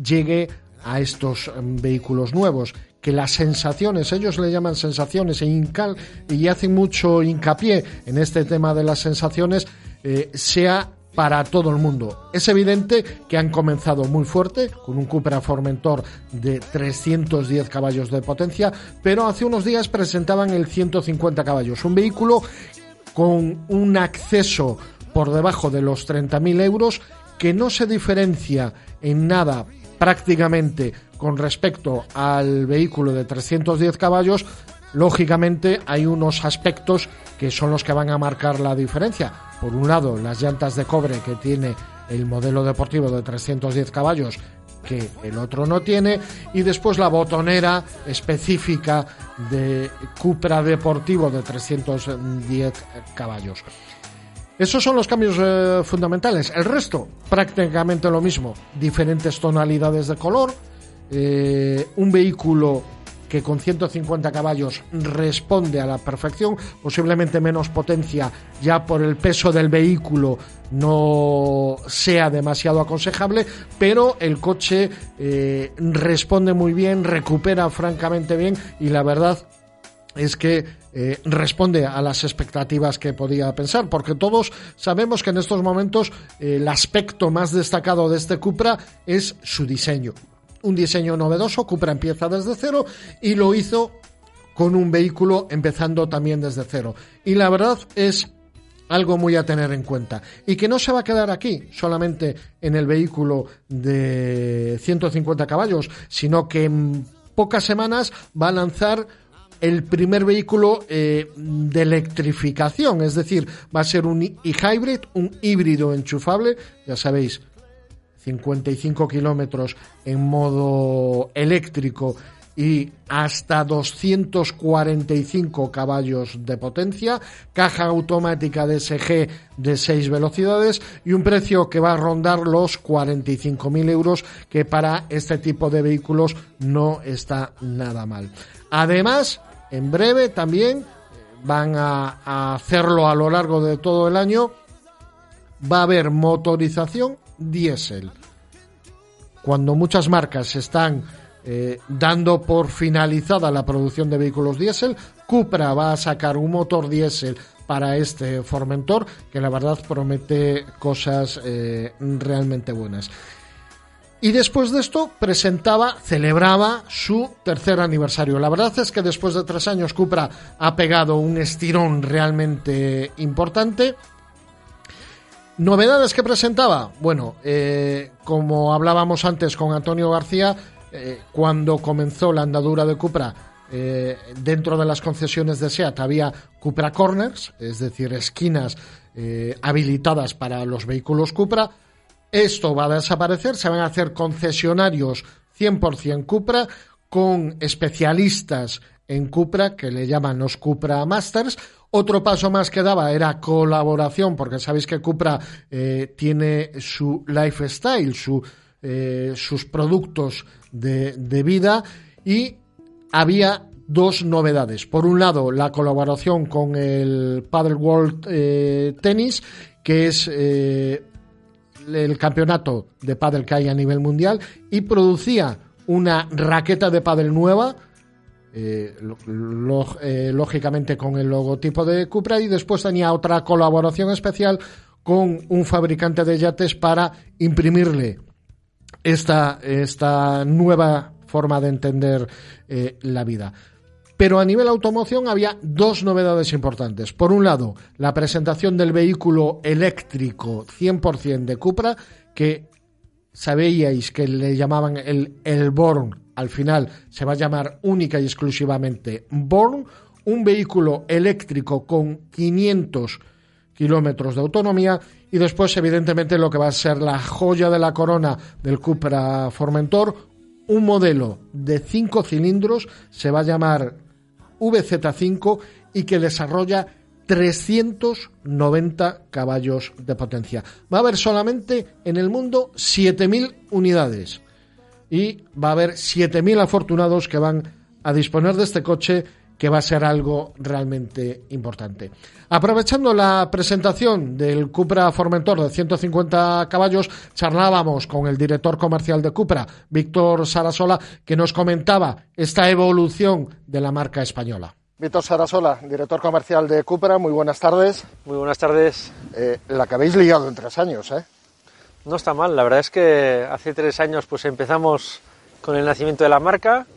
llegue a estos mm, vehículos nuevos que las sensaciones, ellos le llaman sensaciones e incal, y hacen mucho hincapié en este tema de las sensaciones, eh, sea para todo el mundo. Es evidente que han comenzado muy fuerte, con un Cupra Formentor de 310 caballos de potencia, pero hace unos días presentaban el 150 caballos, un vehículo con un acceso por debajo de los 30.000 euros que no se diferencia en nada prácticamente con respecto al vehículo de 310 caballos, lógicamente hay unos aspectos que son los que van a marcar la diferencia. Por un lado, las llantas de cobre que tiene el modelo deportivo de 310 caballos que el otro no tiene y después la botonera específica de Cupra Deportivo de 310 caballos. Esos son los cambios eh, fundamentales. El resto, prácticamente lo mismo. Diferentes tonalidades de color. eh, un vehículo que con 150 caballos responde a la perfección, posiblemente menos potencia ya por el peso del vehículo no sea demasiado aconsejable, pero el coche eh, responde muy bien, recupera francamente bien y la verdad es que eh, responde a las expectativas que podía pensar, porque todos sabemos que en estos momentos eh, el aspecto más destacado de este Cupra es su diseño. Un diseño novedoso, Cupra empieza desde cero y lo hizo con un vehículo empezando también desde cero. Y la verdad es algo muy a tener en cuenta. Y que no se va a quedar aquí, solamente en el vehículo de 150 caballos, sino que en pocas semanas va a lanzar el primer vehículo eh, de electrificación, es decir, va a ser un e-hybrid, un híbrido enchufable, ya sabéis, 55 kilómetros en modo eléctrico y hasta 245 caballos de potencia, caja automática DSG de 6 velocidades y un precio que va a rondar los 45.000 euros, que para este tipo de vehículos no está nada mal. Además, en breve también van a, a hacerlo a lo largo de todo el año, va a haber motorización diésel. Cuando muchas marcas están eh, dando por finalizada la producción de vehículos diésel, Cupra va a sacar un motor diésel para este Formentor que la verdad promete cosas eh, realmente buenas. Y después de esto presentaba, celebraba su tercer aniversario. La verdad es que después de tres años Cupra ha pegado un estirón realmente importante. ¿Novedades que presentaba? Bueno, eh, como hablábamos antes con Antonio García, eh, cuando comenzó la andadura de Cupra, eh, dentro de las concesiones de SEAT había Cupra Corners, es decir, esquinas habilitadas para los vehículos Cupra. Esto va a desaparecer, se van a hacer concesionarios 100% Cupra con especialistas en Cupra que le llaman los Cupra Masters. Otro paso más que daba era colaboración, porque sabéis que Cupra eh, tiene su lifestyle, eh, sus productos de, de, vida y había dos novedades. Por un lado, la colaboración con el Paddle World eh, Tennis, que es el campeonato de pádel que hay a nivel mundial y producía una raqueta de pádel nueva eh, eh, lógicamente con el logotipo de Cupra y después tenía otra colaboración especial con un fabricante de yates para imprimirle esta, esta nueva forma de entender eh, la vida. Pero a nivel automoción había dos novedades importantes. Por un lado, la presentación del vehículo eléctrico 100% de Cupra, que sabíais que le llamaban el, el Born, al final se va a llamar única y exclusivamente Born, un vehículo eléctrico con 500 kilómetros de autonomía. Y después, evidentemente, lo que va a ser la joya de la corona del Cupra Formentor, un modelo de cinco cilindros, se va a llamar VZ5 y que desarrolla 390 caballos de potencia. Va a haber solamente en el mundo 7.000 unidades y va a haber 7.000 afortunados que van a disponer de este coche que va a ser algo realmente importante. Aprovechando la presentación del Cupra Formentor de 150 caballos, charlábamos con el director comercial de Cupra, Víctor Sarasola, que nos comentaba esta evolución de la marca española. Víctor Sarasola, director comercial de Cupra, muy buenas tardes. Muy buenas tardes. Eh, la que habéis liado en tres años, ¿eh? No está mal, la verdad es que hace tres años pues empezamos con el nacimiento de la marca,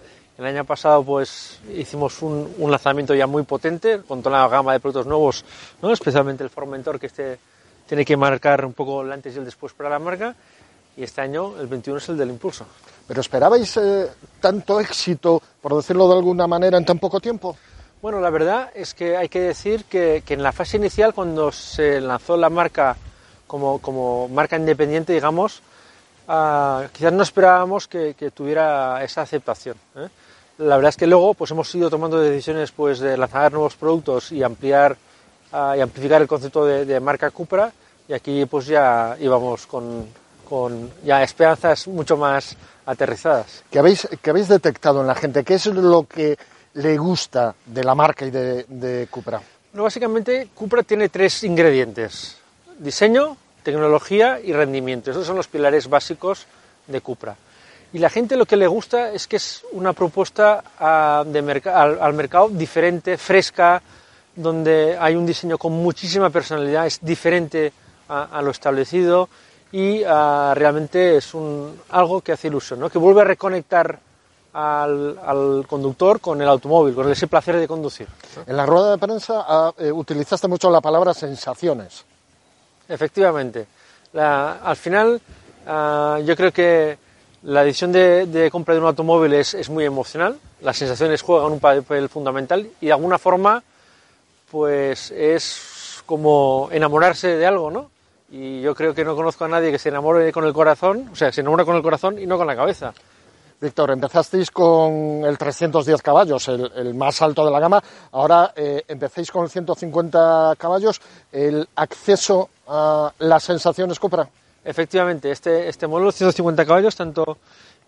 el año pasado pues hicimos un, un, lanzamiento ya muy potente con toda la gama de productos nuevos, ¿no? especialmente el Formentor que este tiene que marcar un poco el antes y el después para la marca y este año el 21 es el del impulso. ¿Pero esperabais eh, tanto éxito, por decirlo de alguna manera, en tan poco tiempo? Bueno, la verdad es que hay que decir que, que en la fase inicial, cuando se lanzó la marca como, como marca independiente, digamos, uh, quizás no esperábamos que, que tuviera esa aceptación. ¿eh? La verdad es que luego pues hemos ido tomando decisiones pues de lanzar nuevos productos y ampliar uh, y amplificar el concepto de, de, marca Cupra y aquí pues ya íbamos con, con, ya esperanzas mucho más aterrizadas. ¿Qué habéis, ¿Qué habéis detectado en la gente? ¿Qué es lo que le gusta de la marca y de, de Cupra? No, básicamente Cupra tiene tres ingredientes. Diseño, tecnología y rendimiento. Esos son los pilares básicos de Cupra. Y la gente lo que le gusta es que es una propuesta uh, de al, al, mercado diferente, fresca, donde hay un diseño con muchísima personalidad, es diferente a, a lo establecido y uh, realmente es un, algo que hace ilusión, ¿no? que vuelve a reconectar al, al, conductor con el automóvil, con ese placer de conducir. En la rueda de prensa uh, eh, utilizaste mucho la palabra sensaciones. Efectivamente. La, al final, yo creo que la decisión de, de, compra de un automóvil es, es, muy emocional, las sensaciones juegan un papel fundamental y de alguna forma pues es como enamorarse de algo, ¿no? Y yo creo que no conozco a nadie que se enamore con el corazón, o sea, se enamora con el corazón y no con la cabeza. Víctor, empezasteis con el 310 caballos, el, el más alto de la gama, ahora eh, empecéis con el 150 caballos, el acceso a las sensaciones Cupra. Efectivamente, este, este modelo 150 caballos, tanto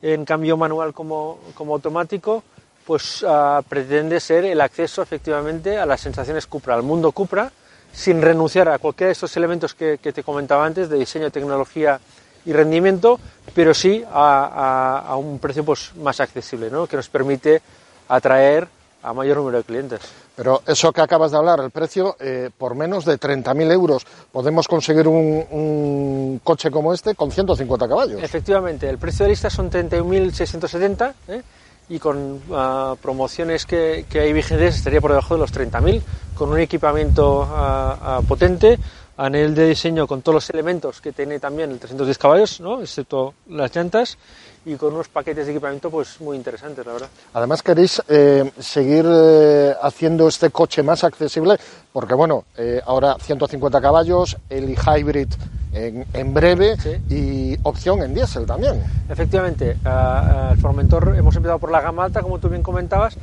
en cambio manual como, como automático, pues uh, pretende ser el acceso efectivamente a las sensaciones Cupra, al mundo Cupra, sin renunciar a cualquiera de estos elementos que, te comentaba antes, de diseño, tecnología y rendimiento, pero sí a, a, a un precio pues, más accesible, ¿no? que nos permite atraer a mayor número de clientes. Pero eso que acabas de hablar, el precio, eh, por menos de 30.000 euros podemos conseguir un, un, coche como este con 150 caballos. Efectivamente, el precio de lista son 31.670 ¿eh? y con uh, promociones que, que, hay vigentes estaría por debajo de los 30.000, con un equipamiento uh, uh, potente, a nivel de diseño con todos los elementos que tiene también el 310 caballos, ¿no? excepto las llantas, y con unos paquetes de equipamiento pues muy interesantes, la verdad. Además queréis eh, seguir eh, haciendo este coche más accesible, porque bueno, eh, ahora 150 caballos, el e-hybrid en, en, breve sí. y opción en diésel también. Efectivamente, el Formentor hemos empezado por la gama alta, como tú bien comentabas,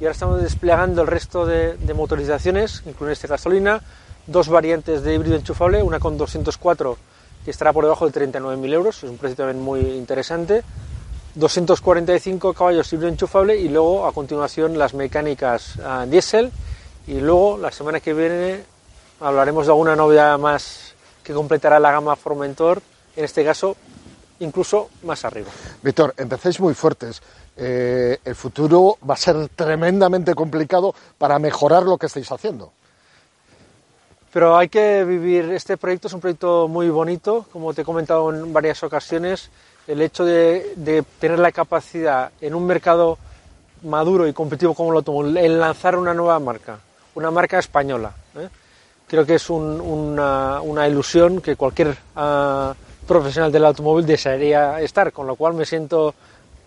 y ahora estamos desplegando el resto de, de motorizaciones, incluyendo este gasolina, dos variantes de híbrido enchufable, una con 204 que estará por debajo de 39.000 euros, es un precio también muy interesante, 245 caballos híbrido enchufable y luego a continuación las mecánicas uh, diésel y luego la semana que viene hablaremos de alguna novedad más que completará la gama Formentor, en este caso incluso más arriba. Víctor, empecéis muy fuertes. Eh, el futuro va a ser tremendamente complicado para mejorar lo que estáis haciendo. Pero hay que vivir, este proyecto es un proyecto muy bonito, como te he comentado en varias ocasiones, el hecho de, tener la capacidad en un mercado maduro y competitivo como el automóvil, en lanzar una nueva marca, una marca española. ¿eh? Creo que es un, una, ilusión que cualquier uh, profesional del automóvil desearía estar, con lo cual me siento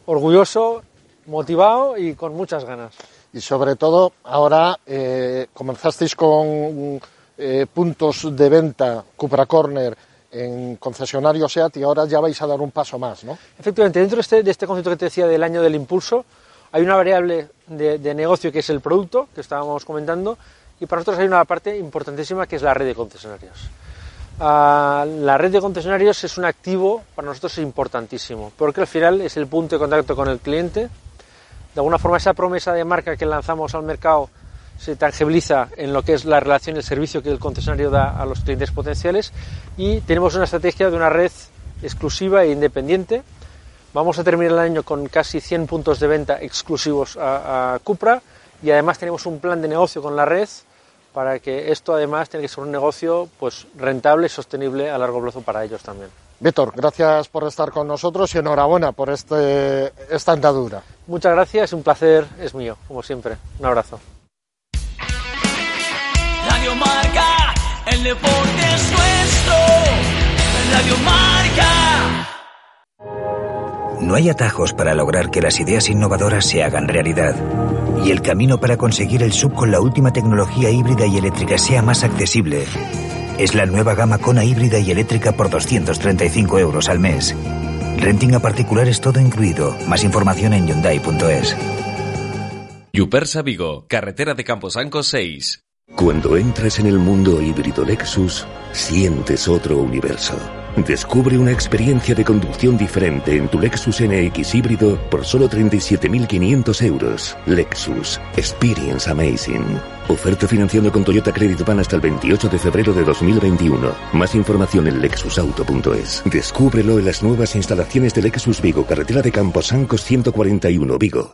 orgulloso, motivado y con muchas ganas. Y sobre todo, ahora eh, comenzasteis con eh, puntos de venta Cupra Corner en concesionario SEAT y ahora ya vais a dar un paso más, ¿no? Efectivamente, dentro de este, este concepto que te decía del año del impulso, hay una variable de, negocio que es el producto, que estábamos comentando, y para nosotros hay una parte importantísima que es la red de concesionarios. Uh, la red de concesionarios es un activo para nosotros importantísimo, porque al final es el punto de contacto con el cliente. De alguna forma, esa promesa de marca que lanzamos al mercado se tangibiliza en lo que es la relación y el servicio que el concesionario da a los clientes potenciales y tenemos una estrategia de una red exclusiva e independiente. Vamos a terminar el año con casi 100 puntos de venta exclusivos a, a Cupra y además tenemos un plan de negocio con la red para que esto además tenga que ser un negocio pues rentable y sostenible a largo plazo para ellos también. Víctor, gracias por estar con nosotros y enhorabuena por este, esta andadura. Muchas gracias, un placer es mío, como siempre. Un abrazo. Radio Marca, el deporte es nuestro. Radio Marca. No hay atajos para lograr que las ideas innovadoras se hagan realidad. Y el camino para conseguir el sub con la última tecnología híbrida y eléctrica sea más accesible es la nueva gama Kona híbrida y eléctrica por 235 euros al mes. Renting a particulares todo incluido. Más información en Hyundai.es. Yupersa Vigo, carretera de Camposanco 6. Cuando entras en el mundo híbrido Lexus, sientes otro universo. Descubre una experiencia de conducción diferente en tu Lexus NX híbrido por solo 37.500 euros. Lexus. Experience Amazing. Oferta financiando con Toyota Credit Van hasta el 28 de febrero de 2021. Más información en lexusauto.es. Descúbrelo en las nuevas instalaciones de Lexus Vigo, carretera de Camposancos 141 Vigo.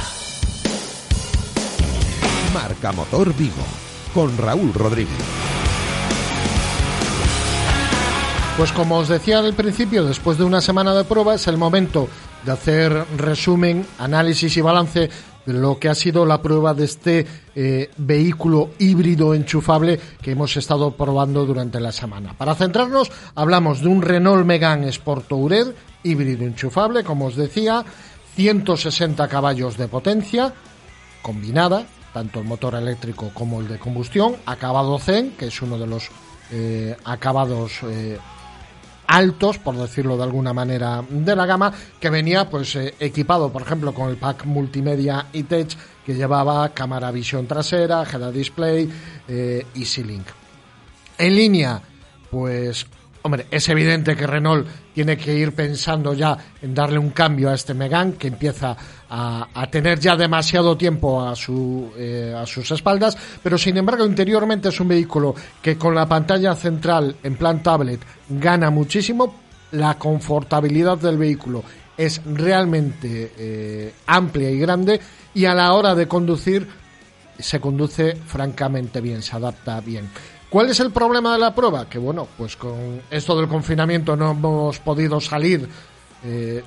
Marca Motor Vigo, con Raúl Rodríguez. Pues como os decía al principio, después de una semana de prueba es el momento de hacer resumen, análisis y balance de lo que ha sido la prueba de este eh, vehículo híbrido enchufable que hemos estado probando durante la semana. Para centrarnos, hablamos de un Renault Megane Sport Tourer híbrido enchufable, como os decía, 160 caballos de potencia combinada, tanto el motor eléctrico como el de combustión, acabado Zen, que es uno de los eh, acabados eh, altos, por decirlo de alguna manera, de la gama, que venía pues eh, equipado, por ejemplo, con el pack multimedia e-Tech que llevaba cámara visión trasera, head display, eh, Easy Link. En línea, pues Hombre, es evidente que Renault tiene que ir pensando ya en darle un cambio a este Megane que empieza a, a tener ya demasiado tiempo a, su, eh, a sus espaldas, pero sin embargo interiormente es un vehículo que con la pantalla central en plan tablet gana muchísimo, la confortabilidad del vehículo es realmente eh, amplia y grande y a la hora de conducir se conduce francamente bien, se adapta bien. ¿Cuál es el problema de la prueba? Que bueno, pues con esto del confinamiento no hemos podido salir eh,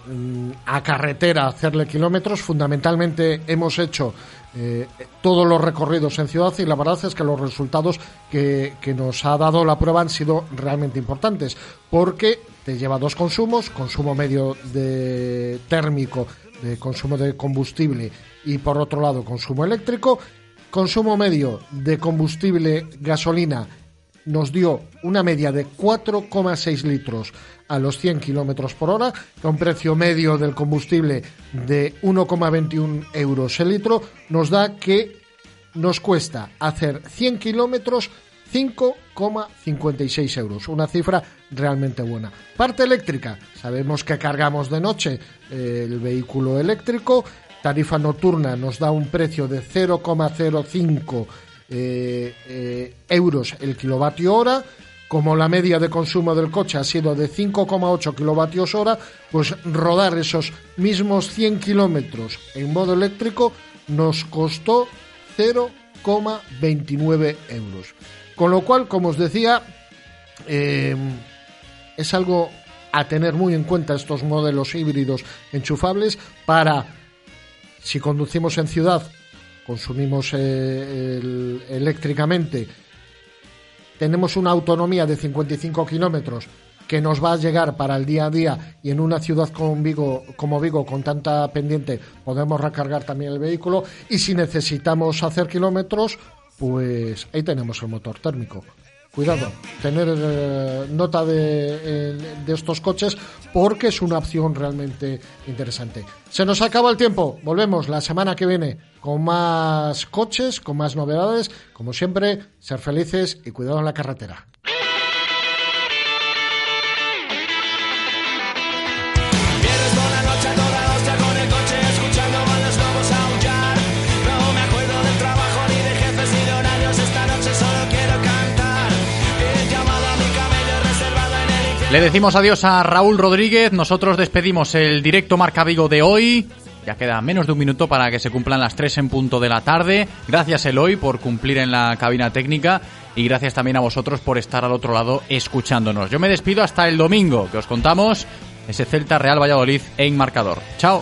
a carretera a hacerle kilómetros. Fundamentalmente hemos hecho eh, todos los recorridos en ciudad y la verdad es que los resultados que, que nos ha dado la prueba han sido realmente importantes porque te lleva dos consumos, consumo medio de térmico, de consumo de combustible y por otro lado consumo eléctrico consumo medio de combustible gasolina nos dio una media de 4,6 litros a los 100 kilómetros por hora, con precio medio del combustible de 1,21 euros el litro, nos da que nos cuesta hacer 100 kilómetros 5,56 euros, una cifra realmente buena. Parte eléctrica, sabemos que cargamos de noche eh, el vehículo eléctrico, tarifa nocturna nos da un precio de 0,05 eh, eh, euros el kilovatio hora. Como la media de consumo del coche ha sido de 5,8 kilovatios hora, pues rodar esos mismos 100 kilómetros en modo eléctrico nos costó 0,29 euros. Con lo cual, como os decía, eh, es algo a tener muy en cuenta estos modelos híbridos enchufables para, si conducimos en ciudad, consumimos eh, el- eléctricamente, tenemos una autonomía de 55 kilómetros que nos va a llegar para el día a día y en una ciudad como Vigo, como Vigo con tanta pendiente podemos recargar también el vehículo. Y si necesitamos hacer kilómetros pues ahí tenemos el motor térmico cuidado tener eh, nota de, eh, de estos coches porque es una opción realmente interesante. Se nos acaba el tiempo. Volvemos la semana que viene con más coches con más novedades. Como siempre ser felices y cuidado en la carretera Le decimos adiós a Raúl Rodríguez. Nosotros despedimos el directo Marca Vigo de hoy. Ya queda menos de un minuto para que se cumplan las 3 en punto de la tarde. Gracias Eloy por cumplir en la cabina técnica y gracias también a vosotros por estar al otro lado escuchándonos. Yo me despido hasta el domingo, que os contamos ese Celta Real Valladolid en marcador. Chao.